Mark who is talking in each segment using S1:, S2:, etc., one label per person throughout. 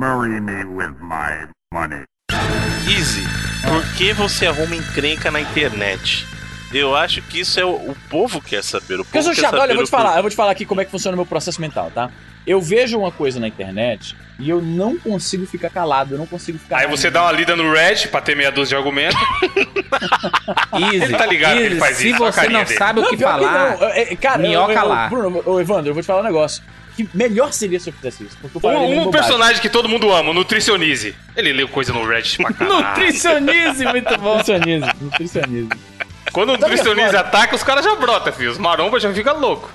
S1: Marry me with my money.
S2: Easy, por que você arruma encrenca na internet? Eu acho que isso é o, o povo quer saber. O
S3: Porque eu
S2: povo
S3: sou
S2: quer
S3: chato, olha, eu
S2: saber
S3: vou te falar, eu vou te falar aqui como é que funciona o meu processo mental, tá? Eu vejo uma coisa na internet e eu não consigo ficar calado, eu não consigo ficar.
S4: Aí você dá uma lida no Red pra ter meia dúzia de argumento.
S5: Easy.
S4: Ele tá ligado que ele faz
S5: se
S4: isso, a
S5: você não
S4: dele.
S5: sabe o que
S3: pior
S5: falar,
S3: não. É, é, cara,
S5: minhoca
S3: eu, eu,
S5: lá.
S3: Bruno, ô, Evandro, eu vou te falar um negócio. Que melhor seria se eu fizesse isso. Porque eu
S4: Um, um personagem que todo mundo ama, o Nutricionize. Ele leu coisa no Reddit pra caralho.
S3: Nutricionismo, muito bom. Nutricionismo, nutricionismo.
S4: Quando o Nutricionize ataca, os caras já brotam, filho. Os maromba já fica louco.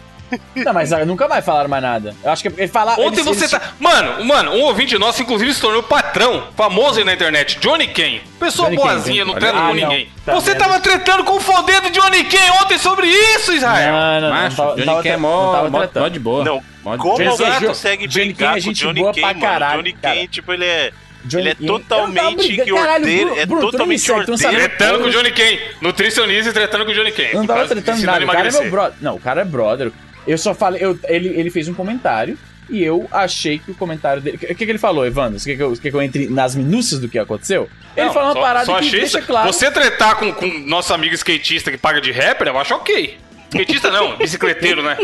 S3: Não, mas ah, nunca mais falaram mais nada. Eu acho que ele fala.
S4: Ontem
S3: eles-
S4: você
S3: eles-
S4: tá. Mano, mano, um ouvinte nosso, inclusive, se tornou patrão, famoso aí na internet, Johnny Ken. Pessoa
S3: Johnny Ken,
S4: boazinha,
S3: Johnny-
S4: não treta
S3: Ah,
S4: com
S3: não.
S4: ninguém.
S3: Tá
S4: você
S3: vendo?
S4: tava tretando com o fodendo Johnny Ken ontem sobre isso, Israel.
S3: Não, não, não.
S5: macho,
S3: tava-
S5: Johnny
S3: tava
S5: Ken é mó,
S3: tava
S5: mó, mó de boa.
S2: Não,
S5: Mó de
S2: Como
S3: Johnny
S2: alguém
S3: Ken-
S2: consegue
S3: Johnny Ken é
S2: com o
S3: gente
S2: Johnny
S3: boa
S2: Ken,
S3: pra
S2: mano?
S3: caralho,
S2: Johnny. Ken, tipo, ele é...
S3: Johnny
S2: ele é
S3: Ken- não
S2: totalmente
S3: caralho,
S2: ordeiro, é
S3: não
S2: totalmente
S3: não
S2: ordeiro.
S4: Tretando com o Johnny Ken. Nutricionize tretando com o Johnny Ken.
S3: Não tava tretando nada. O cara é meu brother. Não, o cara é brother. Eu só falei. Eu, ele, ele fez um comentário e eu achei que o comentário dele. O que, que ele falou, Evandro? Você quer que eu, quer que eu entre nas minúcias do que aconteceu? Ele
S4: Não,
S3: falou uma
S4: só-
S3: parada
S4: só
S3: que
S4: achei
S3: deixa
S4: isso-
S3: claro.
S4: Você tretar com, com nosso amigo skatista que paga de rapper, eu acho ok. Skatista não, bicicleteiro, né?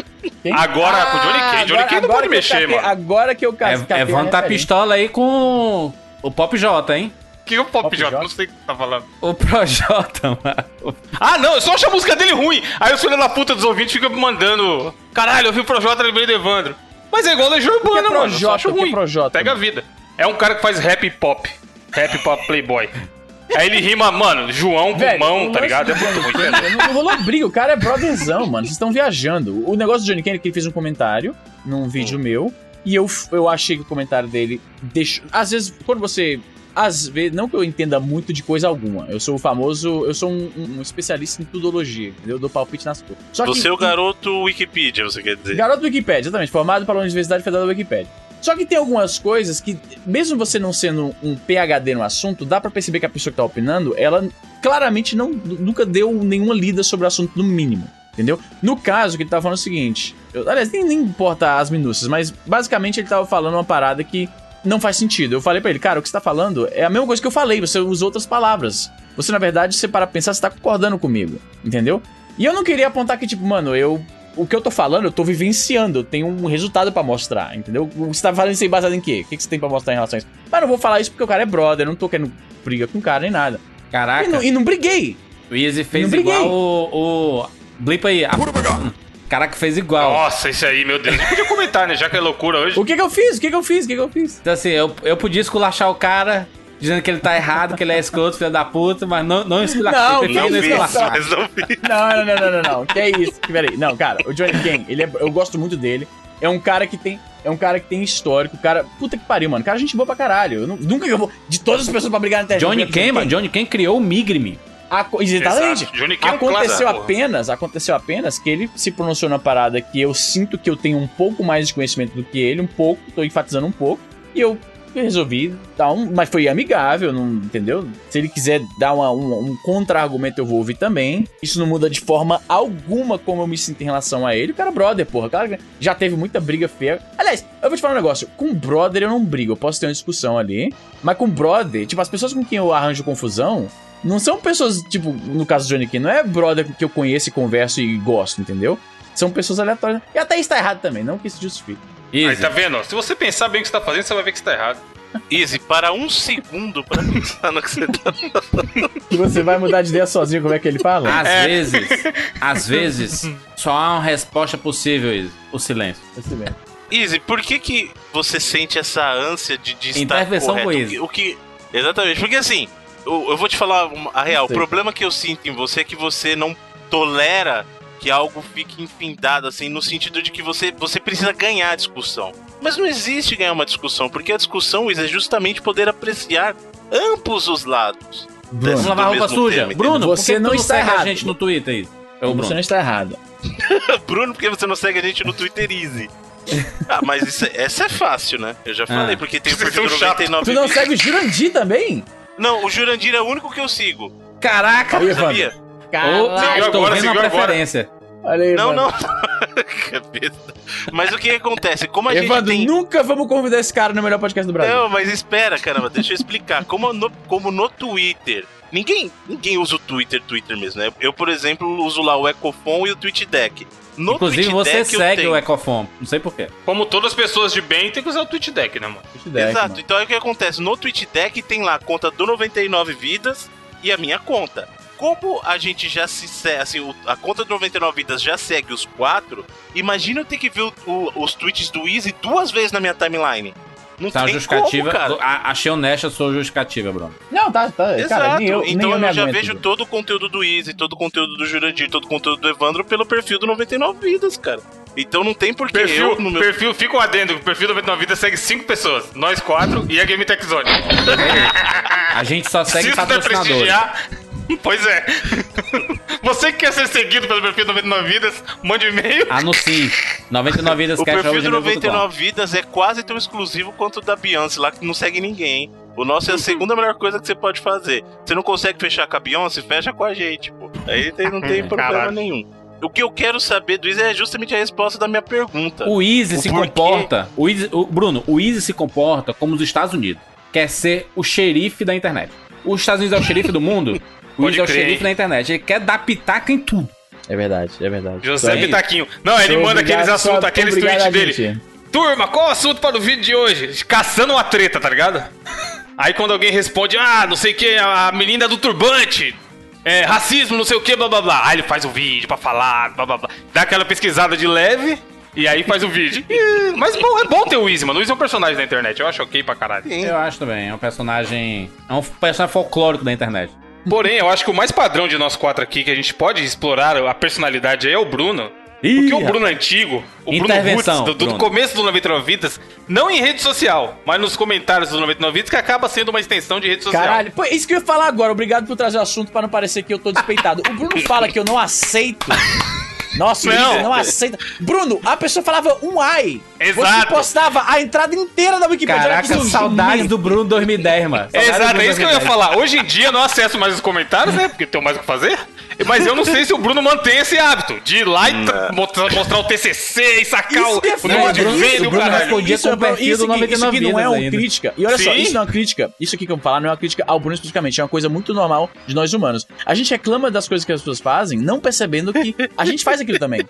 S3: Quem?
S4: Agora com o Johnny Ken. Johnny
S3: agora-
S4: Ken não pode
S3: que eu
S4: mexer,
S3: catei-
S4: mano.
S3: Agora que eu.
S5: É, Evan tá pistola aí com o Pop J, hein?
S4: O que é o Pop
S3: Pop
S4: J?
S3: J?
S4: Não sei o que você tá falando.
S5: O Projota, mano.
S4: Ah, não, eu só acho a música dele ruim. Aí os filhos da puta dos ouvintes ficam me mandando. Caralho, eu vi o Projota, lembrei do Evandro. Mas é igual a Legião Urbana, mano. Eu só
S3: Projota?
S4: acho
S3: O que é
S4: ruim.
S3: Projota,
S4: Pega a vida. É um cara que faz rap pop. Rap pop playboy. Aí ele rima, mano, João com
S3: Velho,
S4: mão,
S3: o
S4: tá ligado? É muito ruim.
S3: Não, não rolou briga, o cara é brotherzão, mano. Vocês estão viajando. O negócio do Johnny Ken é que ele fez um comentário num vídeo
S4: Hum.
S3: meu. E eu, eu achei que o comentário dele deixou. Às vezes, quando você. Às vezes, não que eu entenda muito de coisa alguma. Eu sou o famoso. Eu sou um, um especialista em tudologia, entendeu? Eu dou palpite nas coisas. Só
S2: Você
S3: que,
S2: é o garoto Wikipedia, você quer dizer?
S3: Garoto Wikipedia, exatamente, formado pela Universidade Federal da Wikipedia. Só que tem algumas coisas que, mesmo você não sendo um PhD no assunto, dá pra perceber que a pessoa que tá opinando, ela claramente não, nunca deu nenhuma lida sobre o assunto no mínimo. Entendeu? No caso, que ele tava falando é o seguinte. eu- aliás, nem, nem importa as minúcias, mas basicamente ele tava falando uma parada que não faz sentido. Eu falei pra ele, cara, o que você tá falando é a mesma coisa que eu falei, você usa outras palavras. Você, na verdade, se para pensar, você tá concordando comigo. Entendeu? E eu não queria apontar que, tipo, mano, eu o que eu tô falando, eu tô vivenciando, eu tenho um resultado pra mostrar, entendeu? Você tá falando isso aí baseado em quê? O que que você tem pra mostrar em relação a isso? Mas eu não vou falar isso porque o cara é brother, eu não tô querendo briga com o cara nem nada. E
S5: Caraca,
S3: não, e não briguei.
S5: o Easy fez igual o, o... Blipa aí. A... Caraca, fez igual.
S4: Nossa, isso aí, meu Deus. Não podia comentar, né? Já que é loucura hoje.
S3: O que que eu fiz? O que que eu fiz? O que que eu fiz?
S5: Então assim, eu, eu podia esculachar o cara, dizendo que ele tá errado, que ele é escroto, filho da puta, mas não, não esculachei.
S3: Não, não
S2: vi,
S5: esculachar.
S2: não vi.
S3: Não, não, não, não, não, não. Que é isso? Peraí. Não, cara, o Johnny Ken, ele é, eu gosto muito dele. É um cara que tem. É um cara que tem histórico. Cara. Puta que pariu, mano. Cara, gente boa pra caralho. Eu não- nunca que eu vou. De todas as pessoas pra brigar na internet.
S5: Johnny
S3: eu
S5: Ken, mano, Johnny Ken criou o Migrime.
S3: Aco- Exatamente.
S4: Johnny Ken é
S3: aconteceu
S4: clássico,
S3: apenas, aconteceu apenas que ele se pronunciou na parada que eu sinto que eu tenho um pouco mais de conhecimento do que ele, um pouco, tô enfatizando um pouco, e eu resolvi dar um, mas foi amigável, não, entendeu? Se ele quiser dar uma- um, um contra-argumento eu vou ouvir também. Isso não muda de forma alguma como eu me sinto em relação a ele. O cara é brother, porra, claro que já teve muita briga feia. Aliás, eu vou te falar um negócio, com brother eu não brigo, eu posso ter uma discussão ali, mas com brother, tipo, as pessoas com quem eu arranjo confusão, não são pessoas, tipo, no caso do Johnny King, não é brother que eu conheço e converso e gosto, entendeu? São pessoas aleatórias. E até isso tá errado também, não que isso justifique.
S4: Aí,
S5: Easy.
S4: tá vendo? Se você pensar bem o que você tá fazendo, você vai ver que você tá errado.
S2: Easy, para um segundo pra pensar no que você tá
S3: E você vai mudar de ideia sozinho, como é que ele fala?
S5: Às vezes, às vezes, só há uma resposta possível, Easy. O silêncio.
S3: Esse mesmo.
S2: Easy, por que que você sente essa ânsia de, de estar
S5: Intervenção
S2: correto?
S5: com
S2: O
S5: Easy.
S2: que, o que- Exatamente, porque assim, eu, eu vou te falar uma- a real. O problema que eu sinto em você é que você não tolera que algo fique enfindado, assim, no sentido de que você, você precisa ganhar a discussão. Mas não existe ganhar uma discussão, porque a discussão é justamente poder apreciar ambos os lados.
S3: Bruno,
S5: Vamos
S2: do
S5: lavar roupa suja.
S2: tema,
S5: Bruno,
S3: Você não
S5: tu
S3: está
S5: segue
S3: errado.
S5: a gente no Twitter aí? É o
S3: você
S5: Bruno.
S3: não está errado.
S2: Bruno, por que você não segue a gente no Twitter Easy? Ah, mas isso, é- essa é fácil, né? Eu já falei,
S5: Ah.
S2: porque tem o perfil
S4: chato.
S2: 99
S3: Tu não segue o Jurandir também?
S2: Não, o Jurandir é o único que eu sigo.
S5: Caraca!
S3: Aí,
S2: Sabia?
S4: Seguiu
S5: estou
S4: agora,
S5: vendo a
S4: agora.
S5: preferência.
S3: Olha aí,
S2: Não,
S3: mano.
S2: não. Mas o que acontece? Como a
S3: Evandro,
S2: gente tem.
S3: nunca vamos convidar esse cara no melhor podcast do Brasil.
S2: Não, mas espera, caramba, deixa eu explicar. Como no, como no Twitter. Ninguém, ninguém usa o Twitter, Twitter mesmo, né? Eu, por exemplo, uso lá o Ecofon e o TweetDeck. No
S5: Inclusive, você segue o Ecofon. Não sei porquê.
S4: Como todas as pessoas de bem, tem que usar o Twitch Deck, né, mano?
S3: Twitch Deck,
S2: Exato,
S3: mano.
S2: então aí o que acontece? No TweetDeck tem lá a conta do 99 Vidas e a minha conta. Como a gente já se segue, assim, a conta do 99 Vidas já segue os quatro, imagina eu ter que ver o- o- os tweets do Easy duas vezes na minha timeline. Não
S5: Tá
S2: tem
S5: justificativa.
S2: como, cara.
S5: a- achei honesta a sua justificativa, Bruno.
S3: Não, tá, tá.
S2: Exato,
S3: Cara, nem eu, nem
S2: então
S3: eu,
S2: eu,
S3: me
S2: já
S3: aguento,
S2: vejo
S3: velho.
S2: todo o conteúdo do Easy, todo o conteúdo do Jurandir, todo o conteúdo do Evandro pelo perfil do 99 Vidas, cara. Então não tem porquê
S4: Perfil,
S2: eu no meu...
S4: perfil, fica um adendo. O perfil do 99 Vida segue cinco pessoas. Nós quatro e a Game Tech Zone.
S5: A gente só segue
S4: Se
S5: patrocinadores.
S4: prestigiar... Pois é. Você que quer ser seguido pelo perfil do 99 Vidas, mande um e-mail.
S5: Anuncie. 99 vidas
S2: O perfil do
S5: cast.gmail.com.
S2: 99 Vidas é quase tão exclusivo quanto o da Beyoncé lá, que não segue ninguém, hein? O nosso é a segunda melhor coisa que você pode fazer. Você não consegue fechar com a Beyoncé, fecha com a gente, pô. Aí tem- não tem problema
S4: Caralho.
S2: nenhum. O que eu quero saber do Easy é justamente a resposta da minha pergunta.
S5: O Easy
S2: O
S5: se
S2: porquê?
S5: comporta. O Easy, o- Bruno, o Easy se comporta como os Estados Unidos. Quer ser o xerife da internet. Os Estados Unidos é o xerife do mundo. Easy é o
S4: crer,
S5: xerife
S4: hein?
S5: da internet. Ele quer dar pitaca em tudo.
S3: É verdade, é verdade.
S4: José
S3: Sou-
S4: Pitaquinho. Não, ele
S3: sou
S4: manda aqueles assuntos, aqueles tweets dele. Turma, qual o assunto para o vídeo de hoje? Caçando uma treta, tá ligado? Aí quando alguém responde, ah, não sei o que, a menina do turbante, é, racismo, não sei o que, blá blá blá. Aí ele faz o vídeo pra falar, blá blá blá. Dá aquela pesquisada de leve e aí faz o vídeo. Mas bom, é bom ter o Easy, mano. O Easy é um personagem da internet, eu acho ok pra caralho.
S5: Eu acho também. É um personagem. É um personagem folclórico da internet.
S4: Porém, eu acho que o mais padrão de nós quatro aqui, que a gente pode explorar a personalidade aí é o Bruno. Porque o Bruno antigo, o Bruno Roots, do, do
S5: Bruno.
S4: começo do 99 Vidas, não em rede social, mas nos comentários do 99 Vidas, que acaba sendo uma extensão de rede social.
S3: Caralho, pô, isso que eu ia falar agora. Obrigado por trazer o assunto pra não parecer que eu tô despeitado. O Bruno fala que eu não aceito. Nossa,
S4: Não.
S3: Não aceita. Bruno, a pessoa falava um ai. Você
S4: Exato.
S3: postava a entrada inteira da Wikipedia.
S5: Caraca,
S3: seu
S5: saudades do Bruno 2010, mano.
S4: É,
S5: Saudades
S4: exato, é isso que eu ia
S5: 2010.
S4: falar. Hoje em dia eu não acesso mais os comentários, né? Porque tenho mais o que fazer. Mas eu não sei se o Bruno mantém esse hábito de ir lá e tra- mostrar, o TCC e sacar
S3: Isso
S4: o,
S3: é
S4: o número de e
S5: O Bruno
S4: caralho.
S5: respondia
S3: Isso, é,
S5: com o perfil
S3: isso,
S5: do
S3: aqui, isso
S5: 99
S3: aqui não é uma
S5: ainda.
S3: crítica. E olha só,
S4: Sim.
S3: isso não é uma crítica. Isso aqui que eu vou falar não é uma crítica ao Bruno especificamente. É uma coisa muito normal de nós humanos. A gente reclama das coisas que as pessoas fazem, não percebendo que a gente faz aquilo também.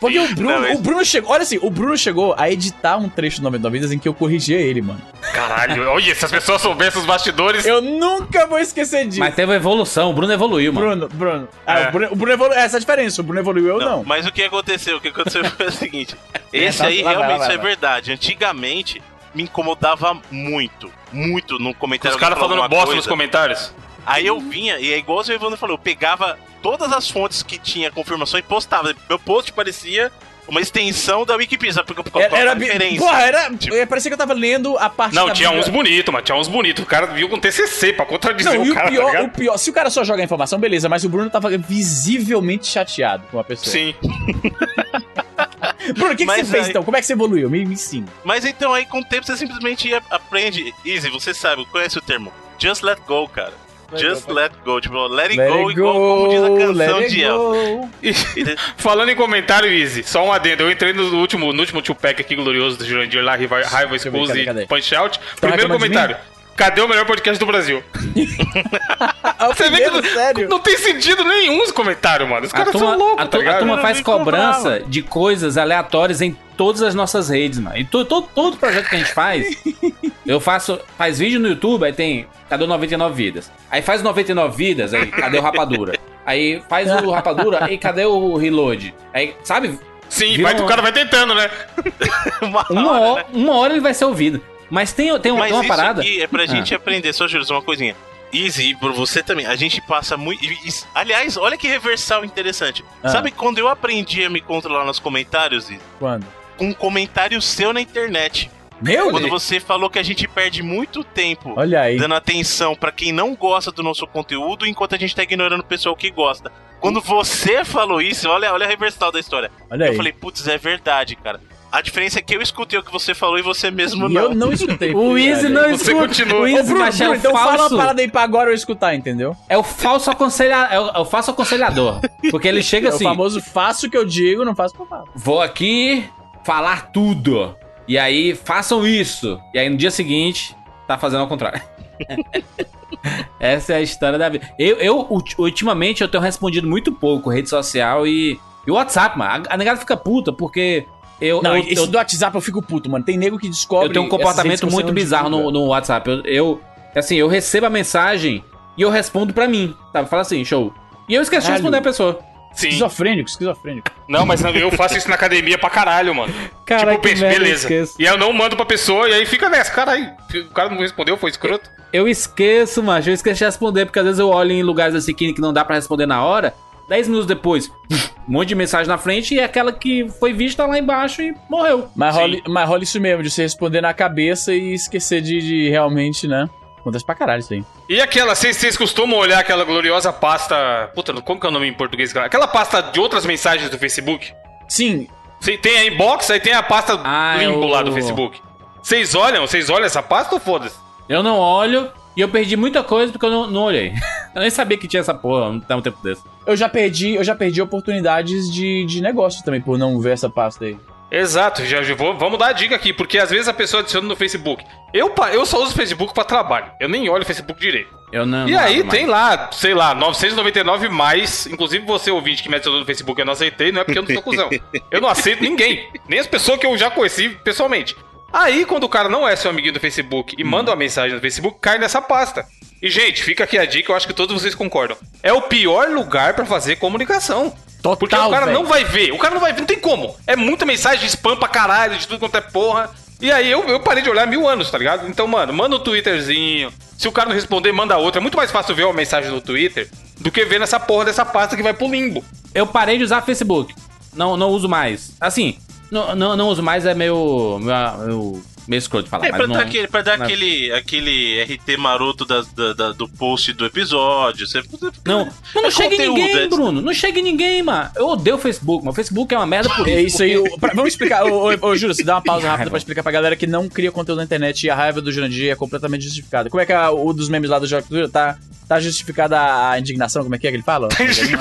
S3: Porque o Bruno,
S2: Não,
S3: o Bruno chegou. Olha assim, o Bruno chegou a editar um trecho do 99 Vidas em que eu corrigia ele, mano.
S4: Caralho, olha, se as pessoas soubessem os bastidores.
S3: Eu nunca vou esquecer disso.
S5: Mas teve uma evolução. O Bruno evoluiu, mano.
S3: Bruno, Bruno. Ah,
S4: É.
S3: o Bruno, o Bruno evoluiu. Essa é a diferença. O Bruno evoluiu, eu
S2: Não,
S3: não.
S2: Mas o que aconteceu? O que aconteceu foi o seguinte: esse
S3: tá,
S2: aí
S3: lá vai,
S2: realmente
S3: lá
S2: é verdade. Antigamente me incomodava muito, muito no comentário.
S4: Os caras falando bosta
S2: coisa.
S4: nos comentários.
S2: Aí eu vinha, e é igual o Evandro falou, eu pegava todas as fontes que tinha confirmação e postava. Meu post parecia uma extensão da Wikipedia, sabe? Porque eu
S3: Era, era,
S2: referência.
S3: porra, era,
S2: Tipo-
S3: é, parecia que eu tava lendo a parte
S4: Não,
S3: da
S4: tinha uns bonitos, mas tinha uns bonitos. O cara viu com TCC pra contradizer
S3: Não, e
S4: o
S3: o
S4: cara, tá
S3: pior, o
S4: ligado?
S3: pior, se o cara só joga a informação, beleza, mas o Bruno tava visivelmente chateado com a pessoa.
S4: Sim.
S3: Bruno, o que, que você fez
S2: aí-
S3: então? Como é que você evoluiu? Me, me ensina.
S2: Mas então aí com o tempo você simplesmente aprende. Easy, você sabe, conhece o termo. Just let go, cara. Just let go. Tipo, let it go, igual como diz a canção
S3: let it
S2: de El.
S3: go.
S4: E- Falando em comentário, Easy, só um adendo. Eu entrei no último, no último two-pack aqui glorioso do Jurandir lá, Raiva, Raiva Expose e
S3: cadê?
S4: Punch Out. Primeiro
S3: reclamando de
S4: comentário. Cadê o melhor podcast do Brasil?
S3: O
S4: Você vê que
S3: primeiro,
S4: não,
S3: sério.
S4: não tem sentido nenhum os comentários, mano. Os caras são loucos,
S5: a,
S4: tá
S5: a turma faz cobrança
S2: comprava.
S5: de coisas aleatórias em todas as nossas redes, mano. E to- to- todo projeto que a gente faz, eu faço. Faz vídeo no YouTube, aí tem. Cadê o 99 vidas? Aí faz o 99 vidas, aí cadê o rapadura? Aí faz o rapadura, aí cadê o reload? Aí, sabe?
S4: Sim,
S5: Vira
S4: vai,
S5: uma-
S4: o cara vai tentando, né?
S2: Uma
S5: Uma
S2: hora,
S5: hora,
S2: né?
S5: uma hora ele vai ser ouvido. Mas tem, tem,
S2: Mas
S5: tem uma
S2: isso
S5: parada.
S2: aqui é pra
S5: Ah.
S2: gente aprender, só só uma coisinha. Easy, e por você também. A gente passa muito. aliás, olha que reversal interessante.
S3: Ah.
S2: Sabe quando eu aprendi a me controlar nos comentários?
S3: Quando?
S2: Com um comentário seu na internet.
S3: Meu
S2: Quando
S3: Deus.
S2: você falou que a gente perde muito tempo
S3: Olha aí.
S2: dando atenção pra quem não gosta do nosso conteúdo, enquanto a gente tá ignorando o pessoal que gosta. Quando você falou isso, olha, olha a reversal da história.
S3: Olha
S2: Eu
S3: aí.
S2: falei, putz, é verdade, cara. A diferença é que eu escutei o que você falou e você mesmo
S3: E
S2: não.
S3: eu não escutei.
S5: O Easy não
S4: Você
S5: escuta.
S4: continua.
S5: O
S3: Ô,
S5: Easy
S3: Bruno,
S5: é
S3: Bruno,
S5: o
S3: então fala uma parada aí pra agora eu escutar, entendeu?
S5: É o falso aconselhador. É o, é o falso aconselhador. Porque ele chega
S3: É o
S5: assim:
S3: famoso faço o que eu digo, não faço o que eu falo.
S5: vou aqui falar tudo. E aí, façam isso. E aí, no dia seguinte, tá fazendo ao contrário. Essa é a história da vida. Eu, eu, ulti- ultimamente, eu tenho respondido muito pouco rede social e, e WhatsApp, mano. A, a negada fica puta porque eu,
S3: Não,
S5: eu,
S3: isso
S5: eu,
S3: do WhatsApp eu fico puto, mano. Tem nego que descobre.
S5: eu tenho um comportamento muito bizarro no, no WhatsApp. Eu, eu, assim, eu recebo a mensagem e eu respondo pra mim, sabe? Fala assim, show. E eu esqueço de
S3: Caralho.
S5: responder a pessoa.
S4: Sim.
S3: Esquizofrênico, esquizofrênico.
S4: Não, mas eu faço isso na academia pra caralho, mano.
S5: Cara,
S4: tipo,
S5: que
S4: penso,
S5: merda, eu
S4: beleza.
S5: esqueço.
S4: E aí eu não mando pra pessoa e aí fica nessa. Caralho, o cara não respondeu, foi escroto.
S5: Eu esqueço, macho. Eu esqueço de responder, porque às vezes eu olho em lugares assim que que não dá pra responder na hora. 10 minutos depois, um monte de mensagem na frente e aquela que foi vista lá embaixo e morreu.
S3: Mas rola, mas rola isso mesmo, de você responder na cabeça e esquecer de, de realmente, né? Acontece pra caralho isso aí.
S4: E aquela, vocês vocês costumam olhar aquela gloriosa pasta. Puta, como que é o nome em português? Aquela pasta de outras mensagens do Facebook?
S3: Sim,
S4: Cê tem a inbox, aí tem a pasta
S5: Ah,
S4: limbo
S5: eu-
S4: lá do Facebook. Vocês olham? Vocês olham essa pasta ou foda-se?
S5: Eu não olho e eu perdi muita coisa porque eu não, não olhei. Eu nem sabia que tinha essa porra há um tempo desse.
S3: eu já perdi, eu já perdi oportunidades de, de negócio também por não ver essa pasta aí.
S4: Exato, já, vou, vamos dar a dica aqui, porque às vezes a pessoa adiciona no Facebook. Eu, eu só uso o Facebook pra trabalho, eu nem olho o Facebook direito.
S5: Eu não.
S4: e
S5: não
S4: aí tem
S5: mais.
S4: lá, sei lá, 999 mais, inclusive você ouvinte que me adicionou no Facebook eu não aceitei, não é porque eu não sou cuzão. Eu não aceito ninguém, nem as pessoas que eu já conheci pessoalmente. Aí quando o cara não é seu amiguinho do Facebook e manda uma mensagem no Facebook, cai nessa pasta. E gente, fica aqui a dica, eu acho que todos vocês concordam. É o pior lugar pra fazer comunicação.
S3: Total,
S4: Porque o cara
S3: velho.
S4: não vai ver, o cara não vai ver, não tem como. É muita mensagem de spam pra caralho, de tudo quanto é porra. E aí eu, eu parei de olhar mil anos, tá ligado? Então, mano, manda um Twitterzinho. Se o cara não responder, manda outra. É muito mais fácil ver uma mensagem no Twitter do que ver nessa porra dessa pasta que vai pro limbo.
S5: Eu parei de usar Facebook. Não, não uso mais. Assim, não, não, não uso mais, é meio. meio, meio, meio escroto de falar.
S2: É,
S5: mas
S2: pra
S5: não,
S2: dar, aquele, pra dar
S5: não.
S2: aquele, aquele RT maroto da, da- da- do post do episódio. Você,
S5: Não, não, não
S2: É
S5: chega em
S2: conteúdo,
S5: ninguém,
S2: é-
S5: Bruno. Não chega em ninguém, mano. Eu odeio o Facebook, mano. O Facebook é uma merda por
S3: É
S5: isso.
S3: isso aí. pra- vamos explicar. Ô, ô, ô, Júlio, se dá uma pausa rápida pra explicar pra galera que não cria conteúdo na internet e a raiva do Jurandir é completamente justificada. Como é que é o dos memes lá do Jogo tá, tá justificada a indignação? Como é que é que ele fala?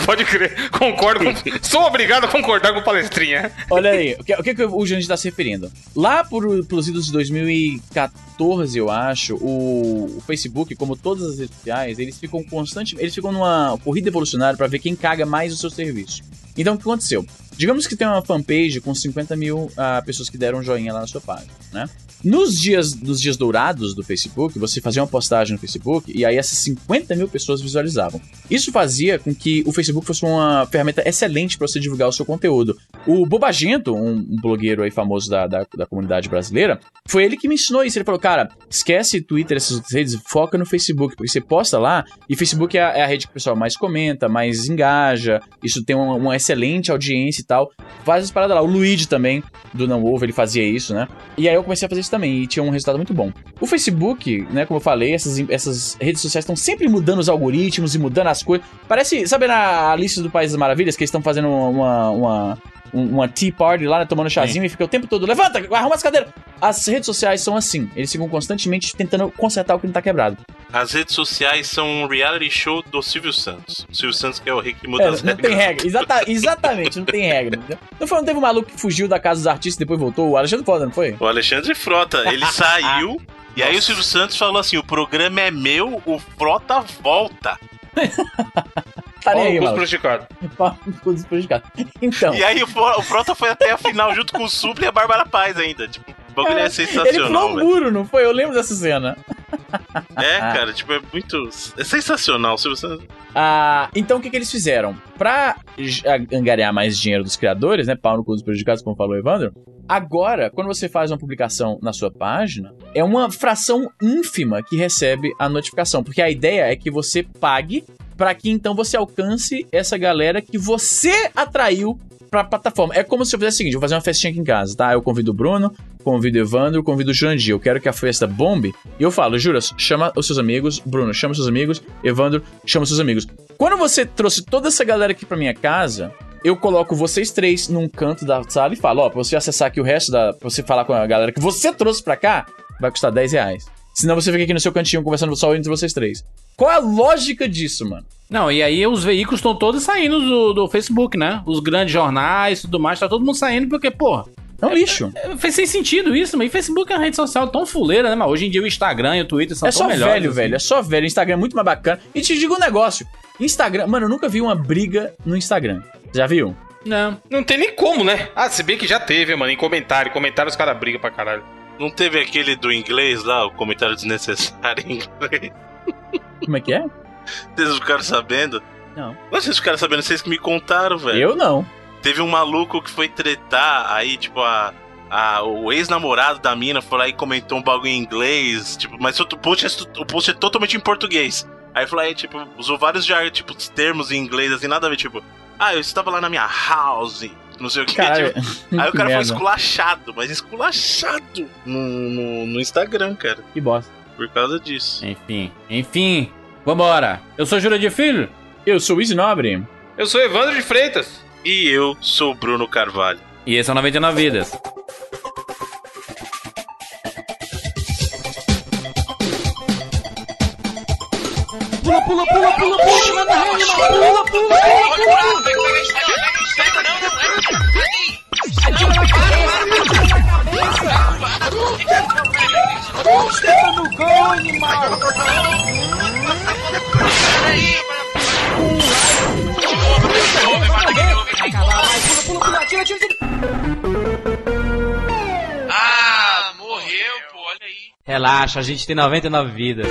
S4: Pode crer, concordo. Com... Sou obrigado a concordar com o palestrinha.
S3: Olha aí, o que, o que, que o Jurandir tá se referindo? Lá por, pelos idos de 2014, eu acho, o, o Facebook, como todas as redes sociais, eles ficam constantemente. Eles ficam numa corrida evolucionária pra ver quem caga mais o seu serviço. Então o que aconteceu? Digamos que tem uma fanpage com 50 mil ah, pessoas que deram um joinha lá na sua página, né? Nos dias, nos dias dourados do Facebook, você fazia uma postagem no Facebook e aí essas 50 mil pessoas visualizavam. Isso fazia com que o Facebook fosse uma ferramenta excelente para você divulgar o seu conteúdo. O Bobagento, um, blogueiro aí famoso da, da, da comunidade brasileira, foi ele que me ensinou isso. Ele falou, cara, esquece Twitter, essas outras redes, foca no Facebook, porque você posta lá e Facebook é a, é a rede que o pessoal mais comenta, mais engaja, isso tem uma, uma excelente audiência e tal. Faz as paradas lá. O Luigi também, do Não Ovo, ele fazia isso, né? E aí eu comecei a fazer também e tinha um resultado muito bom. O Facebook, né, como eu falei, essas, essas redes sociais estão sempre mudando os algoritmos e mudando as coisas. Parece, sabe na Alice do País das Maravilhas, que eles estão fazendo uma, uma, um- uma tea party lá, né, tomando chazinho e fica o tempo todo, levanta, arruma as cadeiras. As redes sociais são assim, eles ficam constantemente tentando consertar o que não tá quebrado.
S2: As redes sociais são um reality show do Silvio Santos. O Silvio Santos que é o rei que muda
S3: É,
S2: as
S3: não tem
S2: regras.
S3: regra, Exata- exatamente, não tem regra. Não, foi, não teve um maluco que fugiu da casa dos artistas e depois voltou? O Alexandre Foda, não foi?
S2: O Alexandre Frota, ele saiu. E aí o Silvio Santos falou assim: o programa é meu, o Frota volta.
S3: Tá nem aí,
S4: o custo
S3: maluco.
S4: prejudicado.
S3: Prejudicados. Então.
S2: E aí o, o Frota foi até a final junto com o Supla e a Bárbara Paz ainda. Tipo, o bagulho é,
S3: Ele
S2: sensacional,
S3: pulou um muro, não foi? Eu lembro dessa cena.
S2: É, cara, tipo, é muito. É sensacional. Silvio Santos.
S3: Ah, então o que, que eles fizeram? Pra angariar mais dinheiro dos criadores, né? Pau no cu dos prejudicados, como falou o Evandro. Agora, quando você faz uma publicação na sua página, é uma fração ínfima que recebe a notificação. Porque a ideia é que você pague para que então você alcance essa galera que você atraiu pra plataforma. É como se eu fizesse o seguinte: vou fazer uma festinha aqui em casa, tá? Eu convido o Bruno, convido o Evandro, convido o Jurandir. Eu quero que a festa bombe. E eu falo, Juras, chama os seus amigos, Bruno, chama os seus amigos, Evandro, chama os seus amigos. Quando você trouxe toda essa galera aqui pra minha casa, eu coloco vocês três num canto da sala e falo, ó, pra você acessar aqui o resto da. Pra você falar com a galera que você trouxe pra cá, vai custar 10 reais. Senão você fica aqui no seu cantinho conversando só entre vocês três. Qual é a lógica disso, mano?
S5: Não, e aí os veículos estão todos saindo do, do Facebook, né? Os grandes jornais e tudo mais, tá todo mundo saindo porque, pô,
S3: É um lixo.
S5: é, fez sem sentido isso, mas o Facebook é uma rede social tão fuleira, né? Mas hoje em dia o Instagram e o Twitter são
S3: É
S5: tão
S3: só
S5: melhores.
S3: velho,
S5: assim.
S3: velho. É só velho. Instagram é muito mais bacana. E te digo um negócio. Instagram, mano, eu nunca vi uma briga no Instagram. Já viu?
S5: Não.
S4: Não tem nem como, né? Ah, se bem que já teve, mano. Em comentário. Comentário os caras brigam pra caralho.
S2: Não teve aquele do inglês lá, o comentário desnecessário em inglês?
S3: Como é que é?
S2: Vocês ficaram sabendo?
S3: Não.
S2: Vocês ficaram sabendo, vocês que me contaram, velho.
S3: Eu não.
S2: Teve um maluco que foi tretar, aí, tipo, a. a- o ex-namorado da mina foi lá e comentou um bagulho em inglês, tipo, mas o post é, o post é totalmente em português. Aí falou aí, tipo, usou vários já, tipo, termos em inglês, assim, nada a ver, tipo, ah, eu estava lá na minha house, não sei o que,
S3: Caralho.
S2: tipo, Aí o cara foi
S3: merda.
S2: esculachado, mas esculachado no, no, no Instagram, cara,
S3: Que bosta.
S2: Por causa disso.
S5: Enfim, enfim. Vambora. Eu sou Júlia de Filho.
S3: Eu sou o Easy Nobre.
S4: Eu sou Evandro de Freitas.
S2: E eu sou o Bruno Carvalho.
S5: E esse é o 99 Vidas.
S2: Ah, morreu, pô, olha aí.
S6: Relaxa, a gente tem 99 vidas.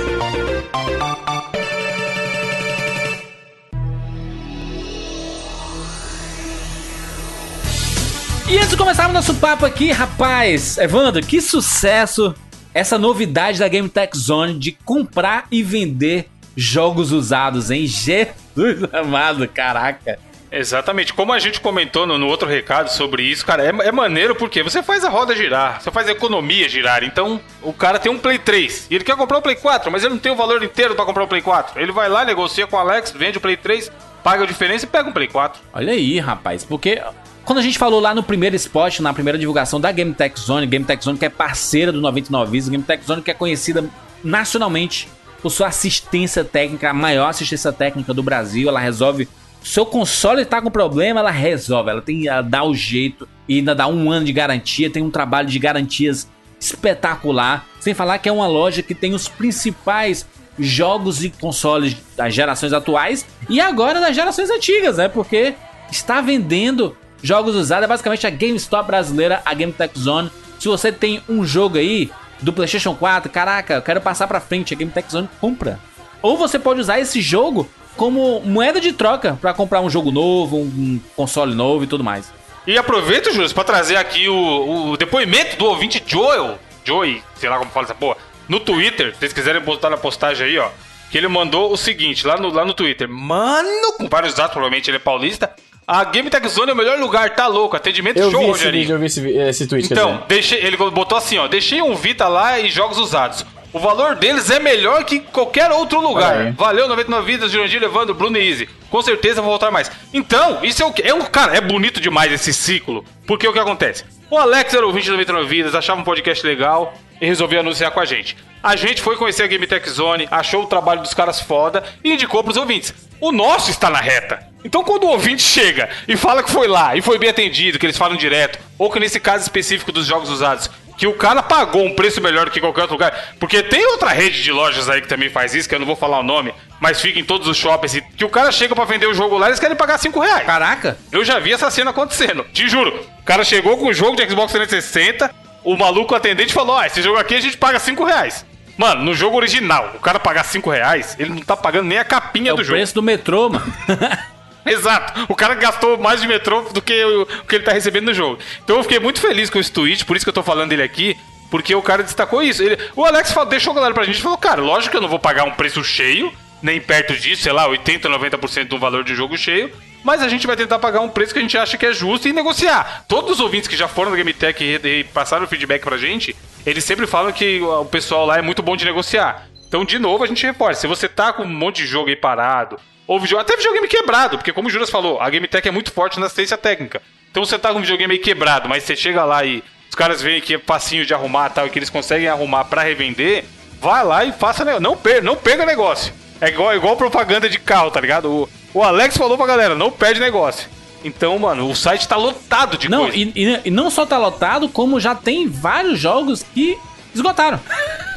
S5: E antes de começarmos nosso papo aqui, rapaz, Evandro, que sucesso essa novidade da Game Tech Zone de comprar e vender jogos usados, hein? Jesus amado, caraca.
S4: Exatamente. Como a gente comentou no, no outro recado sobre isso, cara, é, é maneiro porque você faz a roda girar, você faz a economia girar. Então, o cara tem um Play 3 e ele quer comprar o Play 4, mas ele não tem o valor inteiro pra comprar o Play 4. Ele vai lá, negocia com o Alex, vende o Play 3, paga a diferença e pega um Play 4.
S5: Olha aí, rapaz, porque quando a gente falou lá no primeiro spot, na primeira divulgação da Game Tech Zone, Game Tech Zone que é parceira do 99 Vidas, Game Tech Zone que é conhecida nacionalmente por sua assistência técnica, a maior assistência técnica do Brasil, ela resolve seu console tá com problema, ela resolve, ela tem ela dá o jeito e ainda dá um ano de garantia, tem um trabalho de garantias espetacular, sem falar que é uma loja que tem os principais jogos e consoles das gerações atuais e agora das gerações antigas, né? Porque está vendendo jogos usados, é basicamente a GameStop brasileira, a Game Tech Zone. Se você tem um jogo aí do PlayStation 4, caraca, eu quero passar pra frente, a Game Tech Zone compra. Ou você pode usar esse jogo como moeda de troca pra comprar um jogo novo, um console novo e tudo mais.
S4: E aproveito, Júlio, pra trazer aqui o, o depoimento do ouvinte Joel, Joey, sei lá como fala essa porra, no Twitter, se vocês quiserem botar na postagem aí, ó, que ele mandou o seguinte, lá no, lá no Twitter, mano, com vários dados, provavelmente ele é paulista, a Game Tech Zone é o melhor lugar, tá louco, atendimento
S3: Eu
S4: show,
S3: vi esse
S4: Rogerinho.
S3: vídeo, eu vi esse, esse tweet,
S4: Então, deixei, ele botou assim, ó, deixei um Vita lá e jogos usados. O valor deles é melhor que qualquer outro lugar.
S3: aí.
S4: Valeu, 99 vidas, Jurandir, Levando, Bruno e Easy. Com certeza vou voltar mais. Então, isso é o que? É um, cara, é bonito demais esse ciclo. Porque o que acontece? O Alex era ouvinte do 99 Vidas, achava um podcast legal e resolveu anunciar com a gente. A gente foi conhecer a Game Tech Zone, achou o trabalho dos caras foda e indicou pros ouvintes. O nosso está na reta. Então quando o ouvinte chega e fala que foi lá e foi bem atendido, que eles falam direto, ou que nesse caso específico dos jogos usados, que o cara pagou um preço melhor do que qualquer outro lugar, porque tem outra rede de lojas aí que também faz isso, que eu não vou falar o nome, mas fica em todos os shoppings, e que o cara chega pra vender o jogo lá e eles querem pagar 5 reais.
S5: Caraca!
S4: Eu já vi essa cena acontecendo, te juro. O cara chegou com o jogo de Xbox 360, o maluco atendente falou: Ó, esse jogo aqui a gente paga 5 reais. Mano, no jogo original, o cara pagar 5 reais, ele não tá pagando nem a capinha
S5: É
S4: do
S5: o
S4: jogo.
S5: preço do metrô, mano.
S4: Exato. O cara gastou mais de metrô do que o que ele tá recebendo no jogo. Então eu fiquei muito feliz com esse tweet, por isso que eu tô falando dele aqui, porque o cara destacou isso. Ele- o Alex falou, deixou galera pra gente falou: Cara, lógico que eu não vou pagar um preço cheio, nem perto disso, sei lá, 80, 90% do valor de jogo cheio. Mas a gente vai tentar pagar um preço que a gente acha que é justo e negociar. Todos os ouvintes que já foram da GameTech e, e passaram o feedback pra gente, eles sempre falam que o pessoal lá é muito bom de negociar. Então, de novo, a gente reforça. Se você tá com um monte de jogo aí parado, ou video... até videogame quebrado, porque como o Juras falou, a Game Tech é muito forte na assistência técnica. Então você tá com um videogame aí quebrado, mas você chega lá e os caras veem que é facinho de arrumar tal, e que eles conseguem arrumar pra revender, vai lá e faça negócio. Não, per não perca negócio. É igual, igual propaganda de carro, tá ligado? O, o Alex falou pra galera, não perde negócio. Então, mano, o site tá lotado de
S5: Não,
S4: coisa.
S5: e, e- e não só tá lotado, como já tem vários jogos que esgotaram.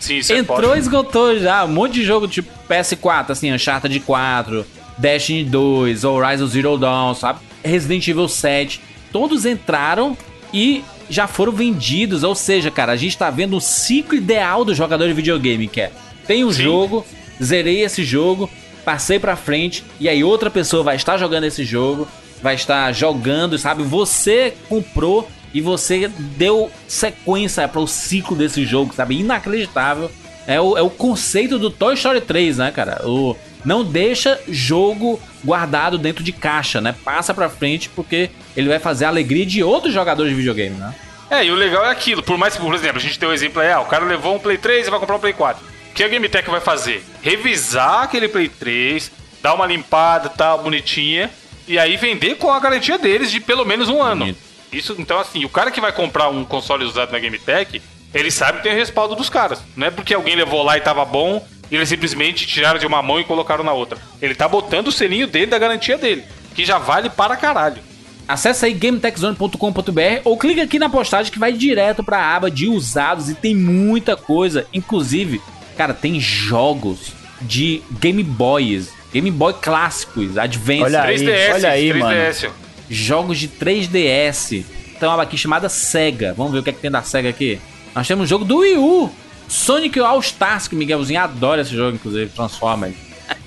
S4: Sim, é
S5: Entrou e esgotou já. Um monte de jogo tipo PS4, assim, Uncharted 4, Destiny 2, Horizon Zero Dawn, sabe? Resident Evil 7. Todos entraram e já foram vendidos. Ou seja, cara, a gente tá vendo o ciclo ideal do jogador de videogame, que é tem um
S4: Sim.
S5: jogo, zerei esse jogo, passei pra frente, e aí outra pessoa vai estar jogando esse jogo, vai estar jogando, sabe? Você comprou e você deu sequência para o ciclo desse jogo, sabe? Inacreditável. É o, é o conceito do Toy Story 3, né, cara? O, não deixa jogo guardado dentro de caixa, né? Passa pra frente porque ele vai fazer a alegria de outros jogadores de videogame, né?
S4: É, e o legal é aquilo. Por mais que, por exemplo, a gente tem um exemplo aí, ah, o cara levou um Play 3 e vai comprar um Play 4. O que a Game Tech vai fazer? Revisar aquele Play 3, dar uma limpada, tal, bonitinha, e aí vender com a garantia deles de pelo menos um ano.
S5: Bonito.
S4: Isso, então, assim, o cara que vai comprar um console usado na Game Tech, ele sabe que tem o respaldo dos caras. Não é porque alguém levou lá e tava bom, e eles simplesmente tiraram de uma mão e colocaram na outra. Ele tá botando o selinho dele da garantia dele, que já vale para caralho.
S5: Acesse aí gametechzone.com.br ou clica aqui na postagem que vai direto pra aba de usados e tem muita coisa. Inclusive, cara, tem jogos de Game Boys, Game Boy clássicos, Advance,
S3: Olha aí,
S4: 3DS,
S3: olha aí,
S4: 3DS.
S5: Jogos de 3DS. Tem uma aqui chamada Sega. Vamos ver o que é que tem da Sega aqui. Nós temos um jogo do Wii U, Sonic All Stars, que o Miguelzinho adora esse jogo, inclusive, Transformers.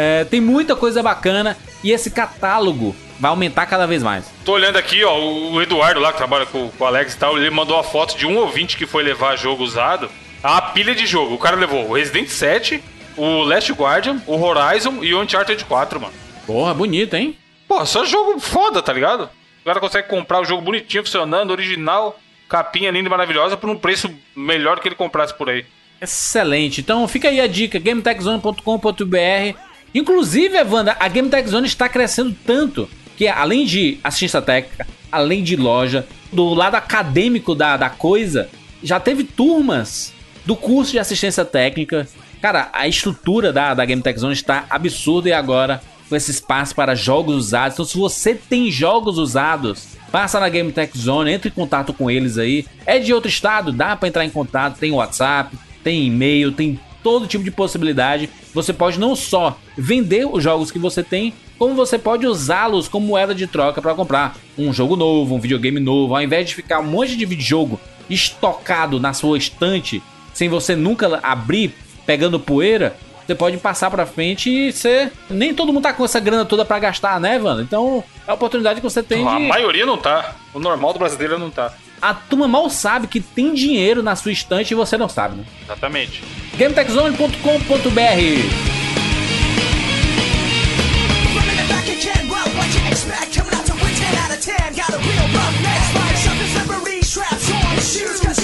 S5: É, tem muita coisa bacana e esse catálogo vai aumentar cada vez mais.
S4: Tô olhando aqui, ó, o Eduardo lá que trabalha com, com o Alex e tal, ele mandou a foto de um ouvinte que foi levar jogo usado. Uma pilha de jogo. O cara levou o Resident 7, o Last Guardian, o Horizon e o Uncharted 4, mano.
S5: Porra, bonito, hein?
S4: Pô, só jogo foda, tá ligado? O cara consegue comprar o jogo bonitinho, funcionando, original, capinha linda e maravilhosa por um preço melhor que ele comprasse por aí.
S5: Excelente. Então fica aí a dica, gametechzone.com.br. Inclusive, Evanda, a Game Tech Zone está crescendo tanto que além de assistência técnica, além de loja, do lado acadêmico da, da coisa, já teve turmas do curso de assistência técnica. Cara, a estrutura da, da Game Tech Zone está absurda e agora com esse espaço para jogos usados. Então, se você tem jogos usados, passa na Game Tech Zone, entre em contato com eles aí. É de outro estado, dá para entrar em contato, tem WhatsApp, tem e-mail, tem todo tipo de possibilidade. Você pode não só vender os jogos que você tem, como você pode usá-los como moeda de troca para comprar um jogo novo, um videogame novo, ao invés de ficar um monte de videojogo estocado na sua estante, sem você nunca abrir, pegando poeira, você pode passar pra frente e ser. Nem todo mundo tá com essa grana toda pra gastar, né, Vanda? Então é a oportunidade que você tem
S4: A
S5: de.
S4: maioria não tá. O normal do brasileiro não tá.
S5: A turma mal sabe que tem dinheiro na sua estante e você não sabe, né?
S4: Exatamente.
S5: GameTechZone.com.br
S7: Running it back again, well, what you expect? Coming out to win 10 out of 10. Got a real rough neck, spine, something slippery, straps on shoes. Cause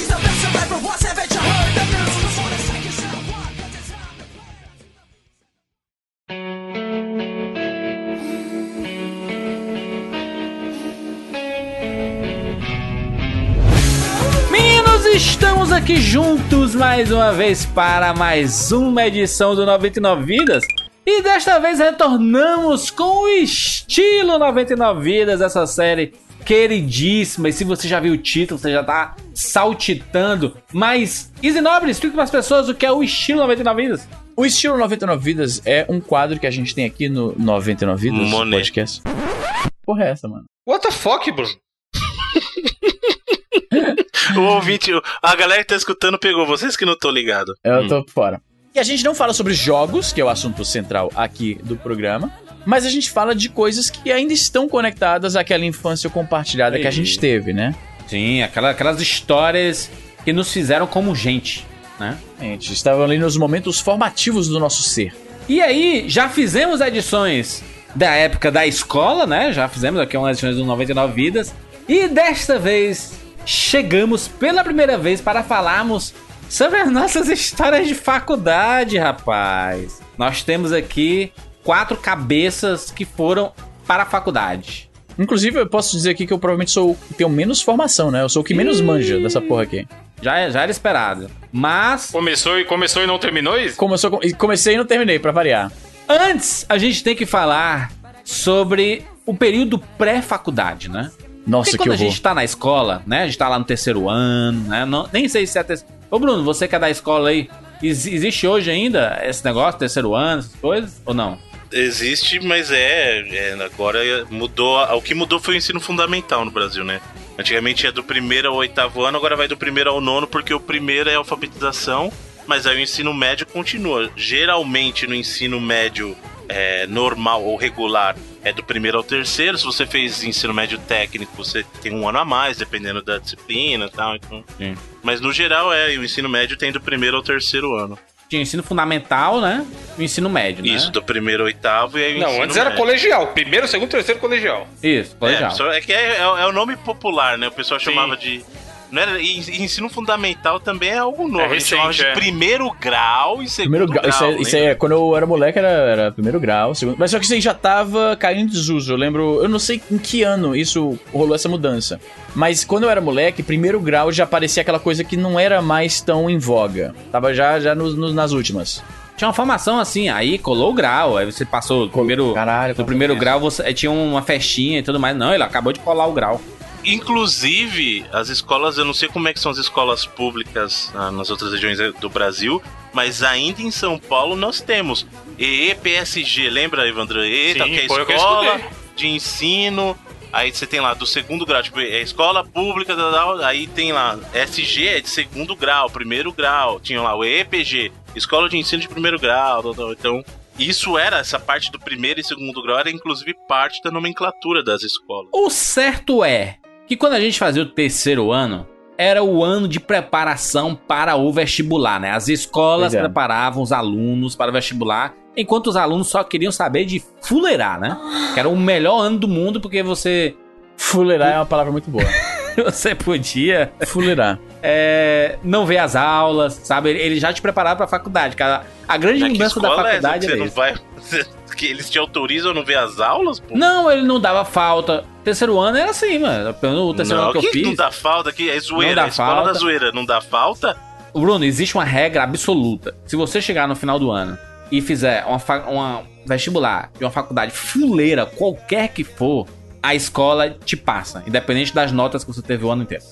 S5: estamos aqui juntos mais uma vez para mais uma edição do 99 Vidas. E desta vez retornamos com o estilo 99 Vidas, essa série queridíssima. E se você já viu o título, você já tá saltitando. Mas, Easy Nobre, explica para as pessoas o que é o estilo 99 Vidas.
S3: O estilo 99 Vidas é um quadro que a gente tem aqui no 99 Vidas
S2: Monet.
S3: podcast. Porra, é essa, mano?
S4: What the fuck, Bruno?
S2: O ouvinte, a galera que tá escutando pegou, vocês que não estão ligados.
S3: Eu tô fora. E a gente não fala sobre jogos, que é o assunto central aqui do programa, mas a gente fala de coisas que ainda estão conectadas àquela infância compartilhada que a gente teve, né?
S5: Sim, aquela- aquelas histórias que nos fizeram como gente, né?
S3: A gente estava ali nos momentos formativos do nosso ser.
S5: E aí, já fizemos edições da época da escola, né? Já fizemos aqui umas edições do 99 Vidas. E desta vez chegamos pela primeira vez para falarmos sobre as nossas histórias de faculdade, rapaz. Nós temos aqui quatro cabeças que foram para a faculdade.
S3: Inclusive, eu posso dizer aqui que eu provavelmente sou o que tenho menos formação, né? Eu sou o que menos manja dessa porra aqui.
S5: Já, já era esperado. Mas,
S4: Começou e começou e não terminou isso?
S3: Como eu sou, e comecei e não terminei, pra variar.
S5: antes a gente tem que falar sobre o período pré-faculdade, né?
S3: Nossa,
S5: Porque quando a gente tá na escola, né? A gente tá lá no terceiro ano, né? não- nem sei se é terceiro. Ô, Bruno, você que é da escola aí, ex- existe hoje ainda esse negócio, terceiro ano, essas coisas? Ou não?
S2: Existe, mas é, é, agora mudou. O que mudou foi o ensino fundamental no Brasil, né? Antigamente é do primeiro ao oitavo ano, agora vai do primeiro ao nono, porque o primeiro é alfabetização, mas aí o ensino médio continua. Geralmente no ensino médio é, normal ou regular é do primeiro ao terceiro. Se você fez ensino médio técnico, você tem um ano a mais, dependendo da disciplina e tal. Então...
S5: Sim.
S2: Mas no geral é, e o ensino médio tem do primeiro ao terceiro ano.
S5: Tinha ensino fundamental, né? E o ensino médio, né?
S2: Isso, do primeiro ao oitavo e aí o
S4: Não, antes era
S2: médio.
S4: colegial. Primeiro, segundo, terceiro colegial.
S5: Isso, colegial.
S2: É, é que é, é- é o nome popular, né? O pessoal chamava de. Não era, e, e ensino fundamental também é algo novo.
S4: É
S2: a gente chamava
S4: recente,
S2: de
S4: é.
S2: primeiro grau e segundo
S3: Primeiro grau.
S2: grau.
S3: Isso, é, isso é- quando eu era moleque era, era primeiro grau, segundo. Mas só que isso aí já tava caindo em desuso. Eu lembro. Eu não sei em que ano isso rolou essa mudança. Mas quando eu era moleque, primeiro grau já parecia aquela coisa que não era mais tão em voga. Tava já, já nos- nos- nas últimas.
S5: Tinha uma formação assim, aí colou o grau, aí você passou do primeiro,
S3: Caralho,
S5: do primeiro grau, você aí tinha uma festinha e tudo mais. Não, ele acabou de colar o grau.
S2: Inclusive, as escolas, eu não sei como é que são as escolas públicas ah, nas outras regiões do Brasil, mas ainda em São Paulo nós temos EEPSG, lembra, Evandro? E,
S4: Sim,
S2: que é escola de ensino. Aí você tem lá do segundo grau, tipo, é escola pública, aí tem lá SG é de segundo grau, primeiro grau, tinha lá o EPG, escola de ensino de primeiro grau, então isso era, essa parte do primeiro e segundo grau era inclusive parte da nomenclatura das escolas.
S5: O certo é que quando a gente fazia o terceiro ano, era o ano de preparação para o vestibular, né? As escolas
S3: é.
S5: preparavam os alunos para o vestibular, enquanto os alunos só queriam saber de fuleirar, né? Que era o melhor ano do mundo porque você
S3: Fuleirar é uma palavra muito boa.
S5: você podia
S3: Fuleirar.
S5: é, não ver as aulas, sabe? Ele- já te preparava para a faculdade. cara. A grande mudança da
S2: é essa
S5: faculdade
S2: que
S5: era
S2: você não
S5: isso.
S2: vai. Que eles te autorizam a não ver as aulas, pô?
S5: Não, ele não dava falta. Terceiro ano era assim, mano. No terceiro
S2: Não,
S5: ano que eu fiz.
S2: não dá falta aqui, é zoeira.
S5: Não dá
S2: a escola
S5: falta.
S2: da zoeira não dá falta?
S5: Bruno, existe uma regra absoluta. Se você chegar no final do ano e fizer uma, uma vestibular de uma faculdade fuleira, qualquer que for, a escola te passa, independente das notas que você teve o ano inteiro.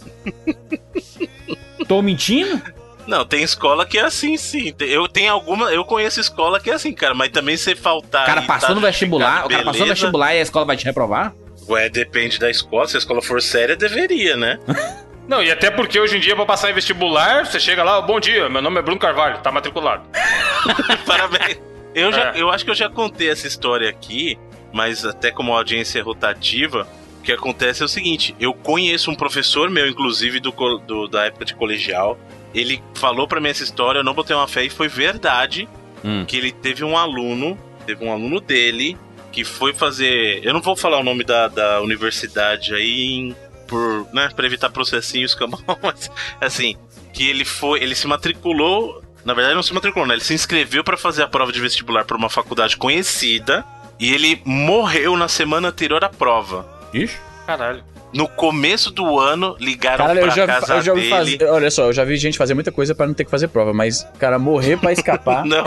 S5: Tô mentindo?
S2: Não, tem escola que é assim, sim. Tem- Eu tenho alguma. Eu conheço escola que é assim, cara, mas também se faltar.
S5: O cara passou
S2: tá
S5: no vestibular, o cara passou no vestibular e a escola vai te reprovar?
S2: Ué, depende da escola. Se a escola for séria, deveria, né?
S4: Não, e até porque hoje em dia, pra passar em vestibular, você chega lá, bom dia, meu nome é Bruno Carvalho, tá matriculado.
S2: Parabéns. Eu, já,
S4: É.
S2: eu acho que eu já contei essa história aqui, mas até como audiência é rotativa, o que acontece é o seguinte: eu conheço um professor meu, inclusive do, do- da época de colegial. Ele falou pra mim essa história, eu não botei uma fé e foi verdade
S5: Hum.
S2: que ele teve um aluno, teve um aluno dele que foi fazer. Eu não vou falar o nome da, da universidade aí em- por, né, pra evitar processinhos, mas assim, que ele foi, ele se matriculou, na verdade não se matriculou, né? Ele se inscreveu pra fazer a prova de vestibular por uma faculdade conhecida e ele morreu na semana anterior à prova.
S5: Ixi.
S4: Caralho.
S2: No começo do ano, ligaram
S3: Caralho,
S2: pra
S3: eu já,
S2: casa
S3: eu já
S2: dele.
S3: fazer. Olha só, eu já vi gente fazer muita coisa pra não ter que fazer prova, mas, cara, morrer pra escapar.
S2: Não,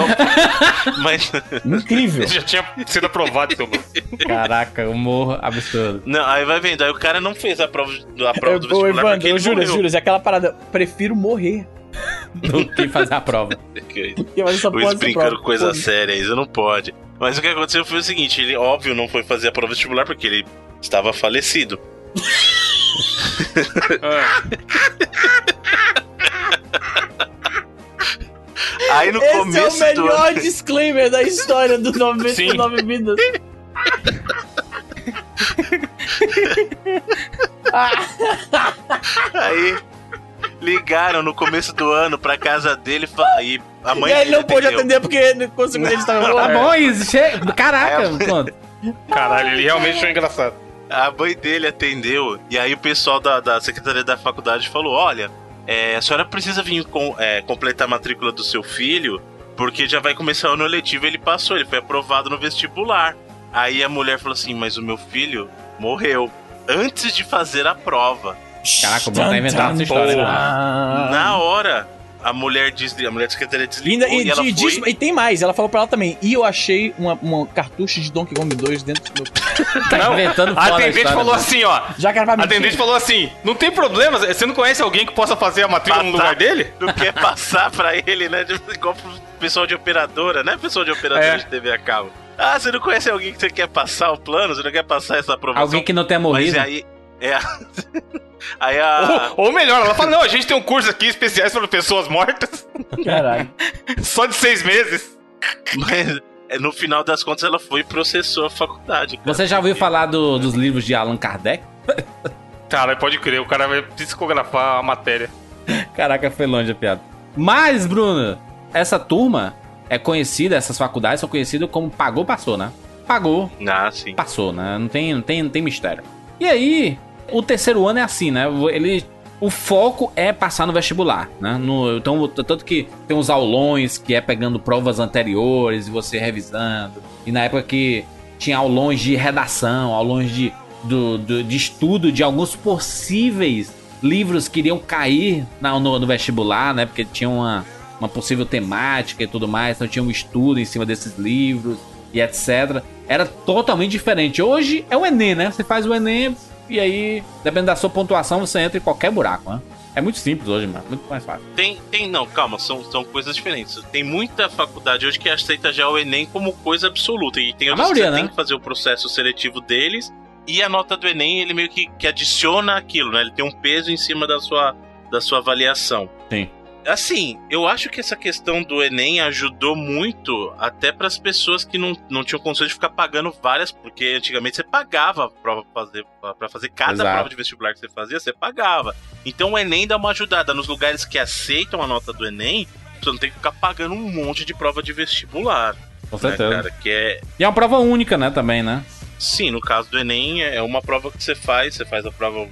S2: mas
S3: incrível.
S4: Já tinha sido aprovado, então, Bruno.
S5: Caraca, humor absurdo.
S2: não, aí vai vendo, aí o cara não fez a prova, a prova
S3: Eu,
S2: do vestibular
S3: Evandro,
S2: porque
S3: eu juro,
S2: morreu.
S3: juro, é aquela parada. Prefiro morrer.
S5: Do que fazer a prova.
S2: Luiz brincando coisa
S3: Pô,
S2: séria, isso não pode. Mas o que aconteceu foi o seguinte: ele, óbvio, não foi fazer a prova vestibular porque ele estava falecido.
S4: Ah,
S2: Aí no
S3: Esse é o
S2: começo
S3: melhor
S2: do
S3: disclaimer da história do 99 Vidas.
S2: Aí ligaram no começo do ano pra casa dele e a mãe
S3: e aí ele não pôde atender porque consequentemente estava
S5: Tá bom, isso. che- Caraca, pronto.
S4: caralho, ele realmente foi engraçado.
S2: A mãe dele atendeu e aí o pessoal da, da secretaria da faculdade falou: olha, é, a senhora precisa vir com, é, completar a matrícula do seu filho, porque já vai começar o ano letivo. Ele passou, ele foi aprovado no vestibular. Aí a mulher falou assim: Mas o meu filho morreu antes de fazer a prova.
S5: Caraca, o Bruno tá inventando essa história. Né?
S2: Na hora, a mulher desli- a mulher da secretaria desligou
S3: Linda, e,
S2: e, ela
S3: e,
S2: foi.
S3: diz- e tem mais, ela falou pra ela também. E eu achei uma, uma cartucho de Donkey Kong 2 dentro do meu.
S5: Tá inventando
S4: a atendente
S5: história,
S4: falou
S5: né?
S4: assim, ó.
S3: Já que era pra
S4: A atendente falou assim: não tem problema, você não conhece alguém que possa fazer a matrícula no lugar dele?
S2: Não quer passar pra ele, né? Tipo, Igual pro pessoal de operadora, né? Pessoal de operadora
S4: É.
S2: de TV a cabo. Ah, você não conhece alguém que você quer passar o plano? Você não quer passar essa aprovação?
S5: Alguém que não tenha
S2: Mas
S5: morrido.
S2: aí. É. aí a.
S4: Ou, ou melhor, ela fala: não, a gente tem um curso aqui especiais para pessoas mortas,
S3: Caralho.
S4: só de seis meses.
S2: Mas é, no final das contas ela foi e processou a faculdade. cara.
S5: Você já ouviu falar do- dos livros de Allan Kardec?
S4: Cara, pode crer, o cara vai psicografar a matéria.
S5: Caraca, foi longe a piada. Mas, Bruno, essa turma é conhecida, essas faculdades são conhecidas como pagou, passou, né? Pagou,
S2: Ah, sim.
S5: passou, né? Não tem, não tem, não tem mistério. E aí, o terceiro ano é assim, né? Ele, o foco é passar no vestibular, né? No, então, tanto que tem uns aulões que é pegando provas anteriores e você revisando. E na época que tinha aulões de redação, aulões de, do, do- de estudo de alguns possíveis livros que iriam cair na- no, no vestibular, né? Porque tinha uma, uma possível temática e tudo mais, então tinha um estudo em cima desses livros e etc. Era totalmente diferente. Hoje é o Enem, né? Você faz o Enem e aí, dependendo da sua pontuação, você entra em qualquer buraco, né? É muito simples hoje, mano. Muito mais fácil.
S2: Tem, tem, não, calma, são, são coisas diferentes. Tem muita faculdade hoje que aceita já o Enem como coisa absoluta. E tem
S5: A
S2: outras
S5: maioria,
S2: que você
S5: né?
S2: tem que fazer o processo seletivo deles. E a nota do Enem, ele meio que, que adiciona aquilo, né? Ele tem um peso em cima da sua, da sua avaliação.
S5: Sim.
S2: Assim, eu acho que essa questão do Enem ajudou muito até para as pessoas que não, não tinham condições de ficar pagando várias, porque antigamente você pagava prova pra fazer, para fazer cada
S5: Exato.
S2: prova de vestibular que você fazia, você pagava. Então o Enem dá uma ajudada nos lugares que aceitam a nota do Enem, você não tem que ficar pagando um monte de prova de vestibular.
S5: Com
S2: Né,
S5: certeza.
S2: cara? Que é.
S5: E é uma prova única, né, também, né?
S2: Sim, no caso do Enem, é uma prova que você faz, você faz a prova.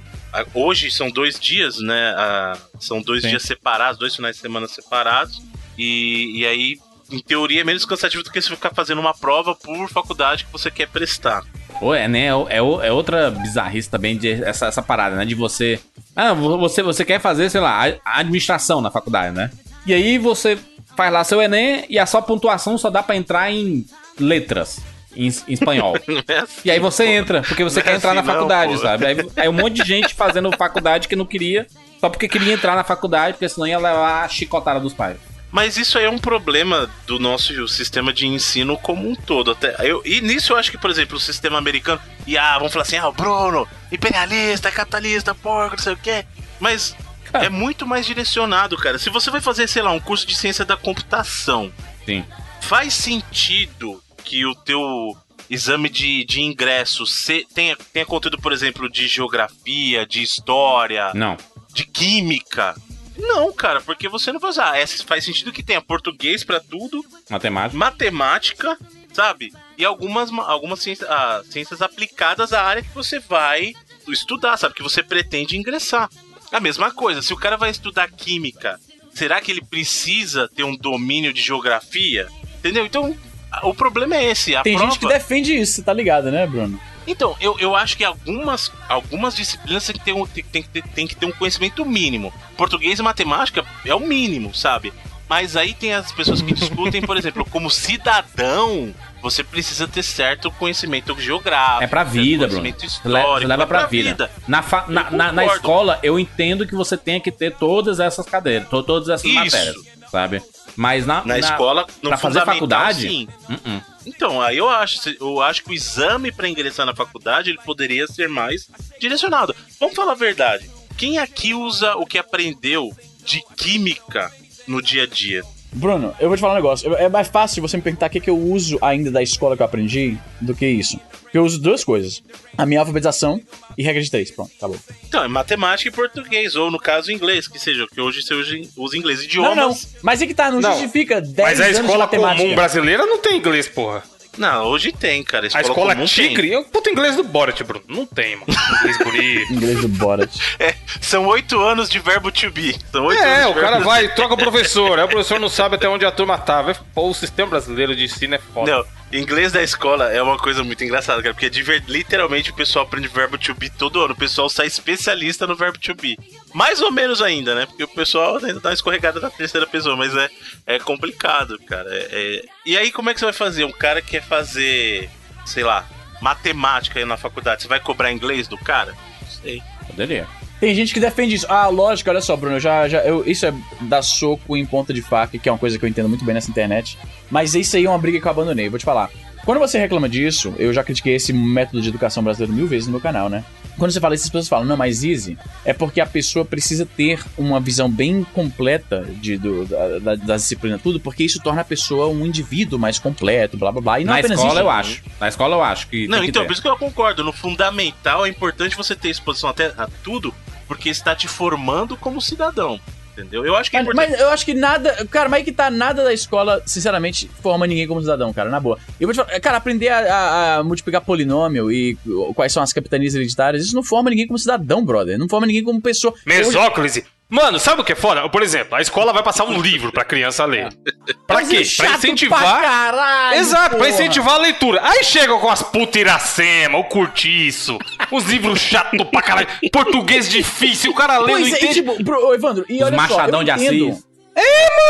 S2: Hoje são dois dias, né? a- São dois
S5: Sim.
S2: dias separados, dois finais de semana separados. E, e aí, em teoria, é menos cansativo do que você ficar fazendo uma prova por faculdade que você quer prestar.
S5: Pô, é, né? É, o- é outra bizarrice também de essa, essa parada, né? De você. Ah, vo- você, você quer fazer, sei lá, a- administração na faculdade, né? E aí você faz lá seu Enem e a sua pontuação só dá pra entrar em letras. Em, em espanhol.
S2: Não é assim,
S5: E aí você
S2: pô.
S5: entra, porque você
S2: Não
S5: quer
S2: é
S5: entrar na
S2: assim, não,
S5: faculdade,
S2: pô.
S5: sabe? Aí, aí um monte de gente fazendo faculdade que não queria, só porque queria entrar na faculdade, porque senão ia levar a chicotada dos pais.
S2: Mas isso aí é um problema do nosso sistema de ensino como um todo. Até eu, e nisso eu acho que, por exemplo, o sistema americano. E ah, vamos falar assim, ah, o Bruno, imperialista, capitalista, porco, não sei o quê. Mas é muito mais direcionado, cara. Se você vai fazer, sei lá, um curso de ciência da computação,
S5: Sim.
S2: faz sentido que o teu exame de, de ingresso se, tenha, tenha conteúdo, por exemplo, de geografia, de história,
S5: Não.
S2: de química. Não, cara, porque você não vai usar. É, faz sentido que tenha português pra tudo,
S5: Matemática.
S2: matemática, sabe? E algumas, ma- algumas ciências, ah, ciências aplicadas à área que você vai estudar, sabe? Que você pretende ingressar. A mesma coisa, se o cara vai estudar química, será que ele precisa ter um domínio de geografia? Entendeu? Então, o problema é esse.
S3: Tem
S2: prova...
S3: gente que defende isso, você tá ligado, né, Bruno?
S2: Então, eu, eu acho que algumas, algumas disciplinas tem que, ter um, tem, tem tem que ter um conhecimento mínimo. Português e matemática é o mínimo, sabe? Mas aí tem as pessoas que discutem, por exemplo, como cidadão, você precisa ter certo conhecimento geográfico.
S5: É pra vida, Bruno.
S2: histórico,
S5: Você leva
S2: é
S5: pra vida. Na, fa- na, na, na escola, eu entendo que você tenha que ter todas essas cadeiras, to- todas essas
S2: Isso.
S5: matérias, sabe? Mas na,
S2: Na, escola, no
S5: pra fazer faculdade?
S2: sim.
S5: Uh-uh.
S2: Então, aí eu acho, eu acho que o exame pra ingressar na faculdade ele poderia ser mais direcionado. Vamos falar a verdade. Quem aqui usa o que aprendeu de química no dia a dia?
S3: Bruno, eu vou te falar um negócio. É mais fácil você me perguntar o que, que eu uso ainda da escola que eu aprendi do que isso. Porque eu uso duas coisas: a minha alfabetização e regra de três. Pronto, acabou.
S2: Então, é matemática e português, ou no caso inglês, que seja, que hoje você usa- inglês
S3: Não,
S2: idiomas.
S3: não. Mas é que tá, não,
S4: Não.
S3: justifica 10
S4: Mas a
S3: anos de
S4: escola comum brasileira não tem inglês, porra.
S2: Não, hoje tem, cara.
S4: A escola
S2: comum tem.
S4: Tigre? É o puto inglês do Borat, Bruno. Não tem, mano. Inglês bonito.
S3: Inglês do Borat.
S2: É, são oito anos de verbo to be. São oito
S4: É,
S2: anos
S4: o cara vai, troca o professor. Aí o professor não sabe até onde a turma tá. Pô, o sistema brasileiro de ensino é foda.
S2: Não, inglês da escola é uma coisa muito engraçada, cara, porque diver- literalmente o pessoal aprende verbo to be todo ano. O pessoal sai especialista no verbo to be. Mais ou menos ainda, né? Porque o pessoal ainda dá uma escorregada na terceira pessoa, mas é, é complicado, cara. É- é- E aí, como é que você vai fazer? Um cara que quer fazer, sei lá, matemática aí na faculdade, você vai cobrar inglês do cara? Não sei.
S5: Poderia.
S3: Tem gente que defende isso. Ah, lógico, olha só, Bruno, já, já, eu, isso é dar soco em ponta de faca, que é uma coisa que eu entendo muito bem nessa internet. Mas isso aí é uma briga que eu abandonei, vou te falar. Quando você reclama disso, eu já critiquei esse método de educação brasileiro mil vezes no meu canal, né? Quando você fala isso, as pessoas falam, não, mas easy, é porque a pessoa precisa ter uma visão bem completa de, do, da, da, da disciplina, tudo, porque isso torna a pessoa um indivíduo mais completo, blá blá blá. E não
S5: Na
S3: apenas
S5: escola
S3: isso.
S5: eu acho. Na escola eu acho que.
S2: Não,
S5: que
S2: então,
S5: ter.
S2: por isso que eu concordo. No fundamental é importante você ter exposição até a tudo, porque está te formando como cidadão. Entendeu? Eu acho que é
S3: Mas,
S2: importante.
S3: mas eu acho que nada. Cara, mas aí que tá nada da escola, sinceramente, forma ninguém como cidadão, cara, na boa. Eu vou te falar, cara, aprender a, a- a multiplicar polinômio e quais são as capitanias hereditárias, isso não forma ninguém como cidadão, brother. Não forma ninguém como pessoa.
S4: Mesóclise. Mano, sabe o que é foda? Por exemplo, a escola vai passar um livro pra criança ler. Pra
S3: Mas
S4: quê?
S3: é chato
S4: Pra incentivar.
S3: Pra caralho,
S4: Exato, pra
S3: porra.
S4: incentivar a leitura. Aí chega com as puta Iracema, o Curtiço, os livros chatos pra caralho, português difícil, o cara lê, não
S3: Pois é, e
S4: entende.
S3: tipo, pro, Evandro, e
S5: Os
S3: olha
S5: Machadão
S3: só, eu
S5: de
S3: entendo,
S5: Assis.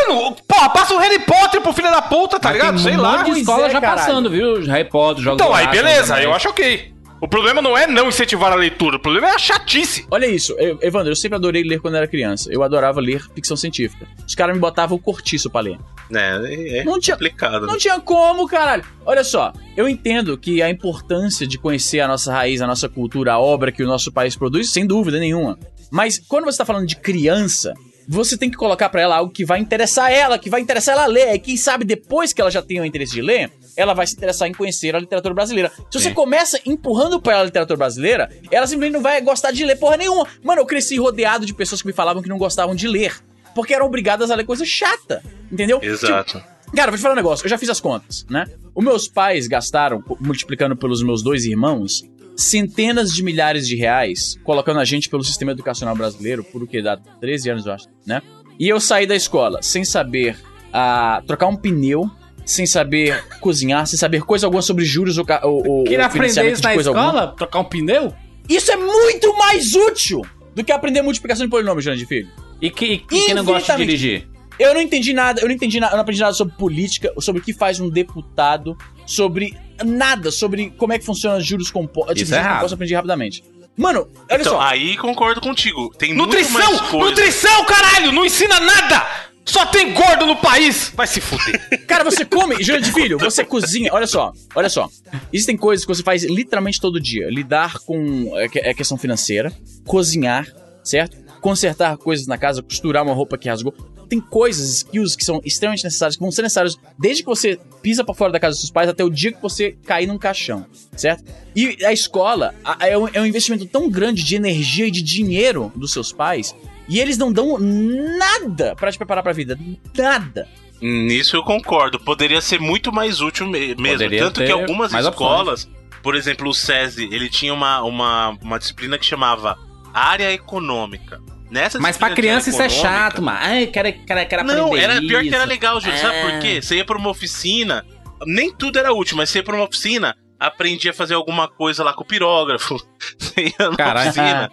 S4: Mano, porra, passa o Harry Potter pro filho da puta, tá
S5: Mas
S4: ligado?
S5: tem
S4: Sei
S5: um
S4: lá.
S5: monte de escola
S3: é,
S5: já
S3: caralho.
S5: passando, viu? Harry Potter, jogos
S4: Então, aí beleza,
S5: também.
S4: eu acho ok. O problema não é não incentivar a leitura, o problema é a chatice.
S3: Olha isso, eu- Evandro, eu sempre adorei ler quando era criança. Eu adorava ler ficção científica. Os caras me botavam cortiço pra ler.
S2: É, é
S3: Não tinha-
S2: complicado.
S3: Não
S2: né?
S3: tinha como, caralho. Olha só, eu entendo que a importância de conhecer a nossa raiz, a nossa cultura, a obra que o nosso país produz, sem dúvida nenhuma. Mas quando você tá falando de criança, você tem que colocar pra ela algo que vai interessar ela, que vai interessar ela a ler. E quem sabe depois que ela já tem o interesse de ler, ela vai se interessar em conhecer a literatura brasileira. Se você começa empurrando pra ela a literatura brasileira, ela simplesmente não vai gostar de ler porra nenhuma. Mano, eu cresci rodeado de pessoas que me falavam que não gostavam de ler. Porque eram obrigadas a ler coisa chata. Entendeu?
S2: Exato.
S3: Cara, vou te falar um negócio, eu já fiz as contas, né? Os meus pais gastaram, multiplicando pelos meus dois irmãos, centenas de milhares de reais colocando a gente pelo sistema educacional brasileiro por o que dá 13 anos, eu acho, né? E eu saí da escola sem saber ah, trocar um pneu, sem saber cozinhar, sem saber coisa alguma sobre juros ou, ou, ou
S5: Queria
S3: ou
S5: aprender
S3: financiamento
S5: isso
S3: de
S5: na
S3: coisa
S5: escola?
S3: alguma.
S5: Trocar um pneu?
S3: Isso é muito mais útil do que aprender multiplicação de polinômios, Jane de Filho.
S5: E, que, e quem não gosta de dirigir?
S3: Eu não entendi nada, eu não entendi nada, eu não aprendi nada sobre política, sobre o que faz um deputado, sobre nada, sobre como é que funciona juros compostos.
S5: Isso é errado.
S3: eu aprendi rapidamente. Mano, olha
S2: Então,
S3: só.
S2: aí concordo contigo. Tem muito
S4: Nutrição! Nutrição, caralho! Não ensina nada! Só tem gordo no país! Vai se fuder.
S3: Cara, você come, Júlia de Filho, você cozinha. Olha só, olha só. Existem coisas que você faz literalmente todo dia. Lidar com é, que- é questão financeira, cozinhar, certo? Consertar coisas na casa, costurar uma roupa que rasgou. Tem coisas, skills que são extremamente necessárias, que vão ser necessárias desde que você pisa pra fora da casa dos seus pais até o dia que você cair num caixão, certo? E a escola a- é um, é um investimento tão grande de energia e de dinheiro dos seus pais, e eles não dão nada pra te preparar pra vida. Nada.
S2: Nisso eu concordo. Poderia ser muito mais útil me- mesmo.
S5: Poderia
S2: Tanto que algumas escolas, por exemplo, o SESI, ele tinha uma, uma, uma disciplina que chamava área econômica. Nessa
S5: Mas pra criança isso é chato, mano. Ai, quero, quero, quero
S2: Não,
S5: aprender
S2: era pior que era
S5: isso.
S2: legal, Júlio. Sabe por
S5: Ah.
S2: quê? Você ia pra uma oficina, nem tudo era útil, mas você ia pra uma oficina, aprendia a fazer alguma coisa lá com o pirógrafo. Você ia na
S5: Caralho.
S2: oficina.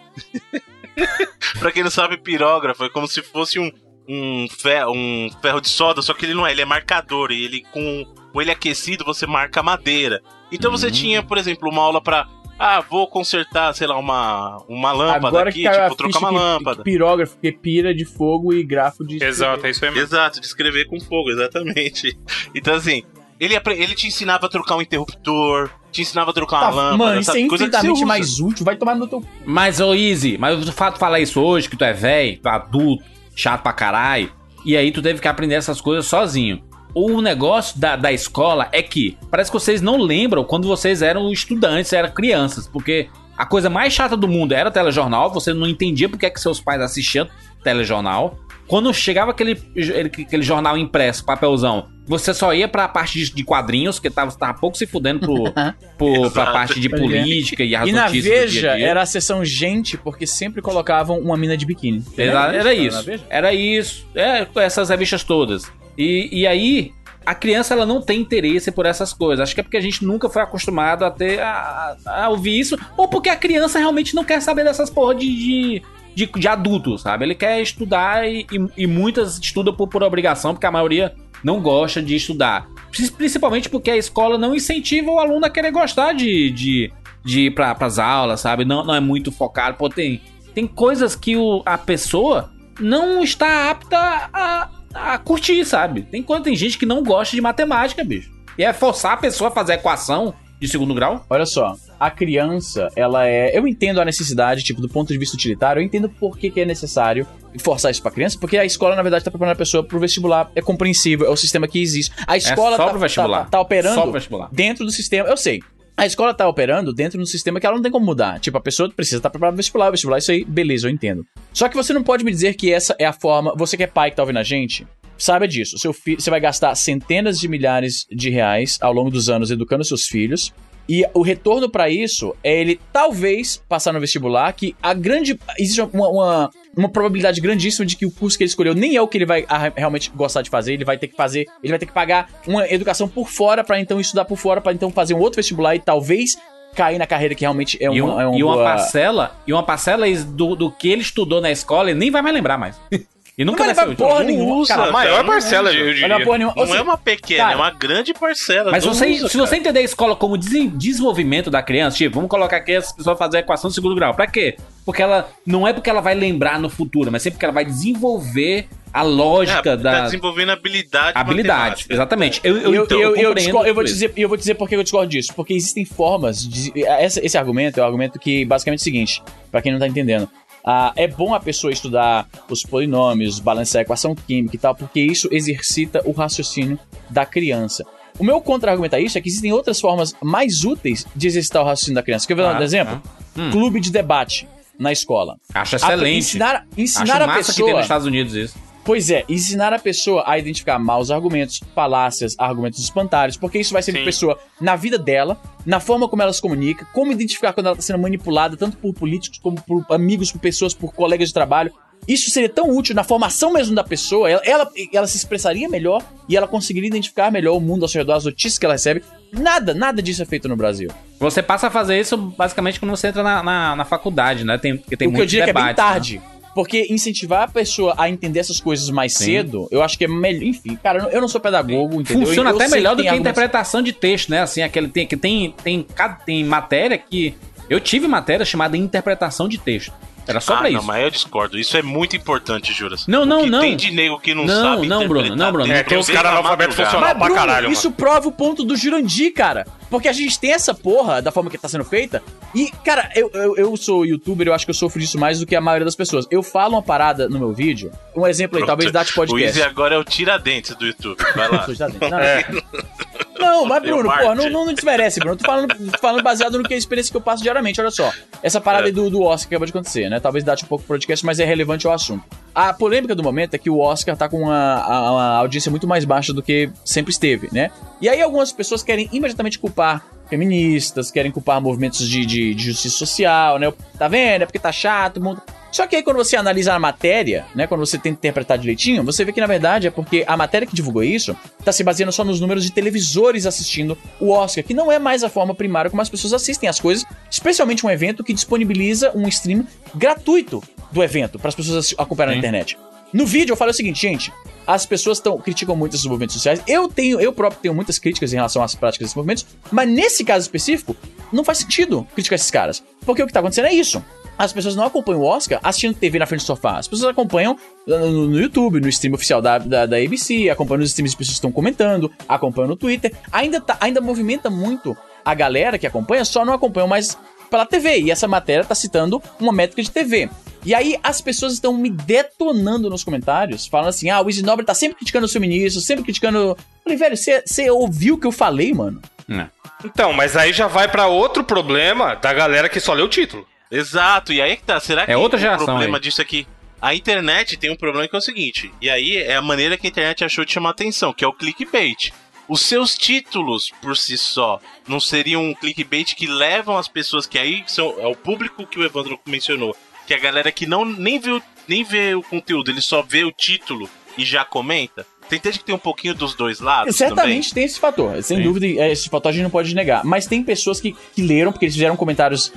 S2: pra quem não sabe, pirógrafo é como se fosse um, um, ferro, um ferro de solda, só que ele não é, ele é marcador. E ele com, com ele aquecido, você marca madeira. Então você
S3: Uhum.
S2: tinha, por exemplo, uma aula pra. Ah, vou consertar, sei lá, uma, uma lâmpada
S3: Agora
S2: aqui,
S3: a
S2: tipo, trocar uma
S3: que-
S2: lâmpada.
S3: que pirógrafo, que pira de fogo e grafo de...
S4: Exato, é isso aí mesmo.
S2: Exato, de escrever com fogo, exatamente. Então, assim, ele, ele te ensinava a trocar um interruptor, te ensinava a trocar
S3: Tá,
S2: uma lâmpada,
S3: mano, isso é infinitamente mais útil. Vai tomar no teu...
S5: Mas, ô Easy, mas o fato de falar isso hoje, que tu é velho, tu é adulto, chato pra caralho, e aí tu teve que aprender essas coisas sozinho. O negócio da, da escola é que parece que vocês não lembram quando vocês eram estudantes, eram crianças, porque a coisa mais chata do mundo era telejornal, você não entendia porque é que seus pais assistiam telejornal. Quando chegava aquele, aquele jornal impresso, papelzão, você só ia pra parte de, de quadrinhos, que tava, tava pouco se fudendo pro, pro, pra parte de
S3: ver.
S5: política e as
S3: E na Veja era a sessão gente, porque sempre colocavam uma mina de biquíni.
S5: Era, era
S3: Na
S5: isso. Era isso. É, essas revistas todas. E, e aí, a criança ela não tem interesse por essas coisas. Acho que é porque a gente nunca foi acostumado a ter a, a ouvir isso, ou porque a criança realmente não quer saber dessas porra de, de, de, de adulto, sabe? Ele quer estudar e, e, e muitas estudam por, por obrigação, porque a maioria não gosta de estudar. Pri- Principalmente porque a escola não incentiva o aluno a querer gostar de, de, de ir para as aulas, sabe? Não, não é muito focado. Pô, tem, tem coisas que o, a pessoa não está apta a, a curtir, sabe? Tem, tem gente que não gosta de matemática, bicho. E é forçar a pessoa a fazer equação de segundo grau?
S3: Olha só, a criança, ela é. Eu entendo a necessidade, tipo, do ponto de vista utilitário, eu entendo por que, que é necessário forçar isso pra criança, porque a escola, na verdade, tá preparando a pessoa pro vestibular. É compreensível, é o sistema que existe. A escola
S5: só
S3: tá,
S5: pro vestibular.
S3: tá, tá operando
S5: Só pro vestibular.
S3: dentro do sistema. Eu sei. A escola tá operando dentro do sistema que ela não tem como mudar. Tipo, a pessoa precisa estar preparada pro vestibular, vestibular, isso aí, beleza, eu entendo. Só que você não pode me dizer que essa é a forma. Você que é pai que tá ouvindo a gente, saiba disso. Seu filho, você vai gastar centenas de milhares de reais ao longo dos anos educando seus filhos. E o retorno pra isso é ele talvez passar no vestibular, que a grande. Existe uma, uma, uma probabilidade grandíssima de que o curso que ele escolheu nem é o que ele vai ah, realmente gostar de fazer. Ele vai ter que fazer. Ele vai ter que pagar uma educação por fora pra então estudar por fora, pra então fazer um outro vestibular e talvez cair na carreira que realmente é uma,
S5: e, um-
S3: é uma,
S5: e uma
S3: boa-
S5: parcela, e uma parcela do, do que ele estudou na escola, ele nem vai mais lembrar mais. E nunca
S3: Não vai
S5: vai
S3: levar porra nenhuma.
S2: usa,
S3: cara,
S4: A maior
S2: cara,
S4: parcela,
S2: usa.
S4: eu
S3: Olha
S4: diria.
S3: porra nenhuma.
S2: Não
S3: seja,
S2: é uma pequena,
S3: cara,
S2: é uma grande parcela.
S5: Mas você,
S2: usa,
S5: se
S2: cara.
S5: você entender a escola como desen- desenvolvimento da criança, tipo, vamos colocar aqui as pessoas fazer a equação de segundo grau. Pra quê? Porque ela não é porque ela vai lembrar no futuro, mas sempre porque ela vai desenvolver a lógica
S2: É,
S5: da
S2: tá desenvolvendo habilidade.
S5: habilidade.
S2: matemática.
S5: Exatamente. Eu, eu,
S3: Eu, eu,
S5: então,
S3: eu, discordo- eu vou dizer, eu vou dizer por que eu discordo disso. Porque existem formas de. Essa- esse argumento é o argumento que basicamente é o seguinte, pra quem não tá entendendo. Ah, é bom a pessoa estudar os polinômios, balancear a equação química e tal, porque isso exercita o raciocínio da criança. O meu contra-argumento a isso é que existem outras formas mais úteis de exercitar o raciocínio da criança. Quer ver
S5: Ah,
S3: um exemplo?
S5: Hum.
S3: Clube de debate na escola.
S5: Acho
S3: A-
S5: excelente.
S3: Ensinar, ensinar
S5: Acho
S3: a
S5: massa
S3: pessoa.
S5: que tem nos Estados Unidos isso.
S3: Pois é, ensinar a pessoa a identificar maus argumentos, falácias, argumentos espantalhos, porque isso vai ser a pessoa na vida dela, na forma como ela se comunica, como identificar quando ela está sendo manipulada, tanto por políticos como por amigos, por pessoas, por colegas de trabalho. Isso seria tão útil na formação mesmo da pessoa, ela, ela, ela se expressaria melhor e ela conseguiria identificar melhor o mundo ao seu redor, as notícias que ela recebe. Nada, nada disso é feito no Brasil.
S5: Você passa a fazer isso basicamente quando você entra na, na, na faculdade, né? Tem, porque tem
S3: o que eu
S5: muito
S3: diria que é bem
S5: debate, né?
S3: Porque incentivar a pessoa a entender essas coisas mais
S5: Sim.
S3: cedo, eu acho que é melhor. Enfim, cara, eu não- sou pedagogo, entendeu?
S5: Funciona
S3: Eu-
S5: até melhor do que a
S3: argumentos-
S5: interpretação de texto, né? Assim, aquele tem que tem tem tem matéria que eu tive matéria chamada interpretação de texto. Era só
S2: ah,
S5: pra
S2: não,
S5: isso.
S2: mas eu discordo. Isso é muito importante, Juras.
S5: Não, não,
S2: O
S5: não.
S2: Tem de nego que não,
S5: Não,
S2: sabe
S5: não, Bruno, não, Bruno.
S4: É, tem uns caras analfabetos.
S3: Mas,
S4: pra
S3: Bruno,
S4: caralho,
S3: isso prova o ponto do Jurandir, cara. Porque a gente tem essa porra da forma que tá sendo feita. E, cara, eu, eu, eu sou youtuber, eu acho que eu sofro disso mais do que a maioria das pessoas. Eu falo uma parada no meu vídeo. Um exemplo aí, talvez date
S2: O
S3: podcast.
S2: Easy agora é o tiradentes do YouTube. Vai lá.
S3: Tô já dentro. Não, mas Bruno, porra, não, não, não desmerece, Bruno. Tô falando, tô falando baseado no que é a experiência que eu passo diariamente, olha só. Essa parada
S2: É.
S3: aí do, do Oscar que acabou de acontecer, né? Talvez date um pouco pro podcast, mas é relevante ao assunto. A polêmica do momento é que o Oscar tá com uma, uma audiência muito mais baixa do que sempre esteve, né? E aí algumas pessoas querem imediatamente culpar feministas, querem culpar movimentos de, de, de justiça social, né? Tá vendo? É porque tá chato, mundo... Só que aí quando você analisa a matéria, né, quando você tenta interpretar direitinho, você vê que na verdade é porque a matéria que divulgou isso tá se baseando só nos números de televisores assistindo o Oscar, que não é mais a forma primária como as pessoas assistem as coisas, especialmente um evento que disponibiliza um stream gratuito do evento para as pessoas assi- acompanharem na
S5: Sim.
S3: internet. No vídeo eu falo o seguinte, gente, as pessoas tão, criticam muito esses movimentos sociais. Eu tenho, eu próprio tenho muitas críticas em relação às práticas desses movimentos, mas nesse caso específico, não faz sentido criticar esses caras. Porque o que tá acontecendo é isso. As pessoas não acompanham o Oscar assistindo TV na frente do sofá. As pessoas acompanham no, no YouTube, no stream oficial da, da, da ABC, acompanham os streams de pessoas que estão comentando, acompanham no Twitter. Ainda, tá, ainda movimenta muito a galera que acompanha, só não acompanham mais pela TV. E essa matéria tá citando uma métrica de TV. E aí as pessoas estão me detonando nos comentários, falando assim: ah, o Easy Nobre tá sempre criticando os feministas, sempre criticando. Falei, velho, você ouviu o que eu falei, mano?
S4: Então, mas aí já vai pra outro problema da galera que só lê o título.
S2: Exato, e aí que tá. Será que
S5: É outra
S2: o
S5: geração
S2: problema
S5: aí.
S2: disso aqui A internet tem um problema que é o seguinte, e aí é a maneira que a internet achou de chamar atenção, que é o clickbait. Os seus títulos por si só não seriam um clickbait que levam as pessoas que aí são é o público que o Evandro mencionou, que é a galera que não nem vê o, nem vê o conteúdo, ele só vê o título e já comenta. Você entende que tem um pouquinho dos dois lados
S3: Certamente tem esse fator, sem
S5: Sim.
S3: dúvida, é, esse fator a gente não pode negar. Mas tem pessoas que, que leram, porque eles fizeram comentários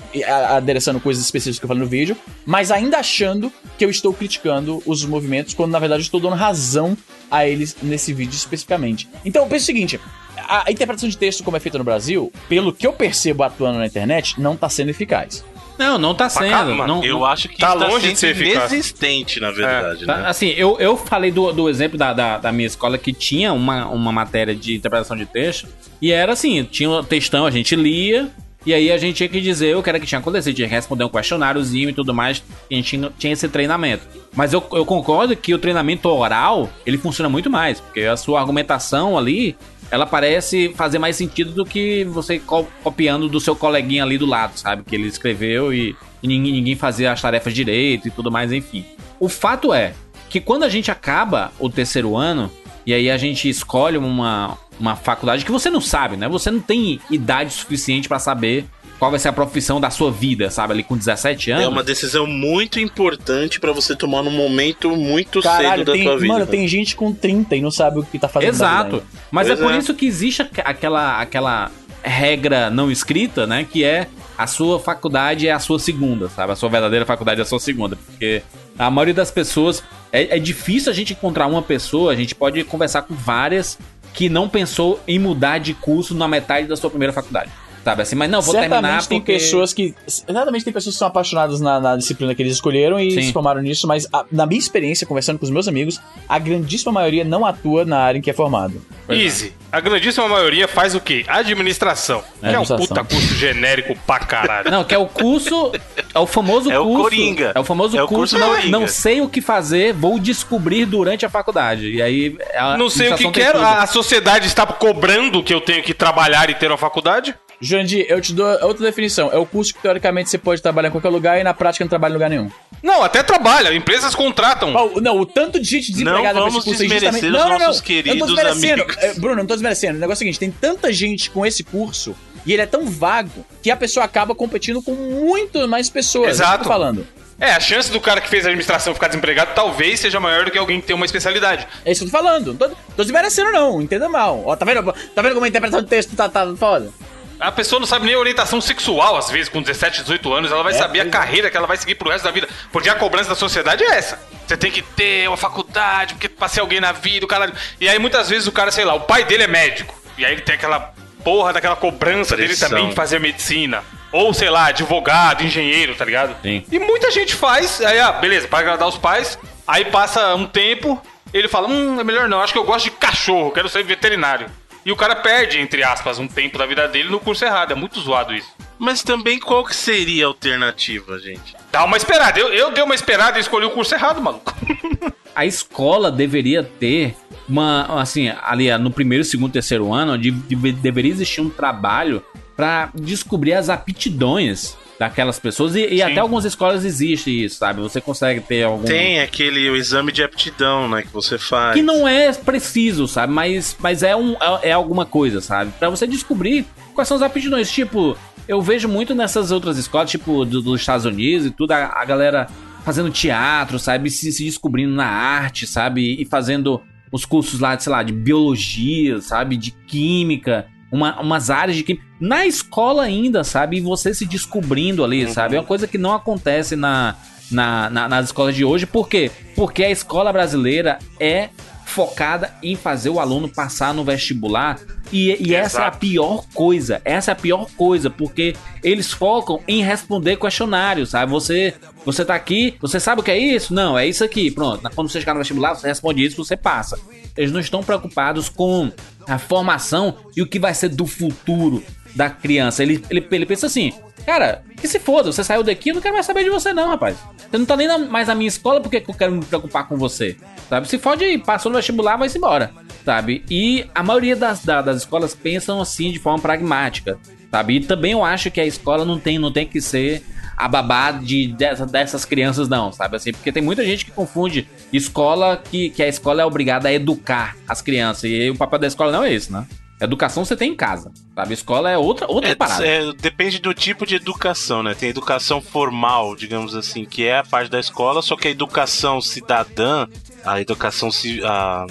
S3: adereçando coisas específicas que eu falei no vídeo, mas ainda achando que eu estou criticando os movimentos, quando na verdade eu estou dando razão a eles nesse vídeo especificamente. Então, pensa o seguinte. A interpretação de texto como é feita no Brasil, pelo que eu percebo atuando na internet, não tá sendo eficaz.
S5: Não, não tá sendo.
S4: caramba,
S5: não,
S2: Eu
S5: não-
S2: acho que
S4: Tá longe de
S2: sendo
S4: ser
S2: inexistente, na verdade,
S5: Tá,
S2: né?
S5: Assim, eu, eu falei do, do exemplo da, da, da minha escola que tinha uma, uma matéria de interpretação de texto, e era assim, tinha um textão, a gente lia, e aí a gente tinha que dizer o que era que tinha acontecido, tinha que responder um questionáriozinho e tudo mais, e a gente tinha, tinha esse treinamento. Mas eu, eu concordo que o treinamento oral, ele funciona muito mais, porque a sua argumentação ali, ela parece fazer mais sentido do que você co- copiando do seu coleguinha ali do lado, sabe? Que ele escreveu e, e ninguém, ninguém fazia as tarefas direito e tudo mais, enfim. O fato é que quando a gente acaba o terceiro ano, e aí a gente escolhe uma, uma faculdade que você não sabe, né? Você não tem idade suficiente pra saber qual vai ser a profissão da sua vida, sabe? Ali com 17 anos.
S2: É uma decisão muito importante pra você tomar num momento muito
S3: Caralho,
S2: cedo da
S3: tem,
S2: tua vida.
S3: mano, tem gente com 30 e não sabe o que tá fazendo. da
S5: Exato. Mas
S2: Pois
S5: é por
S2: é.
S5: isso que existe aqu- aquela, aquela regra não escrita, né? Que é a sua faculdade é a sua segunda, sabe? A sua verdadeira faculdade é a sua segunda. Porque a maioria das pessoas. É, é difícil a gente encontrar uma pessoa, a gente pode conversar com várias que não pensou em mudar de curso na metade da sua primeira faculdade. Sabe assim, mas não, vou
S3: Certamente
S5: terminar
S3: tem
S5: porque...
S3: pessoas que. Certamente tem pessoas que são apaixonadas na, na disciplina que eles escolheram e
S5: Sim.
S3: se formaram nisso, mas a- na minha experiência, conversando com os meus amigos, a grandíssima maioria não atua na área em que é formado.
S4: Easy. A grandíssima maioria faz o quê? Administração. Que é um puta curso genérico pra caralho.
S5: Não, que é o curso. É o famoso
S2: É o
S5: curso.
S2: Coringa.
S5: É o famoso
S2: É o
S5: curso.
S2: curso
S5: não,
S2: Coringa.
S5: não sei o que fazer, vou descobrir durante a faculdade. E aí. a
S4: Não sei o que quero.
S5: tudo.
S4: A, a sociedade está cobrando que eu tenho que trabalhar e ter uma faculdade?
S3: Jurandir, eu te dou outra definição. É o curso que teoricamente você pode trabalhar em qualquer lugar e na prática não trabalha em lugar nenhum.
S4: Não, até trabalha. Empresas contratam.
S3: Ó, não, o tanto de gente desempregada
S2: Não
S3: com
S2: vamos
S3: esse curso aí
S2: desmerecer
S3: justamente...
S2: os
S3: Não, não, não.
S2: nossos
S3: eu
S2: queridos
S3: não tô desmerecendo.
S2: amigos.
S3: É, Bruno, não tô desmerecendo. O negócio é o seguinte, tem tanta gente com esse curso e ele é tão vago que a pessoa acaba competindo com muito mais pessoas.
S4: Exato.
S3: É isso que eu tô falando.
S4: É, a chance do cara que fez a administração ficar desempregado talvez seja maior do que alguém que tem uma especialidade.
S3: É isso que eu tô falando. Não tô, tô desmerecendo, não. Entenda mal. Ó, tá vendo? Tá vendo como a interpretação de texto tá, tá foda?
S4: A pessoa não sabe nem a orientação sexual, às vezes, com 17, 18 anos, ela vai
S3: É,
S4: saber a
S3: é.
S4: carreira que ela vai seguir pro resto da vida. Porque a cobrança da sociedade é essa. Você tem que ter uma faculdade, porque pra ser alguém na vida, o caralho. E aí, muitas vezes, o cara, sei lá, o pai dele é médico. E aí ele tem aquela porra daquela cobrança dele também de fazer medicina. Ou, sei lá, advogado, engenheiro, tá ligado?
S5: Sim.
S4: E muita gente faz, aí, ah, beleza, pra agradar os pais. Aí passa um tempo, ele fala, hum, é melhor não, acho que eu gosto de cachorro, quero ser veterinário. E o cara perde, entre aspas, um tempo da vida dele no curso errado. É muito zoado isso.
S2: Mas também qual que seria a alternativa, gente?
S4: Dá uma esperada. Eu, eu dei uma esperada e escolhi o curso errado, maluco.
S5: a escola deveria ter uma, assim, ali no primeiro, segundo, terceiro ano, deveria existir um trabalho pra descobrir as aptidões daquelas pessoas e, e até algumas escolas existe isso, sabe? Você consegue ter algum
S2: Tem aquele o exame de aptidão, né, que você faz.
S5: que não é preciso, sabe? Mas, mas é, um, é, é alguma coisa, sabe? Pra você descobrir quais são as aptidões. Tipo, eu vejo muito nessas outras escolas, tipo, do- dos Estados Unidos e tudo, a, a galera fazendo teatro, sabe? Se, se descobrindo na arte, sabe? E fazendo os cursos lá, sei lá, de biologia, sabe? De química. Uma, umas áreas de química. Na escola ainda, sabe? E você se descobrindo ali, sabe? É uma coisa que não acontece na, na, na- nas escolas de hoje. Por quê? Porque a escola brasileira é focada em fazer o aluno passar no vestibular. E, e essa é a pior coisa. Essa é a pior coisa, porque eles focam em responder questionários, sabe? Você, você tá aqui, você sabe o que é isso? Não, é isso aqui. Pronto. Quando você chegar no vestibular, você responde isso, você passa. Eles não estão preocupados com a formação e o que vai ser do futuro da criança. Ele, ele, ele pensa assim, cara, que se foda, você saiu daqui, eu não quero mais saber de você não, rapaz. Você não tá nem na- mais na minha escola, por que que eu quero me preocupar com você? Sabe? Se fode aí, passou no vestibular, vai-se embora, sabe? E a maioria das, da- das escolas pensam assim de forma pragmática, sabe? E também eu acho que a escola não tem, não tem que ser a babá de, dessa- dessas crianças, não, sabe? Assim, porque tem muita gente que confunde escola, que, que a escola é obrigada a educar as crianças. E o papel da escola não é esse, né? Educação você tem em casa, sabe? Escola é outra, outra
S2: É,
S5: parada.
S2: é, depende do tipo de educação, né? Tem educação formal, digamos assim, que é a parte da escola, só que a educação cidadã, a educação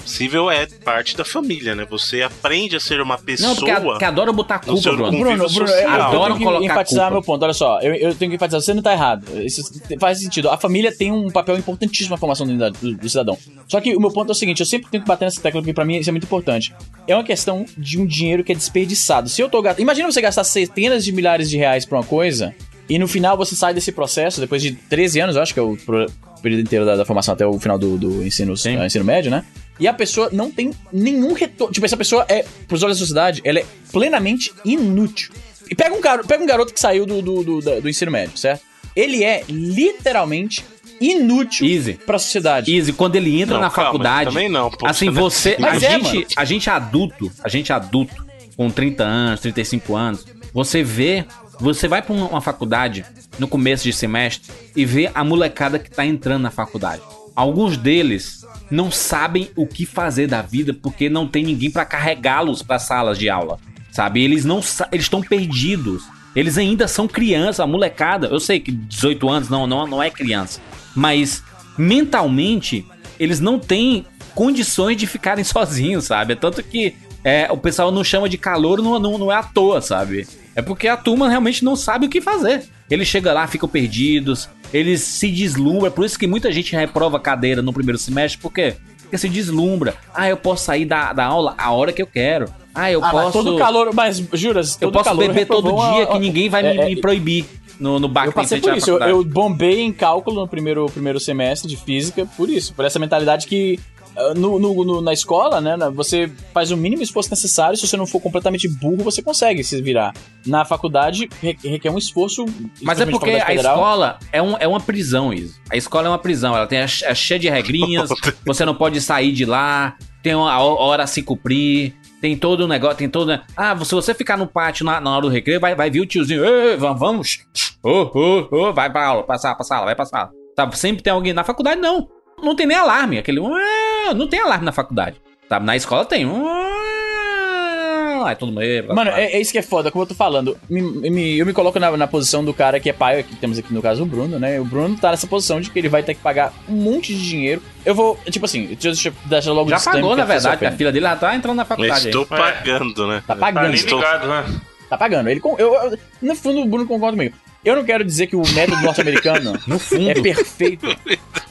S2: civil é parte da família, né? Você aprende a ser uma pessoa.
S5: Não, porque, a- porque adora botar
S2: No
S5: culpa,
S2: seu
S5: Bruno.
S2: convívio
S3: Bruno, Bruno,
S2: social.
S3: eu, eu
S5: Adoram
S3: tenho que
S5: colocar
S3: enfatizar
S5: culpa.
S3: meu ponto. Olha só, eu, eu tenho que enfatizar, você não tá errado. Isso faz sentido. A família tem um papel importantíssimo na formação do, do- do cidadão. Só que o meu ponto é o seguinte, eu sempre tenho que bater nessa tecla, porque pra mim isso é muito importante. É uma questão de um dinheiro que é desperdiçado. Se eu tô gastando... Imagina você gastar centenas de milhares de reais pra uma coisa, e no final você sai desse processo, depois de 13 anos, eu acho que é o período inteiro da, da formação até o final do, do ensino, ah, ensino médio, né? E a pessoa não tem nenhum retorno. Tipo, essa pessoa é, pros olhos da sociedade, ela é plenamente inútil. E pega um, garo, pega um garoto que saiu do, do, do, do ensino médio, certo? Ele é literalmente inútil
S5: Easy.
S3: pra sociedade.
S5: Easy, quando ele entra
S2: Não,
S5: na
S2: calma,
S5: faculdade.
S2: também não, pô,
S5: assim,
S2: você é assim.
S5: A
S3: Mas é,
S5: gente,
S3: mano.
S5: a gente adulto, a gente adulto, com 30 anos, 35 anos, você vê. Você vai pra uma faculdade no começo de semestre e vê a molecada que tá entrando na faculdade. Alguns deles não sabem o que fazer da vida porque não tem ninguém pra carregá-los para salas de aula, sabe? Eles não eles estão perdidos. Eles ainda são crianças, a molecada. Eu sei que 18 anos não não, não é criança, mas mentalmente eles não têm condições de ficarem sozinhos, sabe? É tanto que é, o pessoal não chama de calor, não, não, não é à toa, sabe? É porque a turma realmente não sabe o que fazer. Eles chegam lá, ficam perdidos, eles se deslumbram. É por isso que muita gente reprova a cadeira no primeiro semestre, por quê? Porque se deslumbra. Ah, eu posso sair da, da aula a hora que eu quero. Ah, eu
S3: Ah, mas
S5: posso.
S3: todo calor, mas juras,
S5: eu posso beber todo dia
S3: uma-
S5: que ninguém vai
S3: É,
S5: me,
S3: é,
S5: me proibir no, no bar
S3: Eu passei por isso, eu, eu bombei em cálculo no primeiro, primeiro semestre de física, por isso, por essa mentalidade que no, no- no- na escola, né, você faz o mínimo esforço necessário, se você não for completamente burro, você consegue se virar. Na faculdade, re- requer um esforço.
S5: Mas é porque a
S3: federal.
S5: escola é, um, é uma prisão, isso. A escola é uma prisão. Ela tem é cheia de regrinhas. você não pode sair de lá. Tem uma ho- hora a se cumprir. Tem todo o negócio, tem todo. Ah, se você ficar no pátio na, na hora do recreio, vai, vai vir o tiozinho. Vamos, vamos. Ô, ô, ô, vai pra aula, passar, pra sala, vai pra sala. Sabe, sempre tem alguém. Na faculdade, não. Não tem nem alarme. Aquele. "Ah", Não tem alarme na faculdade. Sabe, na escola tem. "Ah", Aí todo mundo. "Ei, pra
S3: Mano,
S5: sala."
S3: é, é isso que é foda, como eu tô falando. Me- me- eu me coloco na, na posição do cara que é pai, que temos aqui no caso o Bruno, né? O Bruno tá nessa posição de que ele vai ter que pagar um monte de dinheiro. Eu vou, tipo assim, deixa eu deixar logo
S5: Já pagou, na verdade. A filha dele já tá entrando na
S2: Eu
S5: faculdade. aí.
S2: estou pagando, né?
S3: Tá
S4: Tá
S3: pagando.
S4: nem
S2: Estou-
S4: ligado, né?
S3: Tá pagando. Ele, eu, eu- no fundo, o Bruno concorda comigo. Eu não quero dizer que o método norte-americano
S5: No fundo.
S3: é perfeito.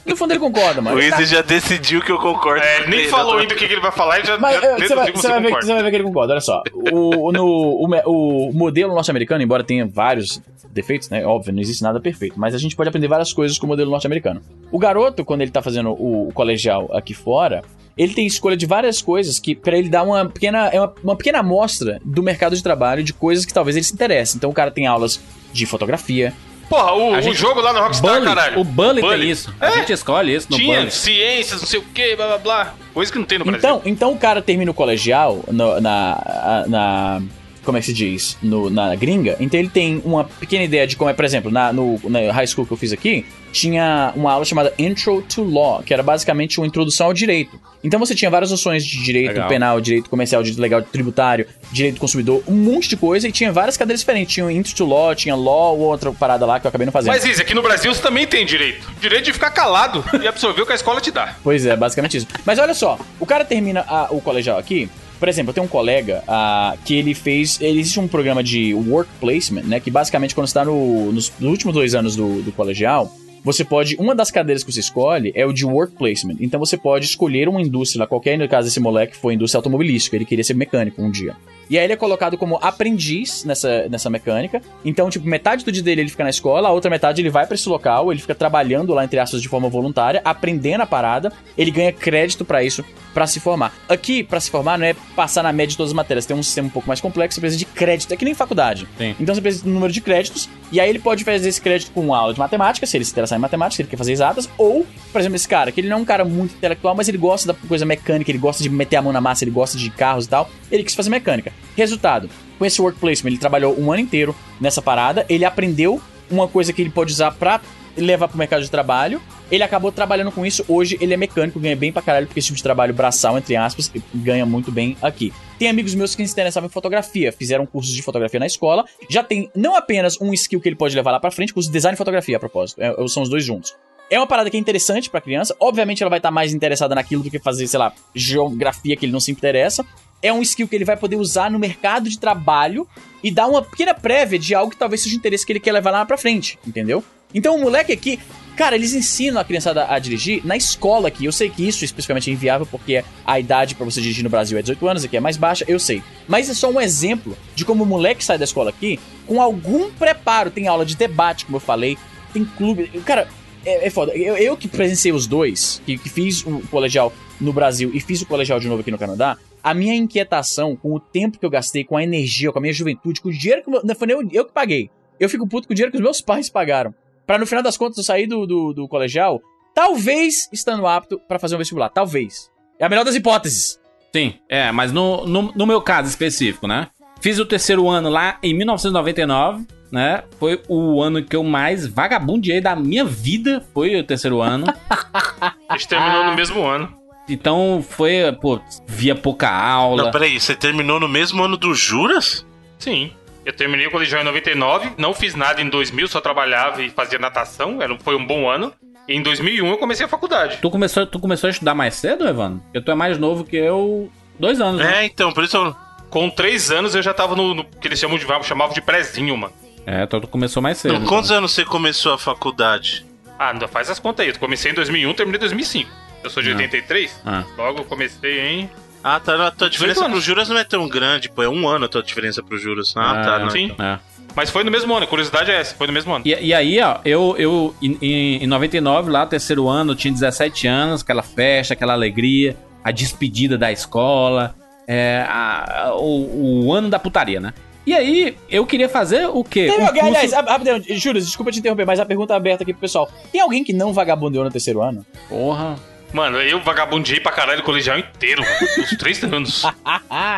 S3: No fundo, ele conconda, mano.
S2: O
S3: tá-
S2: Izzy já decidiu que eu concordo.
S4: É,
S2: com
S4: ele nem
S2: ele,
S4: falou ainda o que, que ele vai falar e já,
S3: Mas
S4: já
S3: é, você, vai, você, vai ver,
S4: concorda.
S3: você vai ver que ele concorda. Olha só. O, no, o, o modelo norte-americano, embora tenha vários defeitos, né? Óbvio, não existe nada perfeito. Mas a gente pode aprender várias coisas com o modelo norte-americano. O garoto, quando ele tá fazendo o, o colegial aqui fora, ele tem escolha de várias coisas que para ele dar uma pequena, é uma, uma pequena amostra do mercado de trabalho de coisas que talvez ele se interesse. Então o cara tem aulas de fotografia.
S4: Porra, o,
S5: A
S4: o
S5: gente-
S4: jogo lá no Rockstar,
S5: Bully,
S4: caralho.
S5: o Bully,
S4: Bully.
S5: tem isso. A
S4: É?
S5: gente escolhe isso no
S4: Tinha
S5: Bully.
S4: ciências, não sei o que, blá blá blá. Coisa que não tem no Brasil.
S3: Então, então o cara termina o colegial no- na, na. Como é que se diz? No- na gringa. Então ele tem uma pequena ideia de como é, por exemplo, na, no, na high school que eu fiz aqui, tinha uma aula chamada Intro to Law, que era basicamente uma introdução ao direito. Então você tinha várias noções de direito
S5: Legal.
S3: penal, direito comercial, direito legal, tributário, direito do consumidor, um monte de coisa, e tinha várias cadeiras diferentes. Tinha o Intro to Law, tinha Law, outra parada lá que eu acabei não fazendo.
S4: Mas Izzy, aqui no Brasil você também tem direito. Direito de ficar calado e absorver o que a escola te dá.
S3: Pois é, basicamente isso. Mas olha só, o cara termina a- o colegial aqui. Por exemplo, eu tenho um colega ah, que ele fez. Ele existe um programa de work placement, né? Que basicamente, quando você está no, nos, nos últimos dois anos do, do colegial, você pode. Uma das cadeiras que você escolhe é o de work placement. Então você pode escolher uma indústria qualquer, caso desse moleque foi indústria automobilística, ele queria ser mecânico um dia. E aí ele é colocado como aprendiz nessa, nessa mecânica. Então, tipo, metade do dia dele ele fica na escola, a outra metade ele vai pra esse local, ele fica trabalhando lá, entre aspas, de forma voluntária, aprendendo a parada, ele ganha crédito pra isso, pra se formar. Aqui, pra se formar, não é passar na média de todas as matérias, tem um sistema um pouco mais complexo, você precisa de crédito, é que nem faculdade.
S5: Sim.
S3: Então você precisa de um número de créditos, e aí ele pode fazer esse crédito com uma aula de matemática, se ele se interessar em matemática, se ele quer fazer exatas, ou, por exemplo, esse cara, que ele não é um cara muito intelectual, mas ele gosta da coisa mecânica, ele gosta de meter a mão na massa, ele gosta de carros e tal, ele quis fazer mecânica. Resultado, com esse work placement, ele trabalhou um ano inteiro nessa parada, ele aprendeu uma coisa que ele pode usar pra levar pro mercado de trabalho. Ele acabou trabalhando com isso. Hoje ele é mecânico, ganha bem pra caralho, porque esse tipo de trabalho braçal, entre aspas, ganha muito bem aqui. Tem amigos meus que se interessavam em fotografia, fizeram cursos de fotografia na escola. Já tem não apenas um skill que ele pode levar lá pra frente, curso de design e fotografia, a propósito. É, são os dois juntos. É uma parada que é interessante pra criança. Obviamente ela vai estar mais interessada naquilo do que fazer, sei lá, geografia que ele não se interessa. É um skill que ele vai poder usar no mercado de trabalho e dar uma pequena prévia de algo que talvez seja o interesse que ele quer levar lá pra frente, entendeu? Então o moleque aqui, cara, eles ensinam a criançada a dirigir na escola aqui. Eu sei que isso especificamente é inviável porque a idade pra você dirigir no Brasil é 18 anos, aqui é mais baixa, eu sei. Mas é só um exemplo de como o moleque sai da escola aqui com algum preparo. Tem aula de debate, como eu falei, tem clube. Cara, é, é foda. Eu, eu que presenciei os dois, que, que fiz o colegial no Brasil e fiz o colegial de novo aqui no Canadá, a minha inquietação com o tempo que eu gastei, com a energia, com a minha juventude, com o dinheiro que não foi nem eu, eu que paguei. Eu fico puto com o dinheiro que os meus pais pagaram. Pra no final das contas eu sair do, do, do colegial, talvez estando apto pra fazer um vestibular. Talvez. É a melhor das hipóteses.
S5: Sim, é, mas no, no, no meu caso específico, né? Fiz o terceiro ano lá em 1999, né? Foi o ano que eu mais vagabundeei da minha vida, foi o terceiro ano.
S4: A gente terminou no mesmo ano.
S5: Então foi, pô, via pouca aula.
S2: Não, peraí, você terminou no mesmo ano do Juras?
S4: Sim. Eu terminei o colegial em 99, não fiz nada em 2000, só trabalhava e fazia natação, era, foi um bom ano. E em 2001 eu comecei a faculdade.
S5: Tu começou, tu começou a estudar mais cedo, Evandro? Porque tu é mais novo que eu. Dois anos, né?
S2: É, então, por isso eu...
S4: Com três anos eu já tava no, no que eles chamam de, chamavam de prézinho, mano.
S5: É, então tu começou mais cedo.
S2: Não, quantos anos você começou a faculdade?
S4: Ah, não, faz as contas aí. Eu comecei em 2001, terminei em 2005. Eu sou de
S5: Ah.
S4: 83,
S5: Ah.
S4: logo eu comecei em...
S2: Ah, tá. A tua diferença pro Juras não é tão grande, pô. É um ano a tua diferença pro Juras. Ah, tá. Não,
S4: sim.
S2: então.
S5: É.
S4: Mas foi no mesmo ano, a curiosidade é essa, foi no mesmo ano.
S5: E, e aí, ó, eu, eu em, em- em 99, lá, terceiro ano, eu tinha 17 anos, aquela festa, aquela alegria, a despedida da escola, é, a- a- o, o ano da putaria, né? E aí, eu queria fazer o quê?
S3: Teve
S5: Um
S3: alguém,
S5: curso-
S3: aliás, rap- rapidão, Júlio, desculpa te interromper, mas a pergunta é aberta aqui pro pessoal. Tem alguém que não vagabundeou no terceiro ano?
S5: Porra.
S4: Mano, eu vagabundei pra caralho o colegial inteiro, mano, os três anos.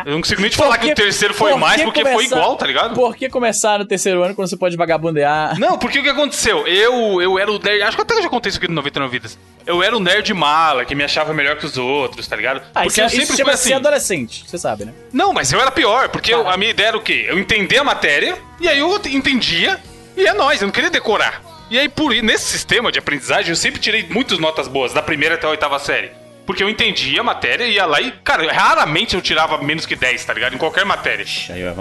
S4: Eu não consigo nem te falar
S3: que-
S4: que o terceiro foi
S3: por
S4: mais,
S3: que
S4: porque foi
S3: começar-
S4: igual, tá ligado?
S3: Por que começar no terceiro ano quando você pode vagabundear?
S4: Não, porque o que aconteceu? Eu, eu era o nerd. Acho que até já contei isso aqui no 99 Vidas. Eu era o nerd mala, que me achava melhor que os outros, tá ligado?
S3: Ah,
S4: porque
S3: isso,
S4: eu
S3: é-
S4: sempre
S3: isso
S4: fui assim.
S3: ser adolescente, você sabe, né?
S4: Não, mas eu era pior, porque eu-
S3: Tá.
S4: a minha ideia era o quê? Eu entendia a matéria, e aí eu entendia, e é nóis, eu não queria decorar. E aí, por nesse sistema de aprendizagem, eu sempre tirei muitas notas boas, da primeira até a oitava série. Porque eu entendia a matéria, ia lá e, cara, raramente eu tirava menos que 10, tá ligado? Em qualquer matéria.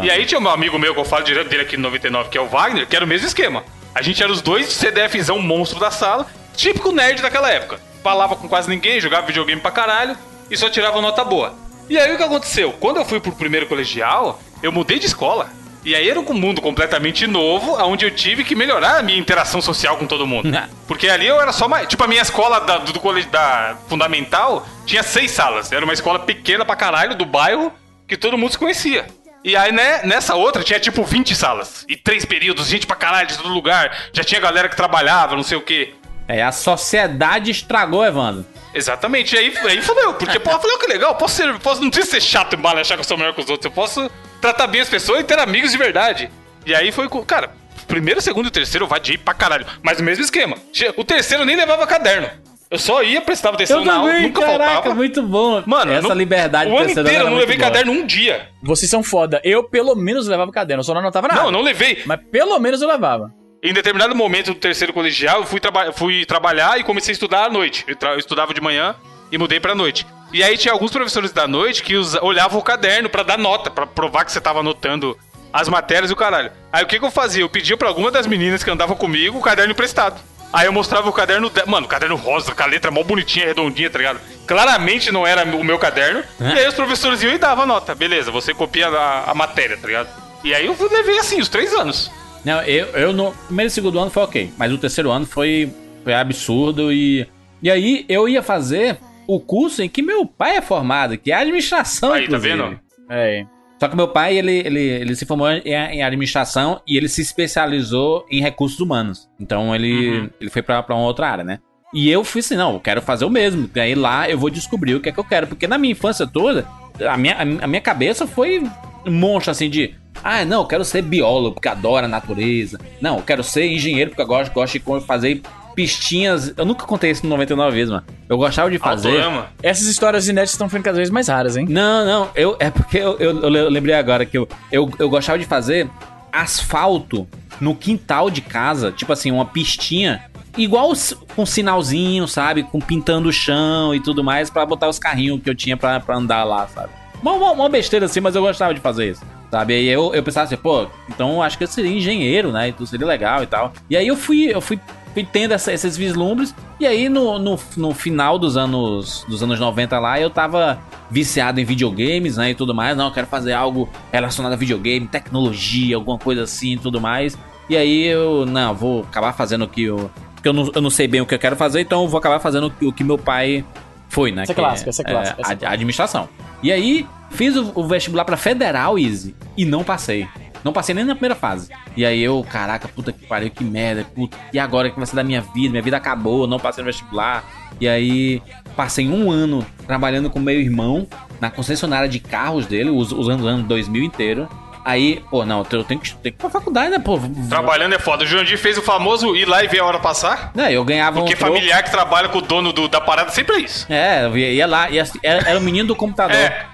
S4: E aí tinha um amigo meu que eu falo direto dele aqui no 99, que é o Wagner, que era o mesmo esquema. A gente era os dois CDFzão monstro da sala, típico nerd daquela época. Falava com quase ninguém, jogava videogame pra caralho e só tirava nota boa. E aí o que aconteceu? Quando eu fui pro primeiro colegial, eu mudei de escola. E aí era um mundo completamente novo, onde eu tive que melhorar a minha interação social com todo mundo. Porque ali eu era só mais. Tipo, a minha escola da, do, do colégio da fundamental tinha seis salas. Era uma escola pequena pra caralho, do bairro, que todo mundo se conhecia. E aí, né, nessa outra tinha tipo 20 salas. E três períodos, gente pra caralho de todo lugar. Já tinha galera que trabalhava, não sei o quê.
S5: É, a sociedade estragou, Evandro.
S4: Exatamente, e aí, aí fodeu. Porque, eu falei, ó, que legal, posso ser, posso, não precisa ser chato e mal e achar que eu sou melhor que os outros. Eu posso tratar bem as pessoas e ter amigos de verdade. E aí foi, com- cara, primeiro, segundo e terceiro eu vadiei pra caralho. Mas o mesmo esquema. O terceiro eu nem levava caderno. Eu só ia, prestava atenção na aula, nunca
S5: caraca,
S4: faltava.
S5: muito bom.
S4: Mano,
S5: essa
S4: não-
S5: liberdade
S4: O ano inteiro eu não levei
S5: boa.
S4: caderno um dia.
S3: Vocês são foda. Eu, pelo menos, levava caderno. Eu só não anotava nada.
S4: Não, não levei.
S3: Mas pelo menos eu levava.
S4: Em determinado momento do terceiro colegial, eu fui, traba- fui trabalhar e comecei a estudar à noite. Eu, eu estudava de manhã e mudei pra noite. E aí tinha alguns professores da noite que olhavam o caderno pra dar nota, pra provar que você tava anotando as matérias e o caralho. Aí o que, que eu fazia? Eu pedia pra alguma das meninas que andavam comigo o caderno emprestado. Aí eu mostrava o caderno dela. Mano, caderno rosa, com a letra mó bonitinha, redondinha, tá ligado? Claramente não era o meu caderno. E aí os professores iam e davam nota. Beleza, você copia a, a matéria, tá ligado? E aí eu levei assim, os três anos.
S5: Não, eu, eu no primeiro e segundo ano foi ok, mas o terceiro ano foi, foi absurdo e. E aí eu ia fazer o curso em que meu pai é formado, que é administração,
S4: Aí, tá
S5: inclusive.
S4: vendo?
S3: É.
S5: Só que meu pai, ele, ele, ele se formou em, em administração e ele se especializou em recursos humanos. Então ele,
S4: Uhum.
S5: ele foi pra, pra uma outra área, né? E eu fui assim, não, eu quero fazer o mesmo. Aí lá eu vou descobrir o que é que eu quero. Porque na minha infância toda, a minha, a minha cabeça foi um monstro, assim, de Ah, não, eu quero ser biólogo porque adoro a natureza. Não, eu quero ser engenheiro porque eu gosto, gosto de fazer pistinhas. Eu nunca contei isso no 99 vezes, mano. Eu gostava de fazer.
S4: Autorama.
S3: Essas histórias inéditas estão ficando cada vez mais raras, hein?
S5: Não, não, eu, é porque eu, eu, eu le- eu lembrei agora que eu, eu, eu gostava de fazer asfalto no quintal de casa, tipo assim, uma pistinha, igual com sinalzinho, sabe? Com pintando o chão e tudo mais, pra botar os carrinhos que eu tinha pra, pra andar lá, sabe? Uma, uma, uma besteira assim, mas eu gostava de fazer isso. Sabe? Aí eu, eu pensava assim, pô, então eu acho que eu seria engenheiro, né? Então seria legal e tal. E aí eu fui, eu fui tendo essa- esses vislumbres. E aí no, no, no final dos anos, dos anos 90 lá, eu tava viciado em videogames, né? E tudo mais. Não, eu quero fazer algo relacionado a videogame, tecnologia, alguma coisa assim e tudo mais. E aí eu, não, vou acabar fazendo o que eu. Porque eu não, eu não sei bem o que eu quero fazer, então eu vou acabar fazendo o que, o que meu pai foi, né?
S3: Essa é
S5: que
S3: clássica, essa é clássica, essa é
S5: a- a administração. E aí, fiz o, o vestibular pra federal, Easy, e não passei. Não passei nem na primeira fase. E aí eu, caraca, puta que pariu, que merda, puta. E agora que vai ser da minha vida? Minha vida acabou, não passei no vestibular. E aí, passei um ano trabalhando com meu irmão na concessionária de carros dele, us- usando o ano 2000 inteiro. Aí, pô, não, eu tenho que, tenho que ir pra faculdade, né, pô?
S4: Trabalhando é foda. O Jurandir fez o famoso ir lá e ver a hora passar.
S5: Não, eu ganhava
S4: Porque
S5: um troco.
S4: familiar que trabalha com o dono do- da parada sempre é isso.
S5: É, eu ia, ia lá, ia, era, era o menino do computador.
S4: É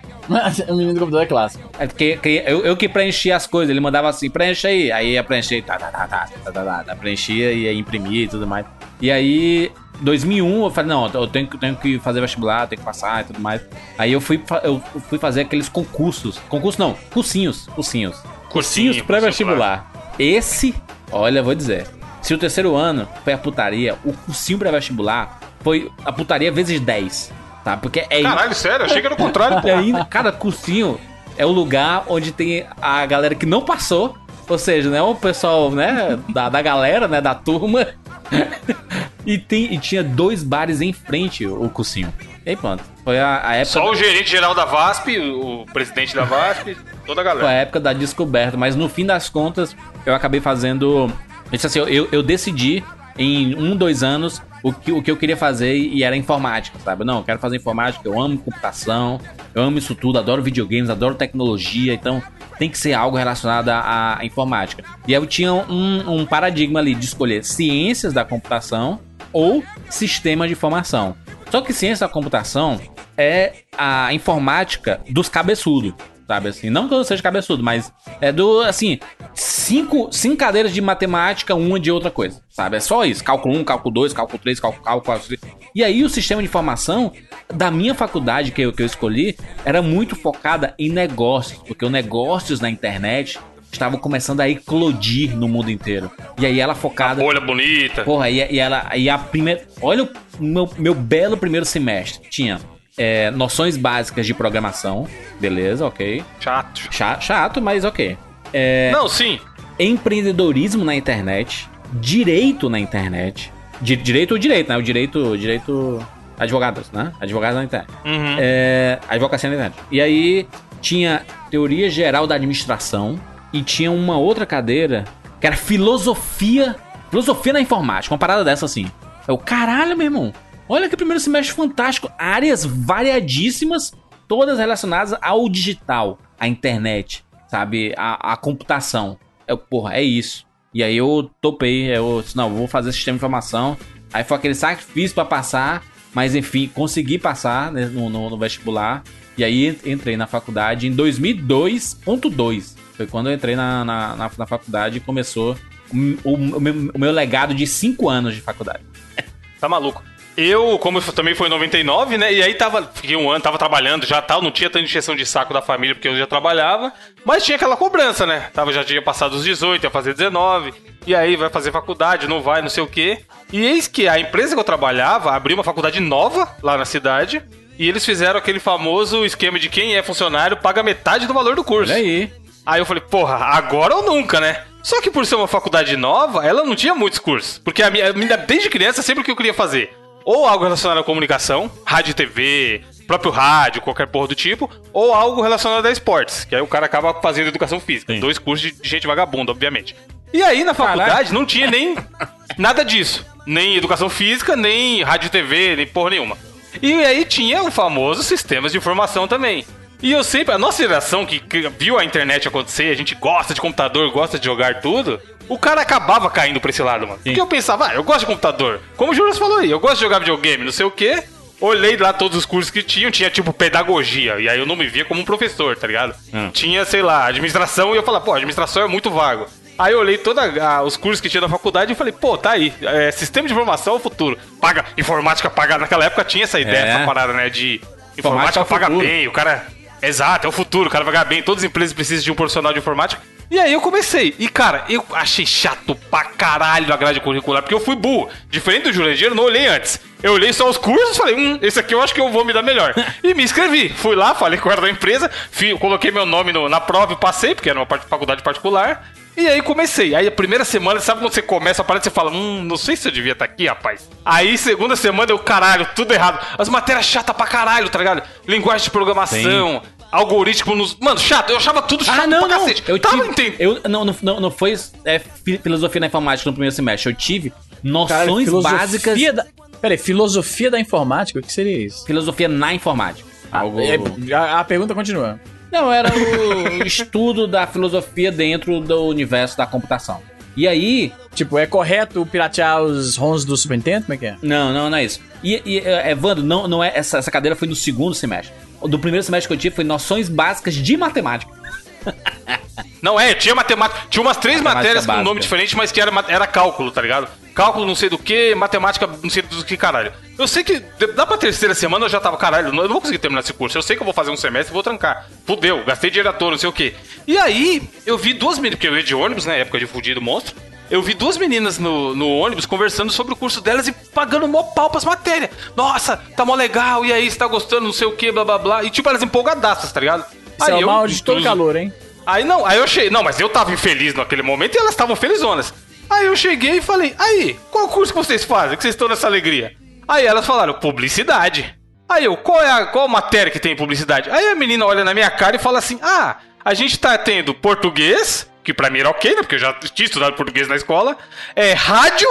S3: o menino do computador é clássico.
S5: É porque que, eu, eu que preenchia as coisas, ele mandava assim, preencha aí. Aí ia preencher, tá, tá, tá, tá, tá, tá, tá, tá preenchia e aí imprimir e tudo mais. E aí, 2001, eu falei, não, eu tenho, tenho que fazer vestibular, tenho que passar e tudo mais. Aí eu fui, eu fui fazer aqueles concursos. Concurso não, cursinhos, cursinhos. Cursinhos pré-vestibular. Esse, olha, vou dizer. Se o terceiro ano foi a putaria, o cursinho pré-vestibular foi a putaria vezes 10. Tá? Porque é
S4: Caralho, sério? Achei que era o contrário.
S5: e ainda, cada cursinho é o lugar onde tem a galera que não passou. Ou seja, né? O pessoal, né? Da, da galera, né? Da turma. e, tem, e tinha dois bares em frente o cursinho. E aí pronto. Foi a, a época.
S4: Só o gerente geral da VASP, o presidente da VASP, toda a
S5: Foi a
S4: galera.
S5: época da descoberta, mas no fim das contas, eu acabei fazendo. Eu assim, eu, eu decidi em um, dois anos o que, o que eu queria fazer e era informática, sabe? Não, eu quero fazer informática, eu amo computação, eu amo isso tudo, adoro videogames, adoro tecnologia, então tem que ser algo relacionado à, à informática. E eu tinha um, um paradigma ali de escolher ciências da computação ou sistema de informação. Só que ciência da computação é a informática dos cabeçudos, sabe assim? Não que eu seja cabeçudo, mas é do, assim, cinco, cinco cadeiras de matemática, uma de outra coisa, sabe? É só isso. Cálculo 1, cálculo 2, cálculo 3, cálculo, cálculo 4. E aí o sistema de informação da minha faculdade que eu, que eu escolhi era muito focada em negócios, porque os negócios na internet estavam começando a eclodir no mundo inteiro. E aí ela focada...
S4: Bolha bonita.
S5: Porra, e, e ela. E a primeira. Olha o meu, meu belo primeiro semestre. Tinha é, noções básicas de programação. Beleza, ok.
S4: Chato.
S5: Cha- chato, mas ok. É,
S4: Não, sim.
S5: empreendedorismo na internet. Direito na internet. Di- direito ou direito, né? O direito. Direito. Advogados, né? Advogados na internet.
S4: Uhum.
S5: É, advocacia na internet. E aí tinha teoria geral da administração e tinha uma outra cadeira que era filosofia, filosofia na informática, uma parada dessa assim. Eu, caralho, meu irmão. Olha que primeiro semestre fantástico, áreas variadíssimas, todas relacionadas ao digital, à internet, sabe, à, à computação. Eu, porra, é isso. E aí eu topei, eu disse, não, vou fazer sistema de informação. Aí foi aquele sacrifício pra passar, mas enfim, consegui passar né, no, no- no vestibular. E aí entrei na faculdade em 2002.2. Foi quando eu entrei na, na, na, na faculdade e começou o, o meu, o meu legado de 5 anos de faculdade.
S4: Tá maluco. Eu, como também foi em 99, né? E aí tava, fiquei um ano, tava trabalhando já tal, não tinha tanta injeção de saco da família porque eu já trabalhava, mas tinha aquela cobrança, né? Tava, já tinha passado os 18, ia fazer 19, e aí vai fazer faculdade, não vai, não sei o quê. E eis que a empresa que eu trabalhava abriu uma faculdade nova lá na cidade, e eles fizeram aquele famoso esquema de quem é funcionário paga metade do valor do curso.
S5: Olha aí.
S4: Aí eu falei, porra, agora ou nunca, né? Só que por ser uma faculdade nova, ela não tinha muitos cursos. Porque a minha- desde criança, sempre o que eu queria fazer, ou algo relacionado à comunicação, rádio e TV, próprio rádio, qualquer porra do tipo, ou algo relacionado a esportes, que aí o cara acaba fazendo educação física.
S5: Sim.
S4: Dois cursos de gente vagabunda, obviamente. E aí na faculdade não tinha nem nada disso. Nem educação física, nem rádio e TV, nem porra nenhuma. E aí tinha o famoso sistemas de informação também. E eu sempre, a nossa geração que, que viu a internet acontecer, a gente gosta de computador, gosta de jogar tudo, o cara acabava caindo pra esse lado, mano. Porque eu pensava, ah, eu gosto de computador. Como o Júlio falou aí, eu gosto de jogar videogame, não sei o quê. Olhei lá todos os cursos que tinham, tinha tipo pedagogia, e aí eu não me via como um professor, tá ligado? Tinha, sei lá, administração, e eu falava, pô, administração é muito vago. Aí eu olhei todos os cursos que tinha na faculdade e falei, pô, tá aí, é, sistema de informação é o futuro. Paga, informática paga, naquela época tinha essa ideia,
S5: É.
S4: essa parada, né, de
S5: Informática
S4: informática
S5: é
S4: paga
S5: futuro.
S4: bem, o cara... Exato, é o futuro, o cara vai ganhar bem, todas as empresas precisam de um profissional de informática. E aí eu comecei. E, cara, eu achei chato pra caralho a grade curricular, porque eu fui burro. Diferente do Jurandir, eu não olhei antes. Eu olhei só os cursos e falei, hum, esse aqui eu acho que eu vou me dar melhor. e me inscrevi. Fui lá, falei com o cara da empresa, fi- coloquei meu nome no- na prova e passei, porque era uma parte- faculdade particular. E aí comecei. Aí a primeira semana, sabe quando você começa a parada, você fala, hum, não sei se eu devia estar aqui, rapaz. Aí segunda semana eu, caralho, tudo errado. As matérias chatas pra caralho, tá ligado? Linguagem de programação, algoritmo nos. Mano, chato, eu achava tudo chato
S5: Ah, não,
S4: pra
S5: não.
S4: cacete.
S5: Eu
S4: Tava
S5: tive.
S4: entendendo.
S5: Eu, não, não, não, foi é, fi- filosofia na informática no primeiro semestre. Eu tive noções básicas.
S3: Da... Peraí, filosofia da informática? O que seria isso?
S5: Filosofia na informática. Algo...
S3: É, a, a pergunta continua.
S5: Não, era o estudo da filosofia dentro do universo da computação. E aí,
S3: Tipo, é correto piratear os ROMs do Super Nintendo? Como é que é?
S5: Não, não, não é isso. E, e é, Evandro, não, não é essa, essa cadeira foi no segundo semestre. Do primeiro semestre que eu tive foi noções básicas de matemática.
S4: Não é, tinha matemática. Tinha umas três
S5: Matemática
S4: matérias com
S5: básica.
S4: nome diferente, mas que era, era cálculo, tá ligado? Cálculo não sei do que, matemática não sei do que caralho. Eu sei que dá pra terceira semana eu já tava, caralho, eu não vou conseguir terminar esse curso. Eu sei que eu vou fazer um semestre e vou trancar. Fudeu, gastei dinheiro à toa, não sei o que. E aí, eu vi duas meninas, porque eu ia de ônibus, né? Época de fudido monstro. Eu vi duas meninas no, no ônibus conversando sobre o curso delas e pagando mó pau pras matérias. Nossa, tá mó legal, e aí, você tá gostando, não sei o que, blá blá blá. E tipo, elas empolgadaças, tá ligado?
S3: É
S4: Aí
S3: o
S4: eu,
S3: mal de todo calor, hein?
S4: Aí não, aí eu cheguei. Não, mas eu tava infeliz naquele momento e elas estavam felizonas. Aí eu cheguei e falei, aí, qual curso que vocês fazem? Que vocês estão nessa alegria? Aí elas falaram, publicidade. Aí eu, qual é a qual matéria que tem publicidade? Aí a menina olha na minha cara e fala assim: Ah, a gente tá tendo português, que pra mim era ok, né? Porque eu já tinha estudado português na escola. É rádio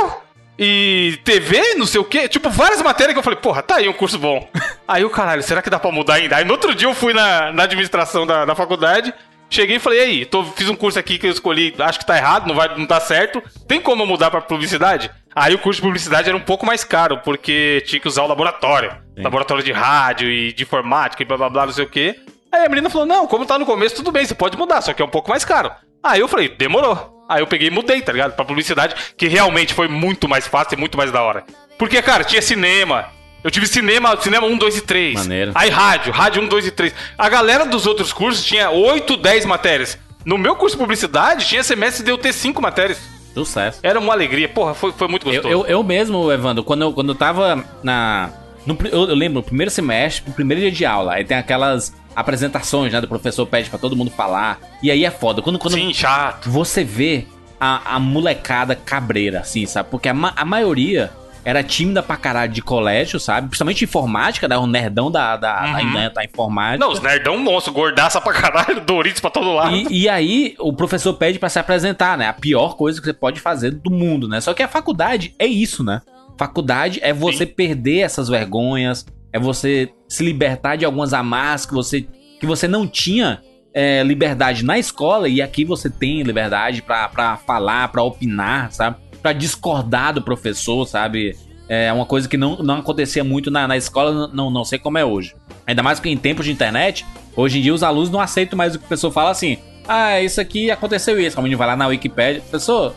S4: e TV, não sei o quê. Tipo, várias matérias que eu falei, porra, tá aí um curso bom. aí o caralho, será que dá pra mudar ainda? Aí no outro dia eu fui na, na administração da, da faculdade. Cheguei e falei, e aí, tô, fiz um curso aqui que eu escolhi, acho que tá errado, não, vai, não tá certo. Tem como eu mudar pra publicidade? Aí o curso de publicidade era um pouco mais caro, porque tinha que usar o laboratório. Laboratório de rádio e de informática e blá blá blá, não sei o quê. Aí a menina falou, não, como tá no começo, tudo bem, você pode mudar, só que é um pouco mais caro. Aí eu falei, demorou. Aí eu peguei e mudei, tá ligado? Pra publicidade, que realmente foi muito mais fácil e muito mais da hora. Porque, cara, tinha cinema. Eu tive cinema, cinema 1, 2 e 3.
S5: Maneiro.
S4: Aí rádio, rádio 1, 2 e 3. A galera dos outros cursos tinha 8, 10 matérias. No meu curso de publicidade, tinha semestre de eu ter 5 matérias.
S5: Sucesso.
S4: Era uma alegria. Porra, foi, foi muito
S5: Eu,
S4: gostoso.
S5: eu, eu mesmo, Evandro, quando eu, quando eu tava na. no eu, eu lembro, no primeiro semestre, no primeiro dia de aula, aí tem aquelas apresentações, né? Do professor pede pra todo mundo falar. E aí é foda. Quando, quando
S4: Sim, chato.
S5: você vê a, a molecada cabreira, assim, sabe? Porque a, ma- a maioria era tímida pra caralho de colégio, sabe? Principalmente informática, né? O nerdão da, da,
S4: Uhum.
S5: da, da informática.
S4: Não, os nerdão monstro, gordaça pra caralho, Doritos pra todo lado.
S5: E, e aí, o professor pede pra se apresentar, né? A pior coisa que você pode fazer do mundo, né? Só que a faculdade é isso, né? Faculdade é você perder essas vergonhas, é você se libertar de algumas amarras que você, que você não tinha é, liberdade na escola e aqui você tem liberdade pra falar, pra opinar, sabe? Pra discordar do professor, sabe? É uma coisa que não, não acontecia muito na, na escola, não, não sei como é hoje. Ainda mais que em tempos de internet, hoje em dia os alunos não aceitam mais o que o professor fala assim. Ah, isso aqui aconteceu isso. Como a gente vai lá na Wikipédia. Professor,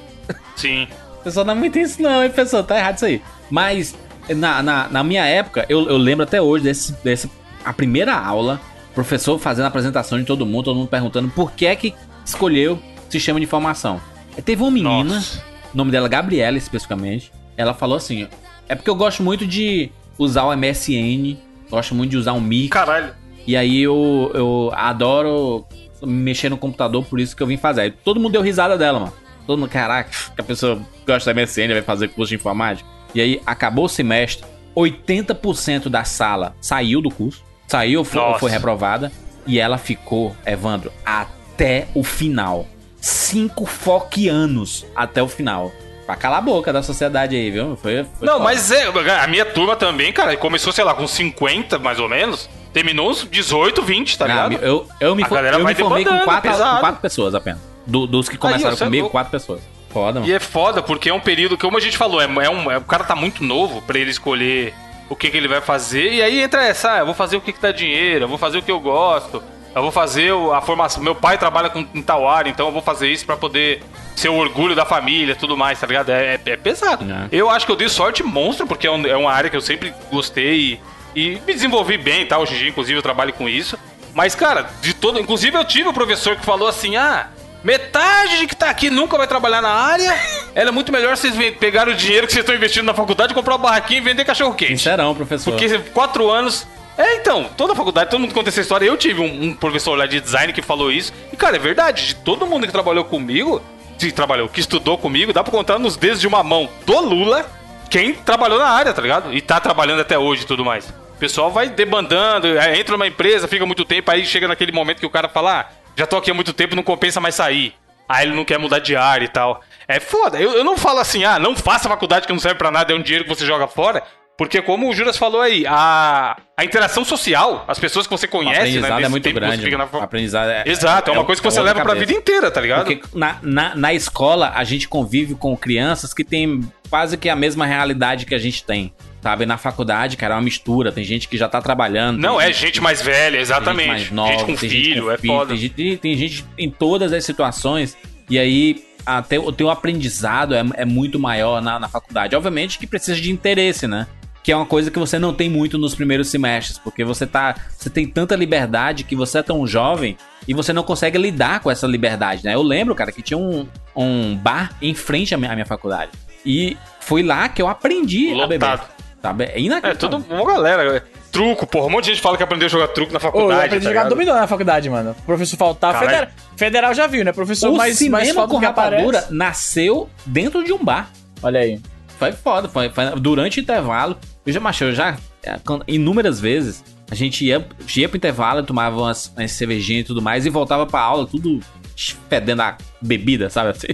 S4: Sim.
S5: professor, não é muito isso não, hein, professor? Tá errado isso aí. Mas, na, na, na minha época, eu, eu lembro até hoje desse, desse... A primeira aula, professor fazendo a apresentação de todo mundo, todo mundo perguntando por que é que escolheu sistema de informação. Teve uma menina,
S4: Nossa.
S5: o nome dela é Gabriela especificamente, ela falou assim, é porque eu gosto muito de usar o MSN, gosto muito de usar o Mic,
S4: Caralho.
S5: e aí eu, eu adoro mexer no computador, por isso que eu vim fazer. Aí todo mundo deu risada dela, mano. Todo mundo, caraca, que a pessoa gosta da MSN vai fazer curso de informática. E aí acabou o semestre, 80% da sala saiu do curso, saiu, foi, foi reprovada, e ela ficou, Evandro, até o final. Cinco foquianos até o final. Pra calar a boca da sociedade aí, viu? Foi, foi
S4: Não,
S5: foda.
S4: mas é, a minha turma também, cara, começou, sei lá, com 50, mais ou menos. Terminou uns 18, 20, tá
S5: Não,
S4: ligado?
S5: eu, eu me,
S4: A
S5: eu me formei com quatro, com quatro pessoas apenas. Do- dos que começaram
S4: Aí, é
S5: comigo,
S4: louco.
S5: quatro pessoas. Foda, mano.
S4: E é foda, porque é um período que, como a gente falou, é, é um, é- o cara tá muito novo pra ele escolher o que, que ele vai fazer. E aí entra essa, ah, eu vou fazer o que, que dá dinheiro, eu vou fazer o que eu gosto, eu vou fazer a formação. Meu pai trabalha com em tal área, então eu vou fazer isso pra poder ser o orgulho da família tudo mais, tá ligado? É, é- é pesado.
S5: É.
S4: Eu acho que eu dei sorte monstro, porque é, um- é uma área que eu sempre gostei e, e me desenvolvi bem tal. Hoje em dia, inclusive, eu trabalho com isso. Mas, cara, de todo. Inclusive, eu tive um professor que falou assim: ah. Metade de que tá aqui nunca vai trabalhar na área. Era muito melhor vocês pegarem o dinheiro que vocês estão investindo na faculdade, comprar uma barraquinha e vender cachorro quente.
S5: Sincerão, professor.
S4: Porque quatro anos. É, então, toda faculdade, todo mundo conta essa história. Eu tive um, um professor lá de design que falou isso. E, cara, é verdade. De todo mundo que trabalhou comigo, que trabalhou, que estudou comigo, dá pra contar nos dedos de uma mão do Lula quem trabalhou na área, tá ligado? E tá trabalhando até hoje e tudo mais. O pessoal vai debandando, é, entra numa empresa, fica muito tempo, aí chega naquele momento que o cara fala, ah, já tô aqui há muito tempo, não compensa mais sair. Aí ele não quer mudar de área e tal. É foda. Eu, eu não falo assim, ah, não faça faculdade que não serve pra nada, é um dinheiro que você joga fora. Porque como o Juras falou aí, a, a interação social, as pessoas que você
S5: O
S4: conhece, né,
S5: aprendizado
S4: nesse
S5: é muito grande. mano.
S4: na
S5: O aprendizado é,
S4: Exato, é, uma coisa que você leva pra
S5: cabeça.
S4: vida inteira, tá ligado?
S5: Porque na, na, na escola a gente convive com crianças que têm quase que a mesma realidade que a gente tem. Sabe? Na faculdade, cara, é uma mistura. Tem gente que já tá trabalhando.
S4: Não,
S5: tem
S4: é gente mais velha, exatamente.
S5: mais nova,
S4: gente com
S5: tem
S4: filho,
S5: com
S4: é
S5: filho,
S4: foda.
S5: Tem gente, tem gente em todas as situações. E aí, até o teu aprendizado é, é muito maior na, na faculdade. Obviamente que precisa de interesse, né? Que é uma coisa que você não tem muito nos primeiros semestres, porque você tá. Você tem tanta liberdade que você é tão jovem e você não consegue lidar com essa liberdade, né? Eu lembro, cara, que tinha um, um bar em frente à minha, à minha faculdade. E foi lá que eu aprendi a beber. Sabe? É
S4: É,
S5: inacreditável.
S4: tudo uma galera. é, Truco, porra. Um monte de gente fala que aprendeu a jogar truco na
S3: Ô, eu
S4: faculdade.
S3: aprendi a
S4: tá
S3: jogar
S4: ligado?
S3: dominó na faculdade, mano. O professor faltava.
S4: Caralho.
S3: Federal, federal já viu, né? Professor
S5: O
S3: mais,
S5: cinema
S3: mais
S5: com rapadura
S3: aparece.
S5: nasceu dentro de um bar.
S3: Olha aí.
S5: Foi foda, foi, foi durante o intervalo. Eu já machou, já é, quando- inúmeras vezes a gente ia, ia pro intervalo, tomava umas, umas cervejinhas e tudo mais e voltava pra aula, tudo fedendo a bebida, sabe assim?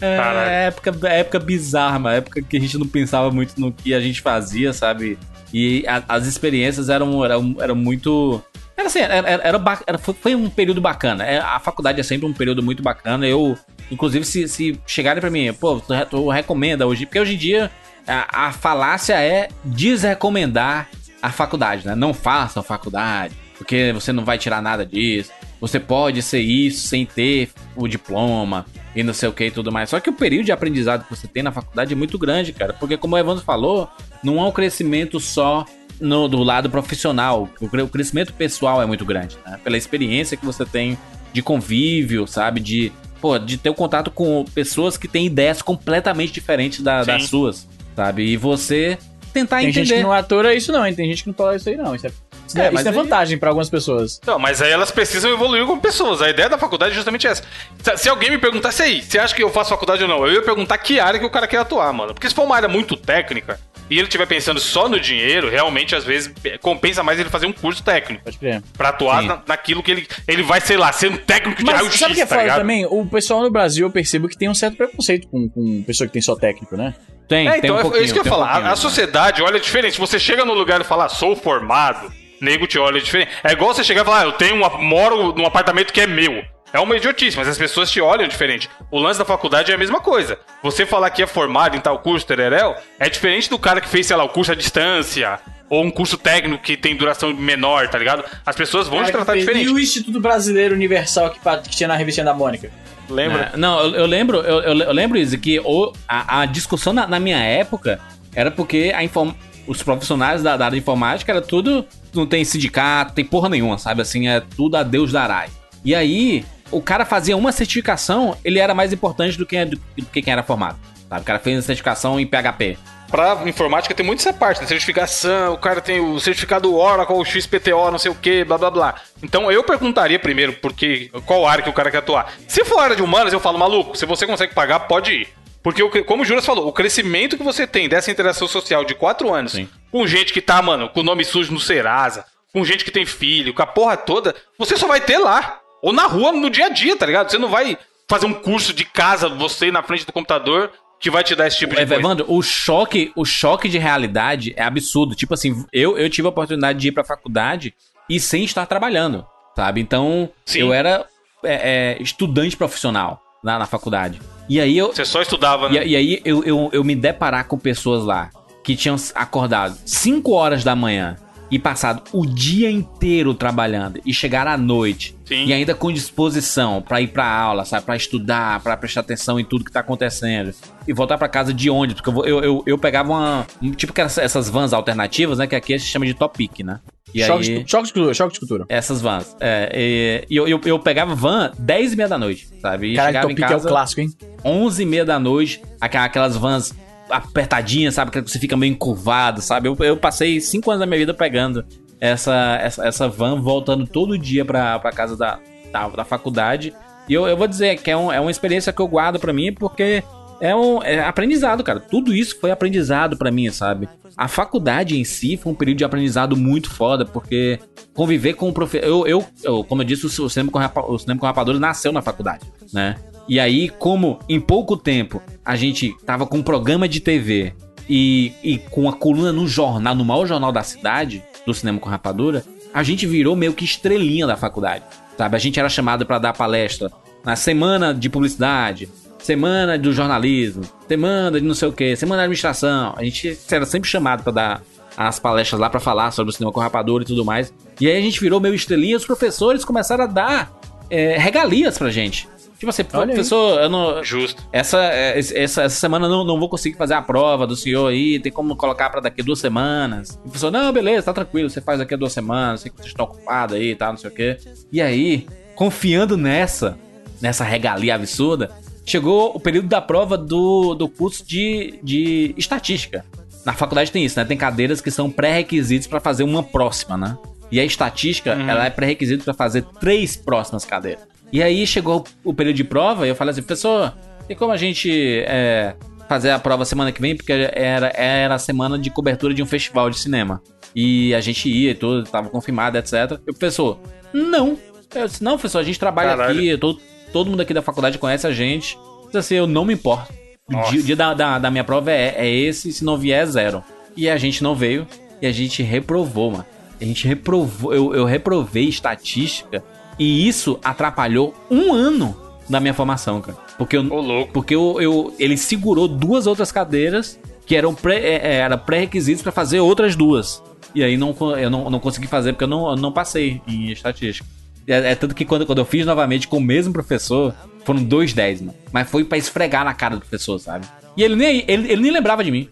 S5: É, época, época bizarra, uma época que a gente não pensava muito no que a gente fazia, sabe? E a- as experiências eram, eram, eram muito. Era assim, era, era, era foi- um período bacana. É, A faculdade é sempre um período muito bacana. Eu, inclusive, se, se chegarem pra mim, pô, tu, tu recomenda hoje, porque hoje em dia a, a falácia é desrecomendar a faculdade, né? Não façam faculdade, porque você não vai tirar nada disso. Você pode ser isso sem ter o diploma e não sei o que e tudo mais. Só que o período de aprendizado que você tem na faculdade é muito grande, cara. Porque, como o Evandro falou, não é um crescimento só no, do lado profissional. O, cre- o crescimento pessoal é muito grande, né? Pela experiência que você tem de convívio, sabe? De, pô, de ter o contato com pessoas que têm ideias completamente diferentes da- das suas, sabe? E você tentar
S3: Tem
S5: entender.
S3: gente que não atura isso, não, hein? Tem gente que não tolera isso aí, não. Isso é,
S5: É,
S3: é,
S5: mas
S3: isso é vantagem pra algumas pessoas.
S4: Não, mas aí elas precisam evoluir como pessoas. A ideia da faculdade é justamente essa. Se- Se alguém me perguntasse aí, você acha que eu faço faculdade ou não? Eu ia perguntar que área que o cara quer atuar, mano. Porque se for uma área muito técnica e ele estiver pensando só no dinheiro, realmente às vezes é, compensa mais ele fazer um curso técnico.
S3: Pode crer.
S4: Pra atuar na- naquilo que ele. Ele vai, sei lá, ser um técnico de
S3: Mas
S4: raio-x,
S3: sabe o que é
S4: tá
S3: foda também? O pessoal no Brasil, eu percebo que tem um certo preconceito com, com pessoa que tem só técnico, né?
S5: Tem,
S4: É,
S5: tem
S4: então
S5: um
S4: é-
S5: pouquinho,
S4: é isso que eu ia
S5: um
S4: falar. A- a,
S5: né?
S4: sociedade olha diferente. Se você chega no lugar e fala, "Ah, sou formado, nego te olha diferente. É igual você chegar e falar, ah, eu tenho uma, moro num apartamento que é meu. É uma idiotice, mas as pessoas te olham diferente. O lance da faculdade é a mesma coisa. Você falar que é formado em tal curso, tereréu, é diferente do cara que fez, sei lá, o curso à distância, ou um curso técnico que tem duração menor, tá ligado? As pessoas vão te tratar
S3: E
S4: diferente.
S3: o Instituto Brasileiro Universal que, que tinha na revistinha da Mônica?
S4: Lembra?
S5: É, não, eu, eu lembro, eu, eu, lembro, Izzy, que o, a, a discussão na, na minha época era porque a inform- os profissionais da, da área de informática era tudo. Não tem sindicato, tem porra nenhuma, sabe? Assim, é tudo a Deus dará. E aí, o cara fazia uma certificação, ele era mais importante do que, do que quem era formado. Sabe? O cara fez a certificação em PHP.
S4: Pra informática tem muito essa parte, né? Certificação, o cara tem o certificado Oracle, o XPTO, não sei o que, blá blá blá. Então eu perguntaria primeiro porque qual área que o cara quer atuar. Se for área de humanas, eu falo, maluco, se você consegue pagar, pode ir. Porque, o como o Juras falou, o crescimento que você tem dessa interação social de quatro anos,
S5: Sim.
S4: com gente que tá, mano, com o nome sujo no Serasa, com gente que tem filho, com a porra toda, você só vai ter lá. Ou na rua, no dia a dia, tá ligado? Você não vai fazer um curso de casa, você na frente do computador, que vai te dar esse tipo de
S5: É,
S4: coisa.
S5: Evandro, o choque, o choque de realidade é absurdo. Tipo assim, eu, eu tive a oportunidade de ir pra faculdade e sem estar trabalhando, sabe? Então,
S4: Sim.
S5: eu era é, é, estudante profissional na, na faculdade. E aí eu,
S4: Você só estudava, né?
S5: e, e aí eu, eu, eu me deparar com pessoas lá que tinham acordado 5 horas da manhã e passado o dia inteiro trabalhando e chegar à noite
S4: Sim.
S5: e ainda com disposição pra ir pra aula, sabe, Pra estudar, pra prestar atenção em tudo que tá acontecendo e voltar pra casa de ônibus, porque eu, eu, eu, eu pegava uma tipo que essas- vans alternativas, né, que aqui a gente chama de topic, né? E
S3: choque,
S5: aí
S3: de, choque de cultura, choque de cultura.
S5: essas vans. É, e, eu, eu, eu pegava van 10 e meia da noite, sabe? E
S3: Caralho,
S5: chegava em
S3: Topic é o
S5: casa
S3: clássico, hein?
S5: 11 e meia da noite, aquela- aquelas vans apertadinhas, sabe? Que você fica meio encurvado, sabe? Eu, eu passei 5 anos da minha vida pegando essa, essa, essa van, voltando todo dia pra, pra casa da, da, da faculdade. E eu, eu vou dizer que é, um, é uma experiência que eu guardo pra mim, porque é um é aprendizado, cara. Tudo isso foi aprendizado pra mim, sabe? A faculdade em si foi um período de aprendizado muito foda, porque conviver com o professor. Eu, eu, eu, como eu disse, o cinema com, o cinema com rapadores nasceu na faculdade, né? E aí, como em pouco tempo a gente tava com um programa de TV e, e com a coluna no jornal, no maior jornal da cidade, do cinema com rapadura, a gente virou meio que estrelinha da faculdade, sabe? A gente era chamado pra dar palestra na semana de publicidade, semana do jornalismo, semana de não sei o que, semana da administração. A gente era sempre chamado pra dar as palestras lá pra falar sobre o cinema com rapadura e tudo mais. E aí a gente virou meio estrelinha, os professores começaram a dar é, regalias pra gente. Tipo assim,
S3: Olha aí.
S5: professor, eu não,
S4: Justo.
S5: essa, é, essa, essa semana eu não, não vou conseguir fazer a prova do senhor aí, tem como colocar pra daqui a duas semanas. E o professor, não, beleza, tá tranquilo, você faz daqui a duas semanas, sei que você está ocupado aí e tal, não sei o quê. E aí, confiando nessa, nessa regalia absurda, chegou o período da prova do, do curso de, de estatística. Na faculdade tem isso, né? Tem cadeiras que são pré-requisitos pra fazer uma próxima, né? E a estatística, ela é pré-requisito pra fazer três próximas cadeiras. E aí chegou o período de prova e eu falei assim, professor, tem como a gente é, fazer a prova semana que vem? Porque era, era a semana de cobertura de um festival de cinema. E a gente ia e tudo, tava confirmado, etc. E o professor, não. Eu disse, não, professor, a gente trabalha
S4: Caralho.
S5: aqui, todo, todo mundo aqui da faculdade conhece a gente. Eu disse assim, eu não me importo. O
S4: Nossa.
S5: dia, o dia da, da, da minha prova é, é esse, se não vier, é zero. E a gente não veio e a gente reprovou, mano. A gente reprovou, eu, eu reprovei estatística e isso atrapalhou um ano da minha formação, cara. Porque eu,
S4: louco.
S5: porque eu, eu- ele segurou duas outras cadeiras que eram pré, é, é, era pré-requisitos pra fazer outras duas. E aí não, eu não, não consegui fazer porque eu não, eu não passei em estatística. É, é tanto que quando, quando eu fiz novamente com o mesmo professor, foram dois 10, mano. Mas foi pra esfregar na cara do professor, sabe? E ele nem, ele, ele nem lembrava de mim.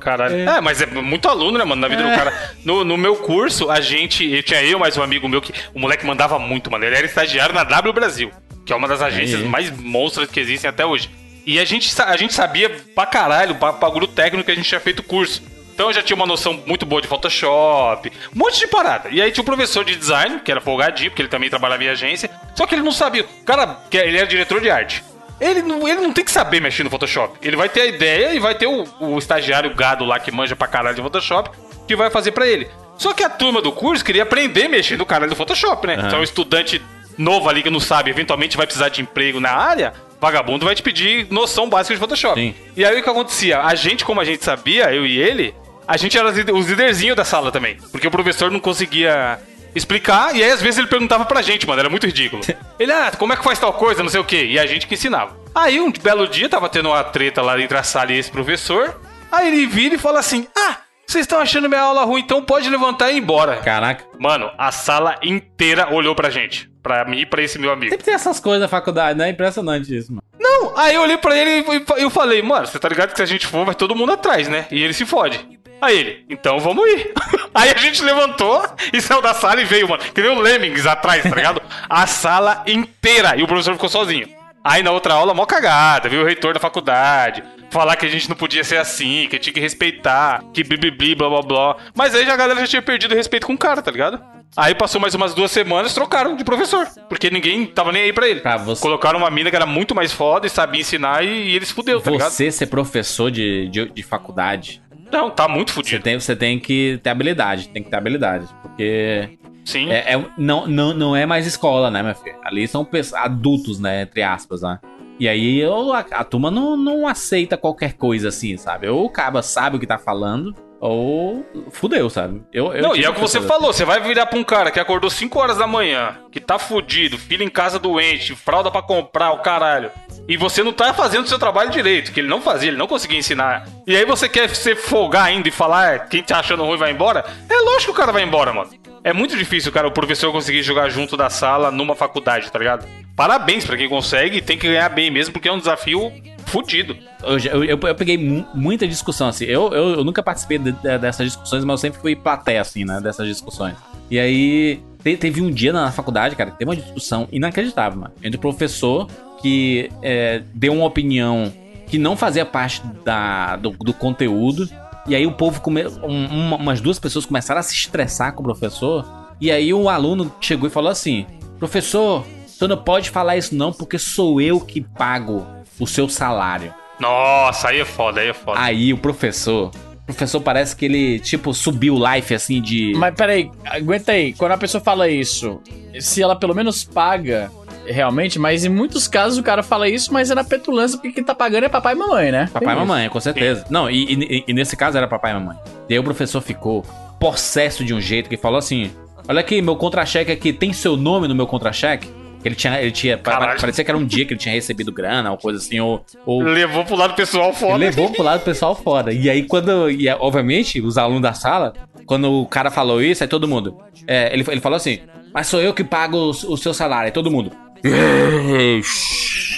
S4: Caralho. É. mas é muito aluno, né, mano? Na vida do cara. No, no meu curso, a gente. Eu tinha eu mais um amigo meu que. O moleque mandava muito, mano. Ele era estagiário na W Brasil, que é uma das agências
S5: Aí.
S4: mais monstras que existem até hoje. E a gente, a gente sabia pra caralho, pra bagulho técnico que a gente tinha feito curso. Então eu já tinha uma noção muito boa de Photoshop, um monte de parada. E aí tinha um professor de design, que era folgadinho, porque ele também trabalhava em agência. Só que ele não sabia. O cara, que ele era diretor de arte. Ele não, ele não tem que saber mexer no Photoshop. Ele vai ter a ideia e vai ter o, o estagiário gado lá que manja pra caralho de Photoshop que vai fazer pra ele. Só que a turma do curso queria aprender a mexer no caralho do Photoshop, né? Então o estudante novo ali que não sabe, eventualmente vai precisar de emprego na área, vagabundo vai te pedir noção básica de Photoshop.
S5: Sim.
S4: E aí o que acontecia? A gente, como a gente sabia, eu e ele, a gente era os líder- os líderzinhos da sala também. Porque o professor não conseguia explicar, e aí às vezes ele perguntava pra gente, mano, era muito ridículo. Ele, ah, como é que faz tal coisa, não sei o quê, e a gente que ensinava. Aí um belo dia tava tendo uma treta lá entre a sala e esse professor, aí ele vira e fala assim, ah, vocês estão achando minha aula ruim, então pode levantar e ir embora.
S5: Caraca.
S4: Mano, a sala inteira olhou pra gente. Pra mim e pra esse meu amigo.
S5: Sempre tem essas coisas na faculdade, né? Impressionante isso, mano.
S4: Não, aí eu olhei pra ele e eu falei, mano, você tá ligado que se a gente for, vai todo mundo atrás, né? E ele se fode. Aí ele, então vamos ir. Aí a gente levantou e saiu da sala e veio, mano. Que nem o Lemmings atrás, tá ligado? A sala inteira. E o professor ficou sozinho. Aí na outra aula, mó cagada, viu o reitor da faculdade. Falar que a gente não podia ser assim, que tinha que respeitar, que blibli, blá blá blá. Mas aí já a galera já tinha perdido o respeito com o cara, tá ligado? Aí passou mais umas duas semanas, trocaram de professor. Porque ninguém tava nem aí pra ele.
S5: Pra você-
S4: Colocaram uma mina que era muito mais foda e sabia ensinar e, e ele se fudeu, tá ligado?
S5: Você ser professor de, de, de faculdade,
S4: Não, tá muito
S5: você
S4: fudido.
S5: tem, você tem que ter habilidade. Tem que ter habilidade. Porque
S4: Sim.
S5: é, é- não, não, não é mais escola, né, meu filho? Ali são adultos, né? Entre aspas, né? E aí eu, a, a turma não, não aceita qualquer coisa assim, sabe? Ou o caba sabe o que tá falando, ou fudeu, sabe? Eu, eu
S4: Não, e é o que você falou, você vai virar pra um cara que acordou 5 horas da manhã, que tá fudido, filho em casa doente, fralda pra comprar, o caralho. E você não tá fazendo o seu trabalho direito, que ele não fazia, ele não conseguia ensinar. E aí você quer se folgar ainda e falar, "Ah, quem tá achando ruim vai embora? É lógico que o cara vai embora, mano. É muito difícil, cara, o professor conseguir jogar junto da sala numa faculdade, tá ligado? Parabéns pra quem consegue, tem que ganhar bem mesmo, porque é um desafio fudido.
S5: Eu, eu, eu- eu peguei mu- muita discussão, assim. Eu, eu, eu nunca participei de- de- dessas discussões, mas eu sempre fui plateia, assim, né? Dessas discussões. E aí, te- teve um dia na faculdade, cara, que teve uma discussão inacreditável, mano. Entre o professor que é, deu uma opinião que não fazia parte da, do, do conteúdo. E aí o povo, come, um- uma- umas duas pessoas começaram a se estressar com o professor. E aí o aluno chegou e falou assim: Professor, você não pode falar isso não, porque sou eu que pago o seu salário.
S4: Nossa, aí é foda, aí é foda.
S5: Aí o professor. O professor parece que ele, tipo, subiu o life assim de.
S3: Mas peraí, aguenta aí. Quando a pessoa fala isso, se ela pelo menos paga realmente, mas em muitos casos o cara fala isso, mas é na petulância, porque quem tá pagando é papai e mamãe, né?
S5: Papai e mamãe, com certeza. Não, e, e- e nesse caso era papai e mamãe. E aí o professor ficou possesso de um jeito que falou assim: Olha aqui, meu contra-cheque aqui, tem seu nome no meu contra-cheque? Ele tinha, ele tinha.
S4: Caralho.
S5: Parecia que era um dia que ele tinha recebido grana ou coisa assim, ou. ou
S4: Levou pro lado pessoal foda.
S5: Ele levou pro lado do pessoal fora. E aí, quando. E, obviamente, os alunos da sala, quando o cara falou isso, aí todo mundo. é, ele, ele falou assim: Mas sou eu que pago o, o seu salário. Aí todo mundo.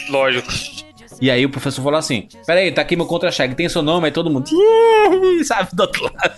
S4: Lógico.
S5: E aí o professor falou assim: Peraí, tá aqui meu contra-cheque, tem seu nome? Aí todo mundo. Sabe, do outro lado.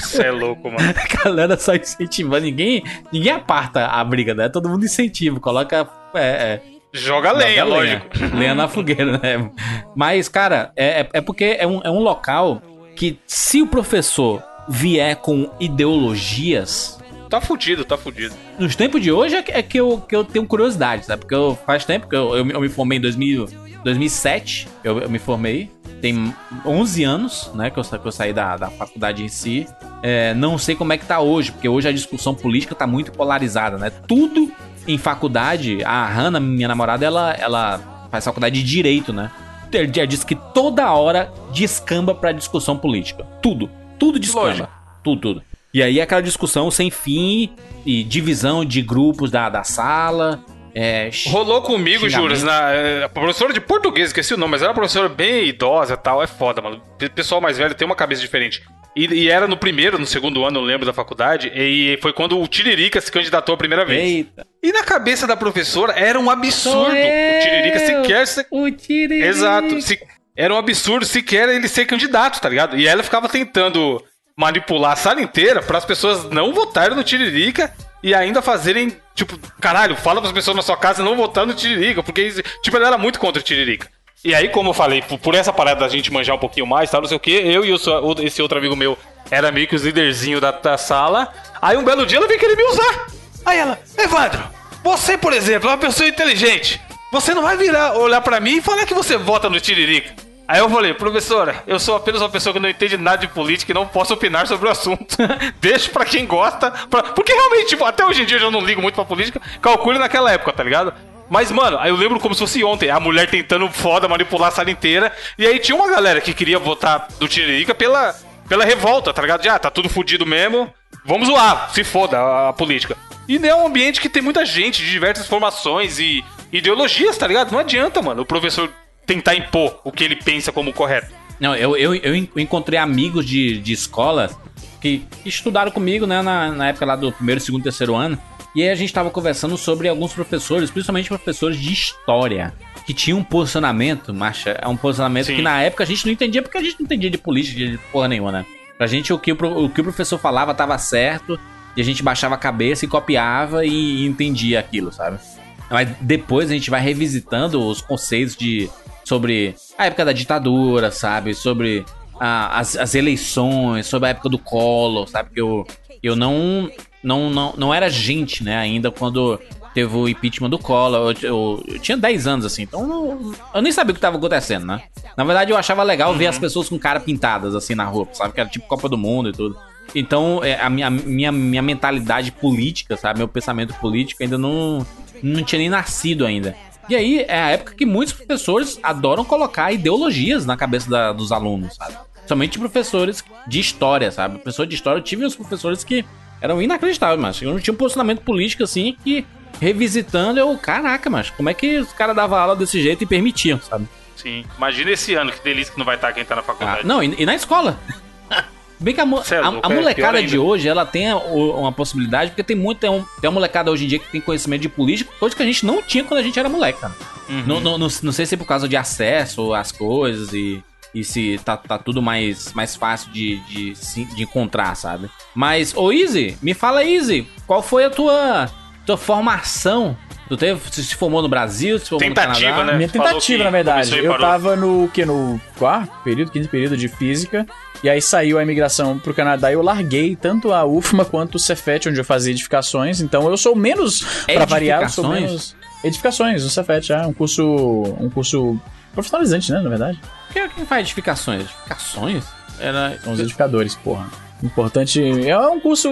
S4: Você é louco, mano.
S5: A galera só incentivando. Ninguém, ninguém aparta a briga, né? Todo mundo incentiva, coloca. É, é,
S4: Joga lenha,
S5: Joga
S4: lógico.
S5: Lenha na fogueira, né? Mas, cara, é, é- é porque é um, é um local que, se o professor vier com ideologias.
S4: Tá fudido, tá fudido.
S5: Nos tempos de hoje é que, é que eu, que eu tenho curiosidade, sabe? Porque eu, faz tempo que eu, eu, me- eu me formei em 2000, 2007, eu, eu me formei. Tem 11 anos, né, que eu, que eu saí da, da faculdade em si. É, não sei como é que tá hoje, porque hoje a discussão política tá muito polarizada, né? Tudo em faculdade, a Hannah, minha namorada, ela, ela faz faculdade de Direito, né? Já disse que toda hora descamba pra discussão política. Tudo. Tudo descamba.
S4: Lógico.
S5: Tudo, tudo. E aí aquela discussão sem fim e divisão de grupos da, da sala. É,
S4: Rolou comigo. Juras, na é, a professora de português, esqueci o nome, mas era uma professora bem idosa e tal, é foda, mano. O pessoal mais velho tem uma cabeça diferente. E, e era no primeiro, no segundo ano, eu lembro da faculdade, e foi quando o Tiririca se candidatou a primeira vez.
S5: Eita.
S4: E na cabeça da professora era um absurdo
S5: Sou
S4: o Tiririca
S5: eu.
S4: sequer ser
S5: O Tiririca.
S4: Exato. Se- era um absurdo sequer ele ser candidato, tá ligado? E ela ficava tentando manipular a sala inteira para as pessoas não votarem no Tiririca e ainda fazerem, tipo, caralho, fala para as pessoas na sua casa não votar no Tiririca, porque, tipo, ela era muito contra o Tiririca. E aí, como eu falei, por, essa parada da gente manjar um pouquinho mais, tal, não sei o que, eu e esse outro amigo meu era meio que os líderzinhos da, da sala. Aí um belo dia ela veio querer me usar. Aí ela, Evandro, você, por exemplo, é uma pessoa inteligente. Você não vai virar, olhar pra mim e falar que você vota no Tiririca. Aí eu falei, professora, eu sou apenas uma pessoa que não entende nada de política e não posso opinar sobre o assunto. Deixa pra quem gosta. pra- Porque realmente, tipo, até hoje em dia eu já não ligo muito pra política. Calcule naquela época, tá ligado? Mas, mano, aí eu lembro como se fosse ontem, a mulher tentando foda manipular a sala inteira. E aí tinha uma galera que queria votar do Tiririca pela, pela revolta, tá ligado? De, ah, tá tudo fudido mesmo. Vamos zoar, se foda a, a política. E é um ambiente que tem muita gente de diversas formações e ideologias, tá ligado? Não adianta, mano, o professor tentar impor o que ele pensa como correto.
S5: Não, eu, eu, eu en- encontrei amigos de, de escola que estudaram comigo, né, na, na época lá do primeiro, segundo, terceiro ano. E aí a gente tava conversando sobre alguns professores, principalmente professores de história, que tinham um posicionamento, macha, é um posicionamento
S4: Sim.
S5: que na época a gente não entendia, porque a gente não entendia de política, de porra nenhuma, né? Pra gente o que o, o que o professor falava tava certo, e a gente baixava a cabeça e copiava e, e entendia aquilo, sabe? Mas depois a gente vai revisitando os conceitos de sobre a época da ditadura, sabe? Sobre a- as, as eleições, sobre a época do Collor, sabe? Que eu, eu não, não, não, não era gente, né? Ainda quando teve o impeachment do Collor. Eu, eu- eu tinha 10 anos, assim, então não- eu nem sabia o que tava acontecendo, né? Na verdade, eu achava legal ver as pessoas com cara pintadas, assim, na rua, sabe? Que era tipo Copa do Mundo e tudo. Então, é, a minha, minha, minha mentalidade política, sabe? Meu pensamento político ainda não, não tinha nem nascido ainda. E aí, é a época que muitos professores adoram colocar ideologias na cabeça da- dos alunos, sabe? Somente professores de história, sabe? Professor de história, eu tive uns professores que eram inacreditáveis, mas eu não tinha um posicionamento político assim que, revisitando, eu, caraca, mas como é que os caras davam aula desse jeito e permitiam, sabe?
S4: Sim. Imagina esse ano, que delícia que não vai estar quem tá na
S5: Ah,
S4: faculdade.
S5: não, e, e na escola. Bem que a, mo-
S4: é
S5: a- a
S4: é
S5: molecada
S4: pior
S5: de hoje, ela tem uma possibilidade, porque tem muito, tem, um, tem uma molecada hoje em dia que tem conhecimento de política, coisa que a gente não tinha quando a gente era moleque, cara.
S4: Uhum.
S5: Não, não, não, não sei se é por causa de acesso às coisas e, e se tá, tá tudo mais, mais fácil de, de, de encontrar, sabe? Mas, ô Easy, me fala, Easy, qual foi a tua, tua formação? Tu teve, você se formou no Brasil, se formou
S4: Tentativa,
S5: no Canadá?
S4: né?
S3: Minha tentativa, na verdade. Eu tava no que no quarto período, quinto período de física. E aí saiu a imigração pro Canadá e eu larguei tanto a UFMA quanto o Cefet, onde eu fazia edificações. Então eu sou menos, pra variar, eu sou
S5: Edificações?
S3: menos. Edificações, no Cefet, é um curso. um curso profissionalizante, né, na verdade.
S5: Quem, quem faz edificações? Edificações? Era.
S3: São os edificadores, porra. Importante. É um curso.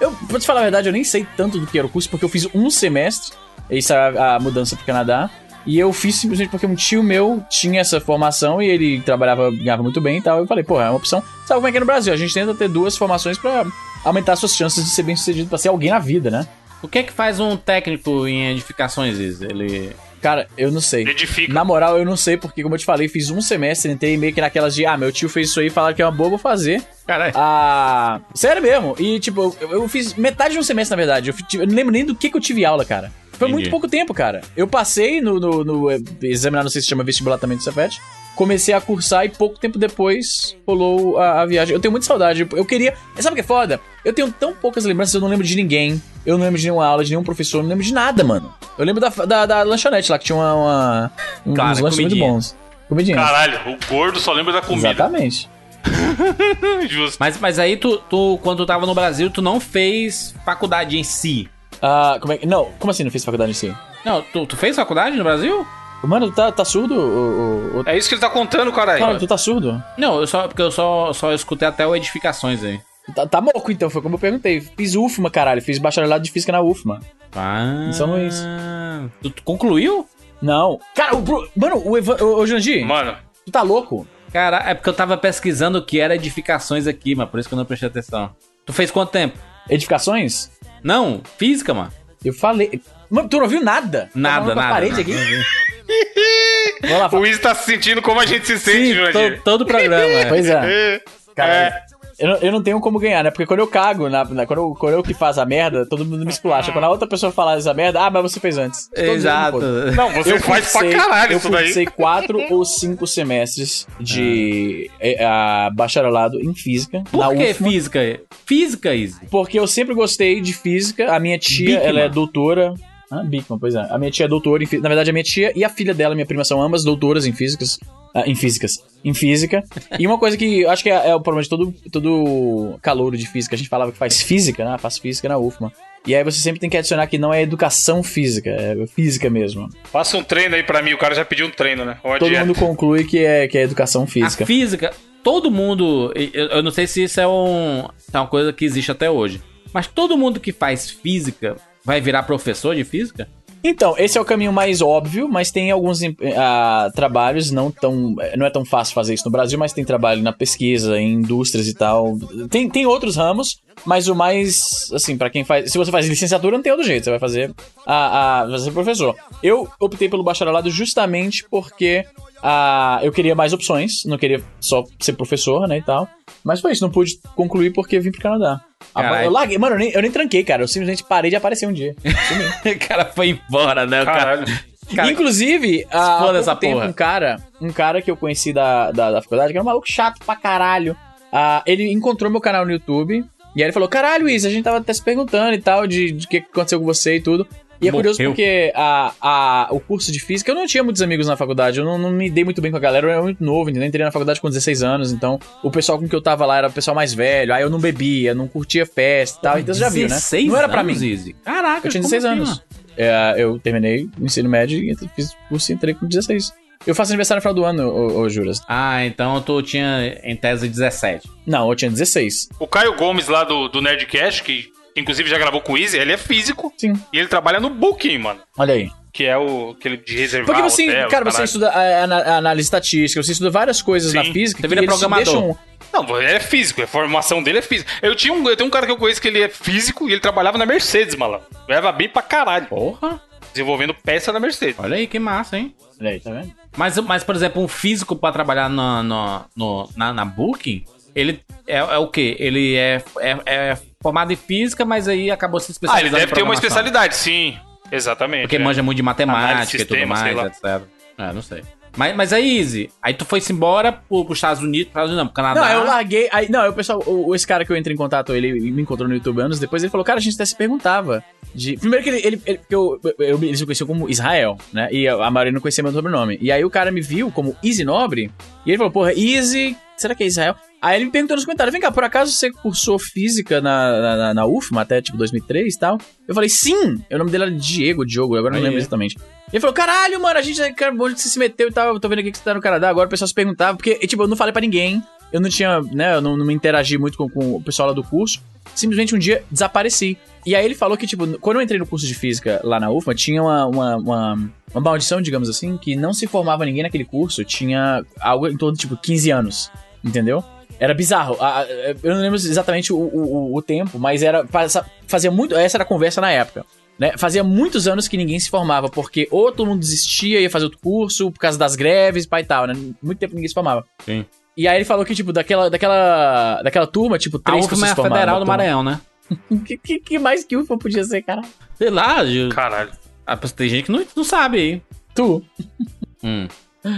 S3: Eu, pra te falar a verdade, eu nem sei tanto do que era o curso, porque eu fiz um semestre. Isso é a, mudança pro Canadá. E eu fiz simplesmente porque um tio meu tinha essa formação e ele trabalhava, ganhava muito bem e tal. Eu falei, porra, é uma opção. Sabe como é que é no Brasil? A gente tenta ter duas formações pra aumentar suas chances de ser bem sucedido, pra ser alguém na vida, né?
S5: O que é que faz um técnico em edificações? Ele.
S3: Cara, eu não sei.
S4: Edifica.
S3: Na moral, eu não sei, porque, como eu te falei, fiz um semestre, entrei meio que naquelas de, ah, meu tio fez isso aí, falaram que é uma boa, vou fazer.
S5: Caralho.
S3: Ah, sério mesmo. E, tipo, eu, eu fiz metade de um semestre, na verdade. Eu, eu não lembro nem do que, que eu tive aula, cara. Foi
S5: Entendi.
S3: muito pouco tempo, cara. Eu passei no, no, no, eh, examinar, não sei se chama vestibular também do Cefet. Comecei a cursar e pouco tempo depois rolou a, a viagem. Eu tenho muita saudade. Eu queria. Sabe o que é foda? Eu tenho tão poucas lembranças, eu não lembro de ninguém. Eu não lembro de nenhuma aula, de nenhum professor, eu não lembro de nada, mano. Eu lembro da, da, da lanchonete lá, que tinha uma, uma- um-
S5: Claro,
S3: uns lanches muito bons. Comidinha.
S4: Caralho, o gordo só lembra da comida.
S3: Exatamente.
S4: Justo.
S5: Mas, mas aí tu, tu, quando tu tava no Brasil, tu não fez faculdade em si.
S3: Ah, como é que. Não, como assim não fiz faculdade em si?
S5: Não, tu, tu fez faculdade no Brasil?
S3: Mano, tá, tá surdo? O, o, o...
S4: É isso que ele tá contando, caralho.
S3: Cara, tu tá surdo?
S5: Não, eu só, porque eu só, só escutei até o edificações aí.
S3: Tá, tá moco então, foi como eu perguntei. Fiz UFMA, caralho. Fiz bacharelado de física na UFMA.
S5: Ah.
S3: Em São Luís.
S5: Tu, tu concluiu?
S3: Não. Cara, o. Mano, o Evan... Ô, ô Jandir,
S4: Mano,
S3: tu tá louco?
S5: Cara, é porque eu tava pesquisando o que era edificações aqui, mas por isso que eu não prestei atenção. Tu fez quanto tempo?
S3: Edificações?
S5: Não, física, mano.
S3: Eu falei. Mano, tu não ouviu nada? Tá
S5: Nada,
S3: a
S5: nada.
S3: parede aqui. Lá,
S4: o. Izzy tá se sentindo como a gente se sente,
S5: Sim,
S4: Jurandir.
S5: to- todo o programa. é.
S3: Pois é. Cara,
S4: É.
S3: eu, não, eu não tenho como ganhar, né? Porque quando eu cago, na, na- quando, eu, quando eu que faz a merda, todo mundo me esculacha. Quando a outra pessoa fala essa merda, ah, mas você fez antes.
S5: Exato.
S4: Não, você
S3: eu
S4: faz
S3: cursei-
S4: pra caralho
S3: eu
S4: isso daí.
S3: cursei quatro ou cinco semestres de eh, a bacharelado em física. na
S5: Por que
S3: UFMA,
S5: física? Física, Izzy.
S3: Porque eu sempre gostei de física. A minha tia, ela é doutora. Ah, Bickman, pois é. A minha tia é doutora em física. Na verdade, a minha tia e a filha dela, minha prima, são ambas doutoras em físicas. ah, em físicas. Em física. e uma coisa que eu acho que é, é o problema de todo, todo calouro de física. A gente falava que faz física, né? Faz física na UFMA. E aí você sempre tem que adicionar que não é educação física, é física mesmo.
S4: Passa um treino aí pra mim, o cara já pediu um treino, né?
S3: Todo
S4: dieta.
S3: mundo conclui que é, que é educação física.
S5: A física, todo mundo. Eu, eu não sei se isso é, um, é uma coisa que existe até hoje. Mas todo mundo que faz física vai virar professor de física?
S3: Então, esse é o caminho mais óbvio, mas tem alguns ah, trabalhos, não tão. Não é tão fácil fazer isso no Brasil, mas tem trabalho na pesquisa, em indústrias e tal. Tem, tem outros ramos, mas o mais. Assim, pra quem faz. Se você faz licenciatura, não tem outro jeito, você vai fazer a, a vai ser professor. Eu optei pelo bacharelado justamente porque ah, eu queria mais opções, não queria só ser professor, né, e tal. Mas foi isso, não pude concluir porque vim pro Canadá. Ah,
S5: Caralho.
S3: Eu larguei, mano, eu nem, eu nem tranquei, cara. Eu simplesmente parei de aparecer um dia.
S5: O cara foi embora, né? Cara,
S4: Caralho.
S5: cara-
S3: Inclusive, há
S5: essa
S3: tempo,
S5: porra.
S3: um cara, um cara que eu conheci da, da, da faculdade, que era um maluco chato pra caralho, ah, ele encontrou meu canal no YouTube, e aí ele falou, caralho, Isa, a gente tava até se perguntando e tal, de de o que aconteceu com você e tudo. E é curioso porque a, a, o curso de física, eu não tinha muitos amigos na faculdade, eu não, não me dei muito bem com a galera, eu era muito novo, entendeu? entrei na faculdade com 16 anos, então o pessoal com que eu tava lá era o pessoal mais velho, aí eu não bebia, não curtia festa e tal, então você já viu, né?
S5: 16
S3: Não era pra mim.
S5: Izzy? Caraca,
S3: Eu tinha
S5: como
S3: 16
S5: assim,
S3: anos. É, eu terminei o ensino médio e fiz curso e entrei com 16. Eu faço aniversário no final do ano, ô, ô, Juras.
S5: Ah, então tu tinha em tese 17.
S3: Não, eu tinha 16.
S4: O Caio Gomes lá do, do Nerdcast, que inclusive já gravou com o Easy, ele é físico
S3: Sim.
S4: e ele trabalha no Booking, mano.
S3: Olha aí.
S4: que é o aquele de reservar
S3: Porque você,
S4: hotel,
S3: cara, você estuda a, a- a análise estatística, você estuda várias coisas
S4: Sim,
S3: na física.
S5: você vira programador.
S4: Não, é físico, a formação dele é física. Eu tinha um, eu tenho um cara que eu conheço que ele é físico e ele trabalhava na Mercedes, malandro. Leva bem pra caralho.
S5: Porra.
S4: Desenvolvendo peça na Mercedes.
S5: Olha aí, que massa, hein?
S3: Olha aí, tá vendo?
S5: Mas, mas por exemplo, um físico pra trabalhar no, no, no- na, na Booking, ele é, é o quê? Ele é, é, é formado em física, mas aí acabou se
S4: Ah,
S5: especializando
S4: ele deve ter uma especialidade, sim. Exatamente.
S5: Porque
S4: é.
S5: manja muito de matemática e tudo mais, etc. É, não sei. Mas, mas aí, Easy, aí tu foi-se embora pro, pros Estados Unidos, Estados Unidos não, pro Canadá.
S3: Não, eu larguei. Aí, não, o pessoal, o, esse cara que eu entrei em contato, ele me encontrou no YouTube anos depois, ele falou, cara, a gente até se perguntava. De... Primeiro que ele. ele, ele eu, eu, eles me conheciam como Israel, né? E a a maioria não conhecia meu sobrenome. E aí o cara me viu como Easy Nobre, e ele falou, porra, Easy. Será que é Israel? Aí ele me perguntou nos comentários: vem cá, por acaso você cursou física na, na, na- UFMA até tipo 2003 e tal? Eu falei: sim! O nome dele era Diego, Diogo, agora não lembro exatamente. Ele falou: caralho, mano, a gente cara, onde você se meteu e tal. Eu tô vendo aqui que você tá no Canadá. Agora o pessoal se perguntava, porque, tipo, eu não falei pra ninguém. Eu não tinha, né, eu não, não me interagi muito com, com o pessoal lá do curso. Simplesmente um dia desapareci. E aí ele falou que, tipo, quando eu entrei no curso de física lá na UFMA, tinha uma, uma, uma, uma maldição, digamos assim, que não se formava ninguém naquele curso. Tinha algo em torno de, tipo, 15 anos. Entendeu? Era bizarro. A- a- Eu não lembro exatamente o, o, o- tempo, mas era. Fazia muito. Essa era a conversa na época. Né? Fazia muitos anos que ninguém se formava, porque ou todo mundo desistia, ia fazer outro curso, por causa das greves, pai e tal, né? Muito tempo ninguém se formava.
S5: Sim.
S3: E aí ele falou que, tipo, daquela, daquela, daquela turma, tipo,
S5: A
S3: três
S5: UFMA
S3: pessoas
S5: é a
S3: formaram.
S5: Federal do. Maranhão, né?
S3: Que, que, que mais que UFMA podia ser, cara?
S5: Sei lá, eu-
S4: Caralho.
S5: ah, tem gente que não, não sabe aí.
S3: Tu.
S5: Hum.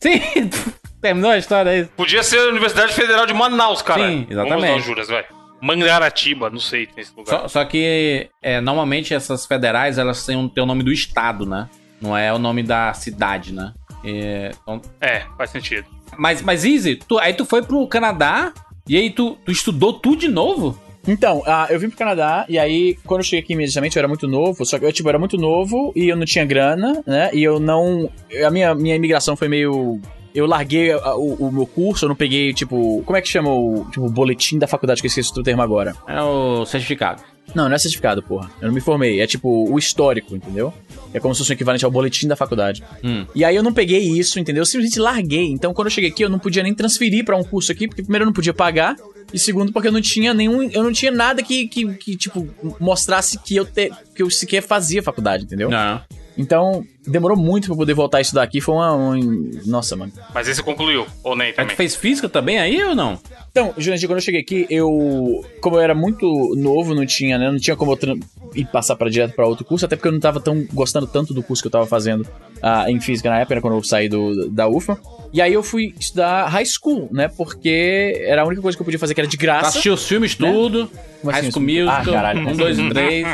S5: Sim, terminou a história aí.
S4: Podia ser a Universidade Federal de Manaus, cara.
S5: Sim, exatamente.
S4: Vamos dar juras, vai. Mangaratiba, não sei, tem esse lugar.
S5: Só, só que é, normalmente essas federais elas têm, um, têm o nome do estado, né? Não é o nome da cidade, né? É, então-
S4: É, faz sentido.
S5: mas, mas Easy, tu, aí tu foi pro Canadá e aí tu, tu estudou tudo de novo?
S3: Então, ah, eu vim pro Canadá, e aí, quando eu cheguei aqui imediatamente, eu era muito novo, só que eu, tipo, era muito novo e eu não tinha grana, né? E eu não. A minha, minha imigração foi meio. Eu larguei a- o, o meu curso, eu não peguei, tipo. Como é que chama o tipo, o boletim da faculdade que eu esqueci o termo agora?
S5: É o certificado.
S3: Não, não é certificado, porra. Eu não me formei. É tipo o histórico, entendeu? É como se fosse o equivalente ao boletim da faculdade.
S5: Hum.
S3: E aí eu não peguei isso, entendeu? Eu simplesmente larguei. Então quando eu cheguei aqui, eu não podia nem transferir pra um curso aqui, porque primeiro eu não podia pagar. E segundo, porque eu não tinha nenhum. Eu não tinha nada que, que, que, tipo, mostrasse que eu, te, que eu sequer fazia faculdade, entendeu?
S5: Não.
S3: Então, demorou muito pra eu poder voltar a estudar aqui. Foi uma. um- Nossa, mano.
S4: Mas esse concluiu, ou nem
S5: tu
S4: também.
S5: fez física também aí ou não?
S3: Então, Jurandir, quando eu cheguei aqui, eu. Como eu era muito novo, não tinha, né? Não tinha como eu ir passar para direto pra outro curso, até porque eu não tava tão gostando tanto do curso que eu tava fazendo ah, em física na época, né, quando eu saí do, da UFA. E aí eu fui estudar high school, né? Porque era a única coisa que eu podia fazer que era de
S5: Tu
S3: graça.
S5: assistiu os filmes tudo,
S3: Como
S5: High
S3: assim,
S5: School
S3: filmes?
S5: Musical,
S3: Ah, caralho.
S5: 1, 2 e 3,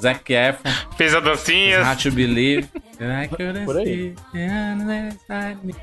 S5: Zac Efron,
S4: Fez a dancinha.
S5: Hard to Believe.
S3: Por aí.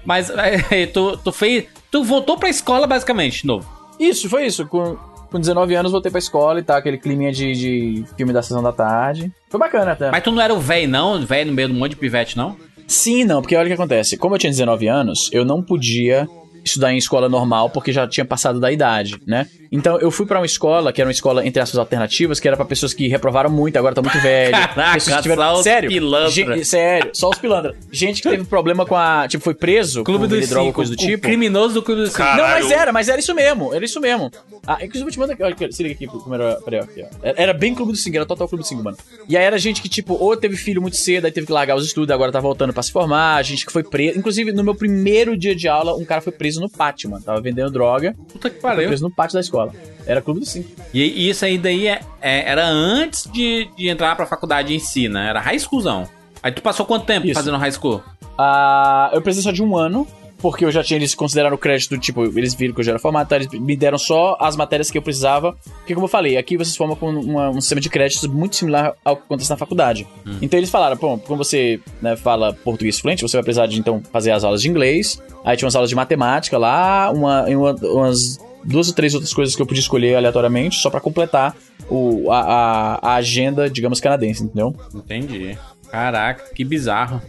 S5: Mas é, tu, tu fez. Tu voltou pra escola basicamente, de novo.
S3: Isso, foi isso. Com, com 19 anos voltei pra escola e tal, aquele climinha de, de filme da sessão da tarde. Foi bacana até.
S5: Mas tu não era o velho, não? Velho no meio de um monte de pivete, não?
S3: Sim, não, porque olha o que acontece. Como eu tinha 19 anos, eu não podia estudar em escola normal porque já tinha passado da idade, né? Então eu fui pra uma escola que era uma escola entre aspas alternativas, que era pra pessoas que reprovaram muito, agora tá muito velho.
S5: Caraca,
S3: que
S5: só os
S3: sério,
S5: pilantra.
S3: gen- sério, só os pilantra. Gente que teve problema com a, tipo, foi preso,
S5: Clube
S3: vender droga,
S5: Cinco.
S3: coisa do
S5: o
S3: tipo.
S5: criminoso do Clube dos Cinco.
S3: Não, mas era, mas era isso mesmo, era isso mesmo. Ah, inclusive eu te mando aqui, olha se liga aqui como era, peraí, ó, aqui, ó. Era- bem Clube do Cinco, era total Clube do Cinco, mano. E aí era gente que, tipo, ou teve filho muito cedo, aí teve que largar os estudos, agora tá voltando pra se formar, gente que foi preso. Inclusive, no meu primeiro dia de aula, um cara foi preso no pátio, mano. Tava vendendo droga,
S5: Puta que pariu.
S3: preso no pátio da escola. Era Clube do Cinco.
S5: E, e isso aí daí é, é- era antes de, de entrar pra faculdade em si, né? Era high schoolzão. Aí tu passou quanto tempo
S3: Isso.
S5: fazendo high school?
S3: Ah, eu precisei só de um ano, porque eu já tinha eles consideraram o crédito, tipo, eles viram que eu já era formado, então eles me deram só as matérias que eu precisava. Porque, como eu falei, aqui vocês formam com uma- um sistema de créditos muito similar ao que acontece na faculdade. Então eles falaram, pô, como você né, fala português fluente, você vai precisar de, então, fazer as aulas de inglês. Aí tinha umas aulas de matemática lá, uma, uma- umas duas ou três outras coisas que eu podia escolher aleatoriamente, só pra completar o, a, a- a agenda, digamos, canadense, entendeu?
S5: Entendi. Caraca, que bizarro.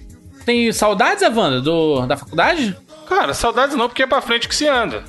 S5: Tem saudades, Evandro, do, da faculdade?
S4: Cara, saudades não, porque é pra frente que se anda.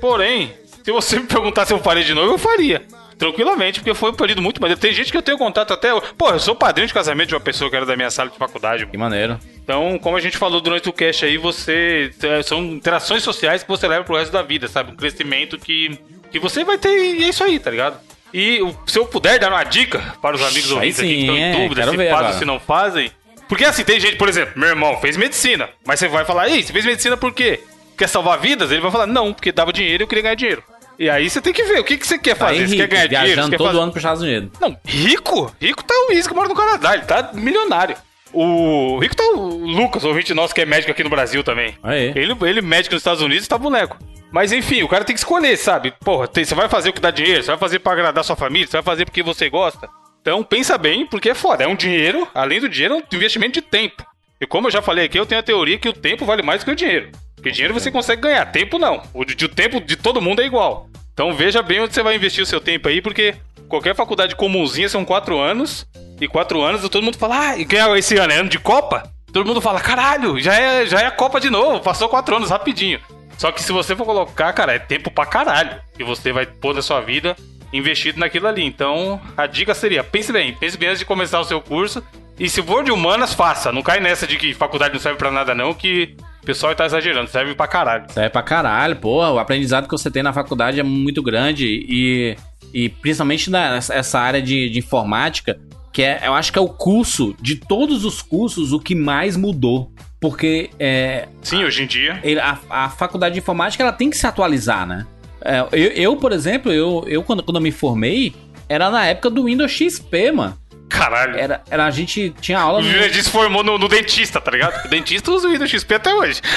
S4: Porém, se você me perguntar se eu faria de novo, eu faria. tranquilamente, porque foi um período muito maneiro. Tem gente que eu tenho contato até. Pô, eu sou padrinho de casamento de uma pessoa que era da minha sala de faculdade.
S5: Que maneiro.
S4: Então, como a gente falou durante o cast aí, você. é, São interações sociais que você leva pro resto da vida, sabe? Um crescimento que, que você vai ter e é isso aí, tá ligado? E se eu puder dar uma dica para os amigos ouvintes aqui que
S5: sim,
S4: estão em
S5: é,
S4: dúvida se fazem ou se não fazem. Porque assim, tem gente, por exemplo, meu irmão fez medicina, mas você vai falar, ei, você fez medicina por quê? Quer salvar vidas? Ele vai falar, não, porque dava dinheiro e eu queria ganhar dinheiro. E aí você tem que ver o que, que você quer
S5: Tá
S4: fazer. Você
S5: rico,
S4: quer ganhar dinheiro? Você
S5: viajando
S4: quer
S5: todo
S4: fazer...
S5: ano pros Estados Unidos.
S4: Não, rico? Rico tá o Luiz que mora no Canadá, ele tá milionário. O rico tá o Lucas, ouvinte nosso que é médico aqui no Brasil também.
S5: Aí.
S4: Ele, ele médico nos Estados Unidos tá boneco. Mas enfim, o cara tem que escolher, sabe? Porra, tem- você vai fazer o que dá dinheiro, você vai fazer pra agradar sua família, você vai fazer porque você gosta. Então pensa bem, porque é foda. É um dinheiro, além do dinheiro, é um investimento de tempo. E como eu já falei aqui, eu tenho a teoria que o tempo vale mais do que o dinheiro. Porque dinheiro você consegue ganhar, tempo não. O, de- o tempo de todo mundo é igual. Então veja bem onde você vai investir o seu tempo aí, porque qualquer faculdade comunzinha são quatro anos. E quatro anos todo mundo fala, ah, e ganha esse ano? É ano de Copa? Todo mundo fala, caralho, já é, já é a Copa de novo, passou quatro anos rapidinho. Só que se você for colocar, cara, é tempo pra caralho que você vai pôr da sua vida investido naquilo ali. Então, a dica seria, pense bem, pense bem antes de começar o seu curso. E se for de humanas, faça. Não cai nessa de que faculdade não serve pra nada não, que o pessoal tá exagerando, serve pra caralho.
S5: Serve pra caralho, porra. O aprendizado que você tem na faculdade é muito grande e, e principalmente nessa essa área de, de informática, que é, eu acho que é o curso, de todos os cursos, o que mais mudou. Porque é,
S4: Sim, hoje em dia.
S5: a, a faculdade de informática ela tem que se atualizar, né? É, eu, eu, por exemplo, eu, eu quando, quando eu me formei, era na época do Windows XP, mano.
S4: Caralho.
S5: Era, era, a gente tinha aula
S4: O
S5: no,
S4: Jurandir se formou no, no dentista, tá ligado? O dentista usa o Windows XP até hoje.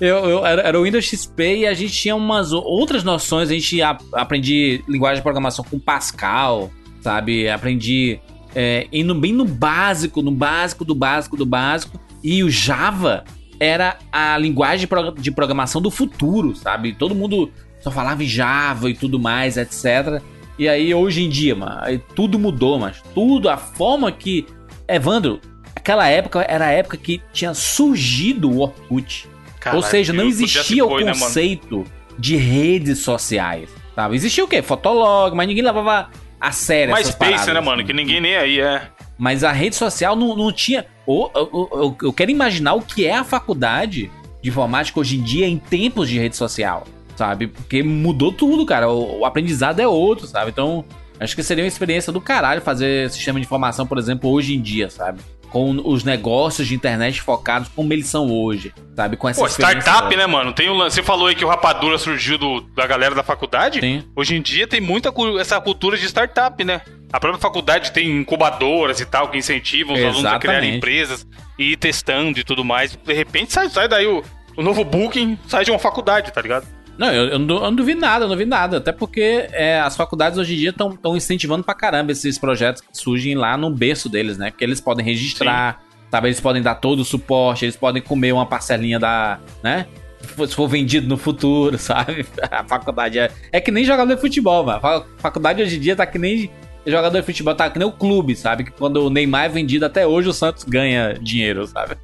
S5: Eu, eu- era, era o Windows XP e a gente tinha umas outras noções. A gente a, aprendi linguagem de programação com Pascal, sabe? Aprendi é, indo bem no básico, no básico do básico do básico. E o Java era a linguagem de pro- de programação do futuro, sabe? Todo mundo só falava em Java e tudo mais, etc. E aí, hoje em dia, mano, tudo mudou, mas tudo, a forma que. Evandro, aquela época era a época que tinha surgido o Orkut. Ou seja, não
S4: Caralho,
S5: existia o
S4: foi, né,
S5: conceito de redes sociais, sabe? Existia o quê? Fotolog, mas ninguém levava a sério essas
S4: MySpace,
S5: paradas,
S4: né, mano?
S5: assim.
S4: Que ninguém nem aí é.
S5: Mas a rede social não, não tinha... Ô, Eu, quero imaginar o que é a faculdade de informática hoje em dia em tempos de rede social, sabe? Porque mudou tudo, cara. O, o aprendizado é outro, sabe? Então, acho que seria uma experiência do caralho fazer sistema de informação, por exemplo, hoje em dia, sabe? Com os negócios de internet focados como eles são hoje, sabe? Com essa
S4: Pô, startup,
S5: toda.
S4: né, mano? Tem um lance. Você falou aí que o Rapadura surgiu do- da galera da faculdade.
S5: Sim.
S4: Hoje em dia tem muita essa cultura de startup, né? A própria faculdade tem incubadoras e tal que incentivam os alunos a criarem
S5: Exatamente.
S4: empresas e ir testando e tudo mais. De repente sai, sai daí o, o novo Booking, sai de uma faculdade, tá ligado?
S5: Não, eu, eu, não, eu não duvido nada, eu não duvido nada. Até porque é, as faculdades hoje em dia estão incentivando pra caramba esses projetos que surgem lá no berço deles, né? Porque eles podem registrar, sabe? Eles podem dar todo o suporte, eles podem comer uma parcelinha da. né? Se for- Se for vendido no futuro, sabe? A faculdade é. É que nem jogador de futebol, mano. A faculdade hoje em dia tá que nem. Jogador de futebol tá que nem o clube, sabe? Que quando o Neymar é vendido até hoje, o Santos ganha dinheiro, sabe?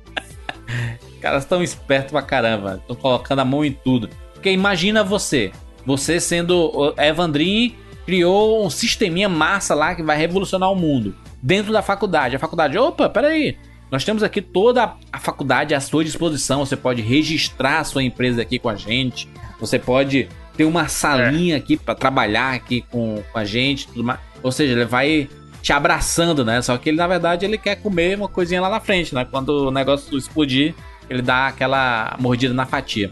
S5: Caras estão espertos pra caramba, estão colocando a mão em tudo. Porque imagina você, você sendo Evandrin criou um sisteminha massa lá que vai revolucionar o mundo dentro da faculdade. A faculdade, opa, peraí, nós temos aqui toda a faculdade à sua disposição. Você pode registrar a sua empresa aqui com a gente. Você pode ter uma salinha aqui pra trabalhar aqui com, com a gente, tudo mais. Ou seja, ele vai te abraçando, né? Só que ele na verdade ele quer comer uma coisinha lá na frente, né? Quando o negócio explodir, ele dá aquela mordida na fatia.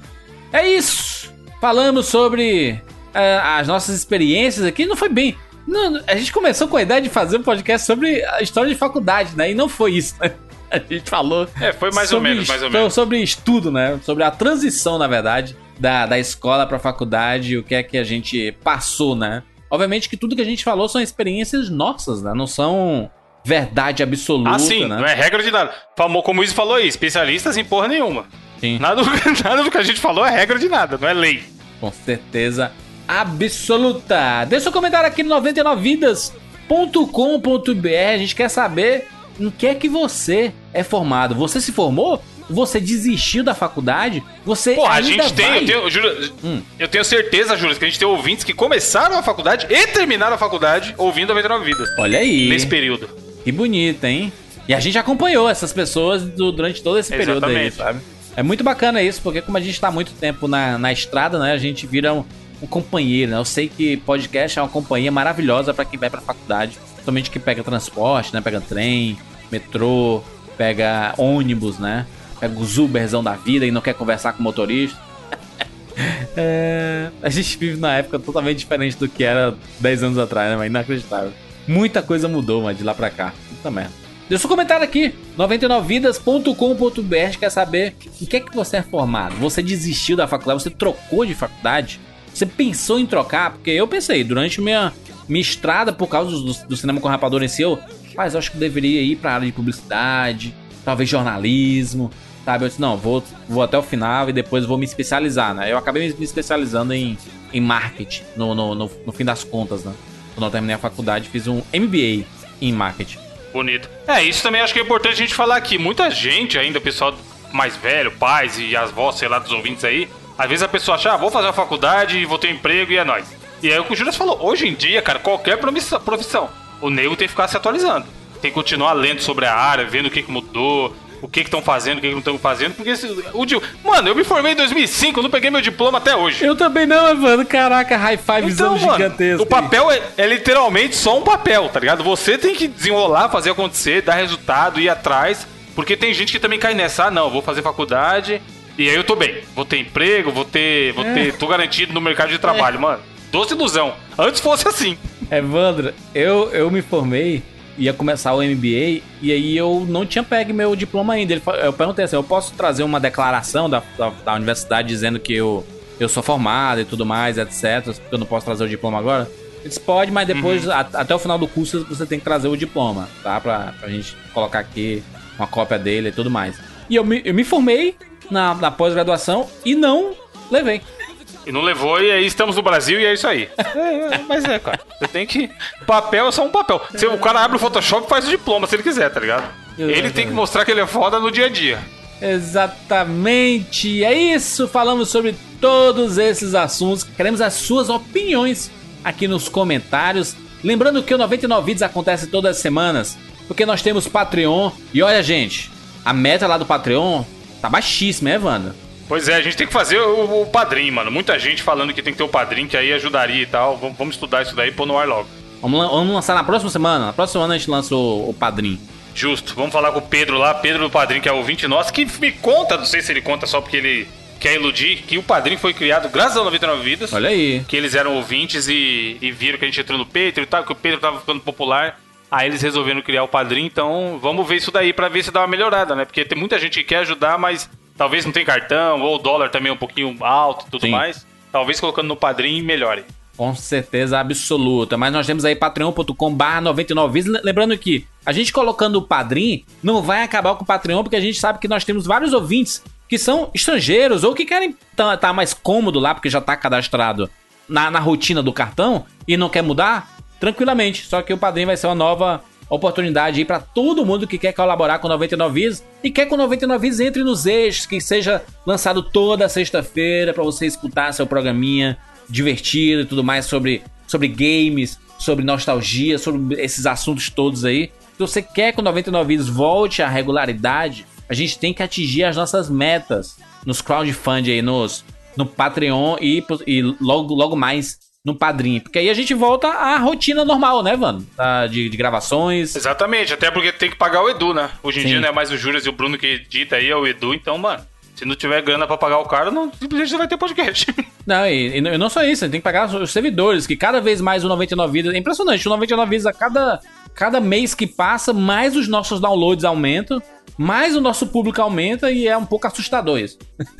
S5: É isso! Falamos sobre é, as nossas experiências aqui. Não foi bem. Não, a gente começou com a ideia de fazer um podcast sobre a história de faculdade, né? E não foi isso, né? A gente falou.
S4: É, foi mais ou menos, mais ou menos.
S5: Sobre estudo, né? Sobre a transição, na verdade, da, da escola pra faculdade, o que é que a gente passou, né? Obviamente que tudo que a gente falou são experiências nossas, né? Não são verdade absoluta,
S4: Ah, sim,
S5: né?
S4: não é regra de nada. Como o Izzy falou aí, especialistas em porra nenhuma.
S5: Sim.
S4: Nada, nada do que a gente falou é regra de nada, não é lei.
S5: Com certeza absoluta. Deixa seu comentário aqui no 99vidas.com.br. A gente quer saber em que é que você é formado. Você se formou? Você desistiu da faculdade, você
S4: Porra, a gente tem,
S5: vai...
S4: eu tenho, Júlio,
S5: Hum.
S4: eu tenho certeza, Júlio, que a gente tem ouvintes que começaram a faculdade e terminaram a faculdade ouvindo 99 Vidas.
S5: Olha aí,
S4: Nesse período.
S5: que bonito, hein? E a gente acompanhou essas pessoas do- durante todo esse período aí,
S4: Exatamente.
S5: sabe? É muito bacana isso, porque como a gente tá muito tempo na, na estrada, né? A gente vira um, um companheiro, né? Eu sei que podcast é uma companhia maravilhosa pra quem vai pra faculdade. Principalmente que pega transporte, né? Pega trem, metrô, pega ônibus, né? Pega os Uberzão da vida e não quer conversar com o motorista. É, a gente vive numa época totalmente diferente do que era 10 anos atrás, né? Mas inacreditável. Muita coisa mudou, mano, de lá pra cá. Puta merda. Deixa um comentário aqui. 99vidas.com.br quer saber em que é que você é formado? Você desistiu da faculdade? Você trocou de faculdade? Você pensou em trocar? Porque eu pensei, durante minha, minha estrada, por causa do, do cinema com rapador em si, eu, mas acho que deveria ir pra área de publicidade, talvez jornalismo, sabe? Eu disse, não, vou, vou até o final e depois vou me especializar, né? Eu acabei me especializando em, em marketing, no, no, no, no fim das contas, né? Quando eu terminei a faculdade, fiz um MBA em marketing.
S4: Bonito. É, isso também acho que é importante a gente falar aqui. Muita gente ainda, pessoal mais velho, pais e as vós, sei lá, dos ouvintes aí, às vezes a pessoa acha, ah, vou fazer uma faculdade vou ter um emprego e é nóis. E aí o que o Júlio falou, hoje em dia, cara, qualquer profissão, o nego tem que ficar se atualizando. Tem que continuar lendo sobre a área, vendo o que, que mudou, o que estão fazendo, o que, que não estão fazendo, porque se, o Mano, eu me formei em 2005, eu não peguei meu diploma até hoje.
S5: Eu também não, mano. Caraca, high five
S4: Então, mano, o papel é, é literalmente só um papel, tá ligado? Você tem que desenrolar, fazer acontecer, dar resultado, ir atrás. Porque tem gente que também cai nessa, ah, não, vou fazer faculdade e aí eu tô bem. Vou ter emprego, vou ter. Vou ter. tô garantido no mercado de trabalho, mano. Doce ilusão. Antes fosse assim.
S5: Evandro, eu, eu me formei, ia começar o MBA, e aí eu não tinha pego meu diploma ainda. Ele, eu perguntei assim: eu posso trazer uma declaração da, da, da universidade dizendo que eu, eu sou formado e tudo mais, etc. Porque eu não posso trazer o diploma agora? Ele disse: pode, mas depois, a- até o final do curso, você tem que trazer o diploma, tá? Pra, pra gente colocar aqui uma cópia dele e tudo mais. E eu me, eu me formei na, na pós-graduação e não levei.
S4: E não levou, e aí estamos no Brasil e é isso aí. É, é, mas é, cara. Você tem que. Papel é só um papel. Se o cara abre o Photoshop e faz o diploma se ele quiser, tá ligado? Ele tem que mostrar que ele é foda no dia a dia.
S5: Exatamente, é isso. Falamos sobre todos esses assuntos. Queremos as suas opiniões aqui nos comentários. Lembrando que o 99 Vídeos acontece todas as semanas, porque nós temos Patreon. E olha, gente, a meta lá do Patreon tá baixíssima, é, Wanda?
S4: Pois é, a gente tem que fazer o, o padrinho, mano. Muita gente falando que tem que ter o padrinho, que aí ajudaria e tal. Vamos, vamos estudar isso daí e pôr no ar logo.
S5: Vamos, vamos lançar na próxima semana. Na próxima semana a gente lança o, o padrinho.
S4: Justo. Vamos falar com o Pedro lá, Pedro do Padrinho, que é ouvinte nosso, que me conta, não sei se ele conta só porque ele quer iludir, que o Padrinho foi criado graças a 99 Vidas.
S5: Olha aí.
S4: Que eles eram ouvintes e, e viram que a gente entrou no Patreon e tal, que o Pedro tava ficando popular. Aí eles resolveram criar o Padrinho, então vamos ver isso daí pra ver se dá uma melhorada, né? Porque tem muita gente que quer ajudar, mas talvez não tem cartão, ou o dólar também é um pouquinho alto e tudo
S5: Sim.
S4: mais. Talvez colocando no Padrinho melhore.
S5: Com certeza absoluta. Mas nós temos aí patreon.com/barra 99 vidas. Lembrando que a gente colocando o padrinho não vai acabar com o Patreon, porque a gente sabe que nós temos vários ouvintes que são estrangeiros ou que querem estar mais cômodo lá, porque já tá cadastrado na, na rotina do cartão e não quer mudar, tranquilamente. Só que o padrinho vai ser uma nova oportunidade aí para todo mundo que quer colaborar com 99 Vidas e quer que o 99 Vidas entre nos eixos, que seja lançado toda sexta-feira para você escutar seu programinha divertido e tudo mais sobre, sobre games, sobre nostalgia, sobre esses assuntos todos aí. Se você quer que o 99 Vidas volte à regularidade, a gente tem que atingir as nossas metas nos crowdfunding aí, nos, no Patreon e, e logo, logo mais no Padrim. Porque aí a gente volta à rotina normal, né, Vano? De, de gravações.
S4: Exatamente, até porque tem que pagar o Edu, né? Hoje em
S5: Sim.
S4: dia não é mais o Júlio e o Bruno que edita aí, é o Edu, então, mano, se não tiver grana pra pagar o cara, não, simplesmente não vai ter podcast.
S5: Não, e, e não- só isso, tem que pagar os servidores, que cada vez mais o 99 Vidas. É impressionante, o 99 Vidas a cada, cada mês que passa, mais os nossos downloads aumentam, mais o nosso público aumenta e é um pouco assustador isso.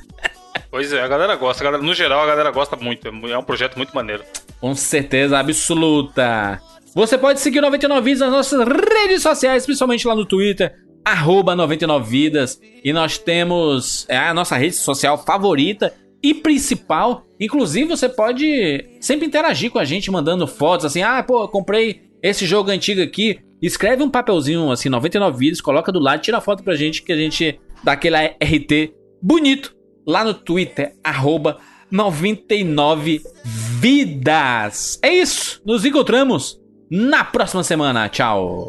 S4: Pois é, a galera gosta. A galera, no geral, a galera gosta muito. É um projeto muito maneiro.
S5: Com certeza absoluta. Você pode seguir 99 Vidas nas nossas redes sociais, principalmente lá no Twitter, arroba 99 Vidas. E nós temos é, a nossa rede social favorita e principal. Inclusive, você pode sempre interagir com a gente, mandando fotos assim, ah, pô, comprei esse jogo antigo aqui. Escreve um papelzinho assim, 99 Vidas, coloca do lado, tira a foto pra gente, que a gente
S8: dá aquele RT bonito lá no Twitter, 99vidas. É isso, nos encontramos na próxima semana. Tchau!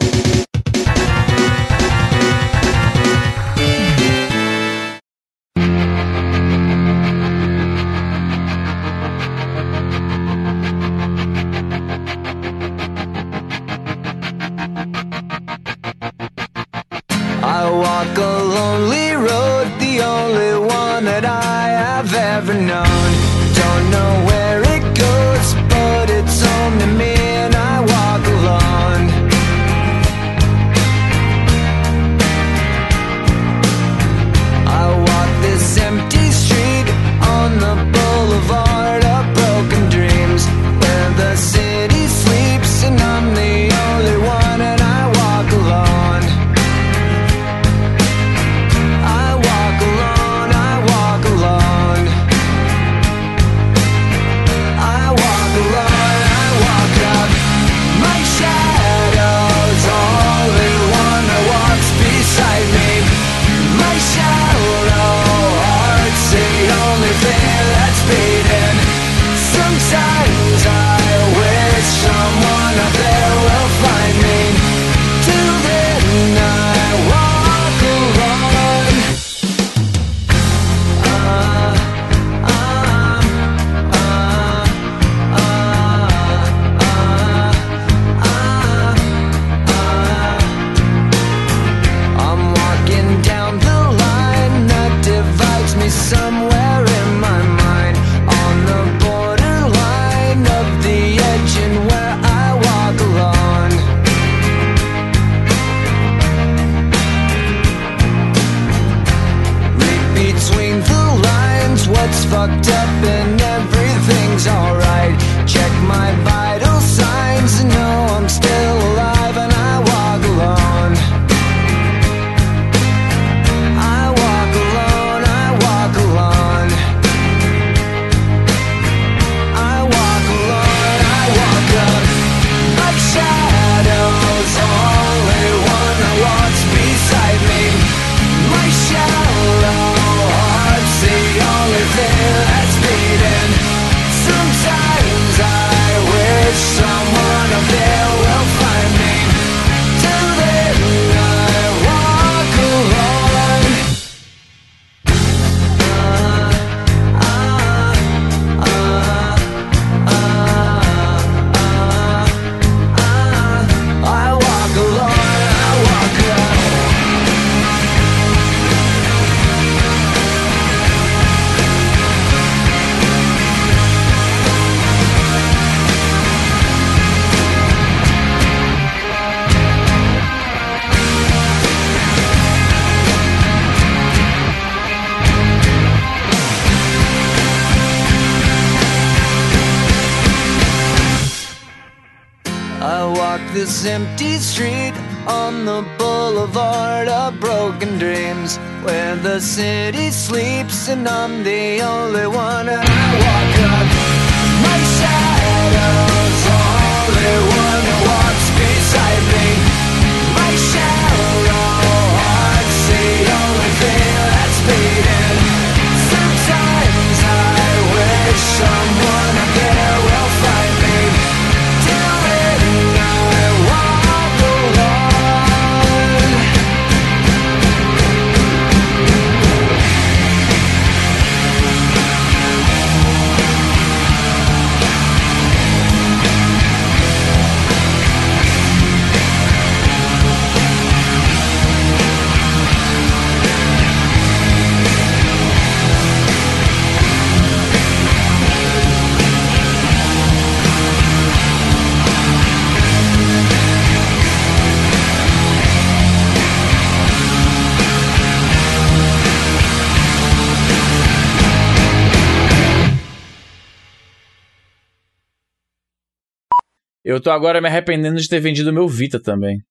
S3: Eu tô agora me arrependendo de ter vendido meu Vita também.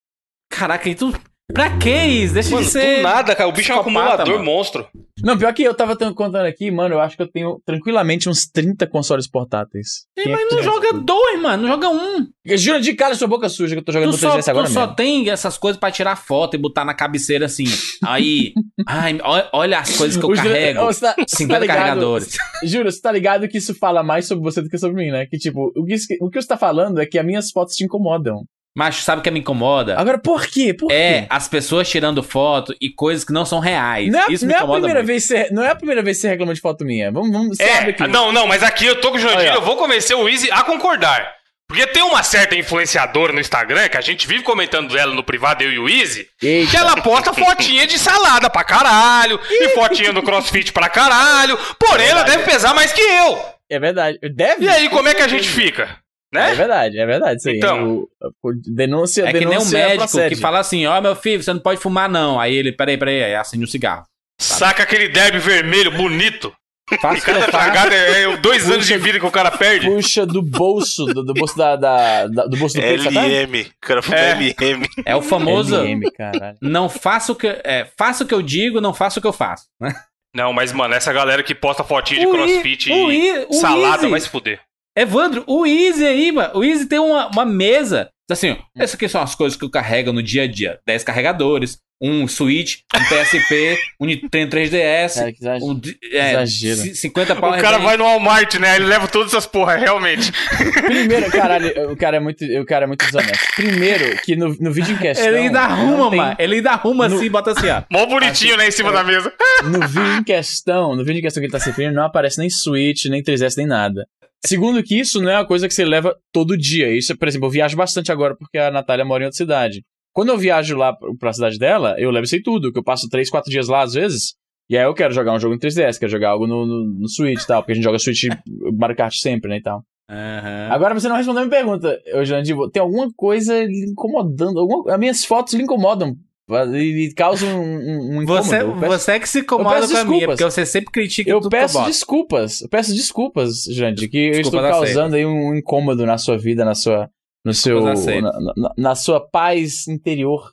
S8: Caraca, e tu Pra que isso? Deixa
S4: mano,
S8: de ser.
S4: Nada, cara. O bicho é um acumulador
S8: mano.
S4: monstro.
S3: Não, pior que eu tava contando aqui, mano, eu acho que eu tenho tranquilamente uns 30 consoles portáteis. Ei, é
S5: mas
S3: é
S5: não joga dois, mano, não joga um.
S3: Jura de cara sua boca suja que eu tô jogando
S5: tu só,
S3: 3DS agora.
S5: Tu
S3: mesmo.
S5: só tem essas coisas pra tirar foto e botar na cabeceira assim. Aí. ai, olha as coisas que eu carrego.
S3: Oh, tá, 50 tá ligado,
S5: carregadores.
S3: Juro, você tá ligado que isso fala mais sobre você do que sobre mim, né? Que tipo, o que, o que você tá falando é que as minhas fotos te incomodam.
S5: Mas sabe o que me incomoda?
S3: Agora, por quê? Por
S5: É
S3: quê?
S5: as pessoas tirando foto e coisas que não são reais.
S3: Não é,
S5: Isso
S3: não
S5: me
S3: é a primeira
S5: muito.
S3: vez que você, não é a primeira vez que você reclama de foto minha. Vamos, vamos
S4: É,
S3: aqui.
S4: não, não, mas aqui eu tô com o
S3: ó.
S4: eu vou convencer o Easy a concordar. Porque tem uma certa influenciadora no Instagram, que a gente vive comentando dela no privado, eu e o Easy,
S3: Eita.
S4: que ela posta fotinha de salada pra caralho, e fotinha do crossfit pra caralho, porém ela deve pesar mais que eu.
S3: É verdade. Deve.
S4: E aí, como é que a gente fica?
S3: É
S4: Né?
S3: verdade, é verdade. Isso aí.
S4: Então.
S3: O- o- denúncia,
S5: É que nem um médico
S3: procede.
S5: que fala assim: Ó, meu filho, você não pode fumar, não. Aí ele, peraí, peraí, aí acende um cigarro.
S4: Saca aquele derby vermelho bonito.
S5: Faça o que eu
S4: Cada
S5: faço.
S4: cagada é, é dois anos de vida que o cara perde.
S3: Puxa do bolso, do, do bolso da, da- da- do bolso do peito, sabe?
S2: LM. O cara
S4: É.
S2: LM.
S5: É o famoso.
S3: LM, caralho.
S5: Não faça o que. É, faça o que eu digo, não faça o que eu faço.
S4: Não, mas, mano, essa galera que posta fotinha de
S5: O I-
S4: crossfit
S5: o
S4: e
S5: I- o
S4: salada
S5: Easy.
S4: vai se fuder.
S5: Evandro, o Easy aí, mano. O Easy tem uma, uma mesa. Assim, ó, essas aqui são as coisas que eu carrego no dia a dia: 10 carregadores, um Switch, um PSP, um Nintendo 3DS.
S3: Cara, que exagero.
S5: um, é,
S3: Exagero.
S5: c- 50 pau
S4: O cara vai no Walmart, né? Ele leva todas essas porra, realmente.
S3: Primeiro, caralho, o cara é muito, o cara é muito desonesto. Primeiro, que no, no vídeo em questão.
S5: Ele ainda arruma,
S3: tem-
S5: mano. Ele ainda arruma
S3: No-
S5: assim, bota assim, ó.
S4: Mó bonitinho, né? Em cima da mesa.
S3: No vídeo em questão, no vídeo em questão que ele tá se referindo, não aparece nem Switch, nem 3S, nem nada. Segundo que isso não é uma coisa que você leva todo dia. Isso, por exemplo, eu viajo bastante agora porque a Natália mora em outra cidade. Quando eu viajo lá pra cidade dela, eu levo isso aí tudo, que eu passo 3, 4 dias lá às vezes. E aí eu quero jogar um jogo em 3DS, quero jogar algo no, no, no Switch e tal, porque a gente joga Switch Mario Kart sempre, né, e tal.
S5: Aham.
S3: Agora você não respondeu a minha pergunta, Jandir. Tem alguma coisa lhe incomodando? Alguma... As minhas fotos lhe incomodam e causam um, um, um incômodo.
S5: Você,
S3: Eu peço-
S5: você é que se incomoda
S3: eu
S5: com a minha, porque você sempre critica
S3: Eu
S5: eu
S3: peço desculpas. Eu peço desculpas, Jandir, que eu
S5: Desculpas
S3: estou causando aí um incômodo na sua vida, na sua, no seu, na, na- na sua paz interior.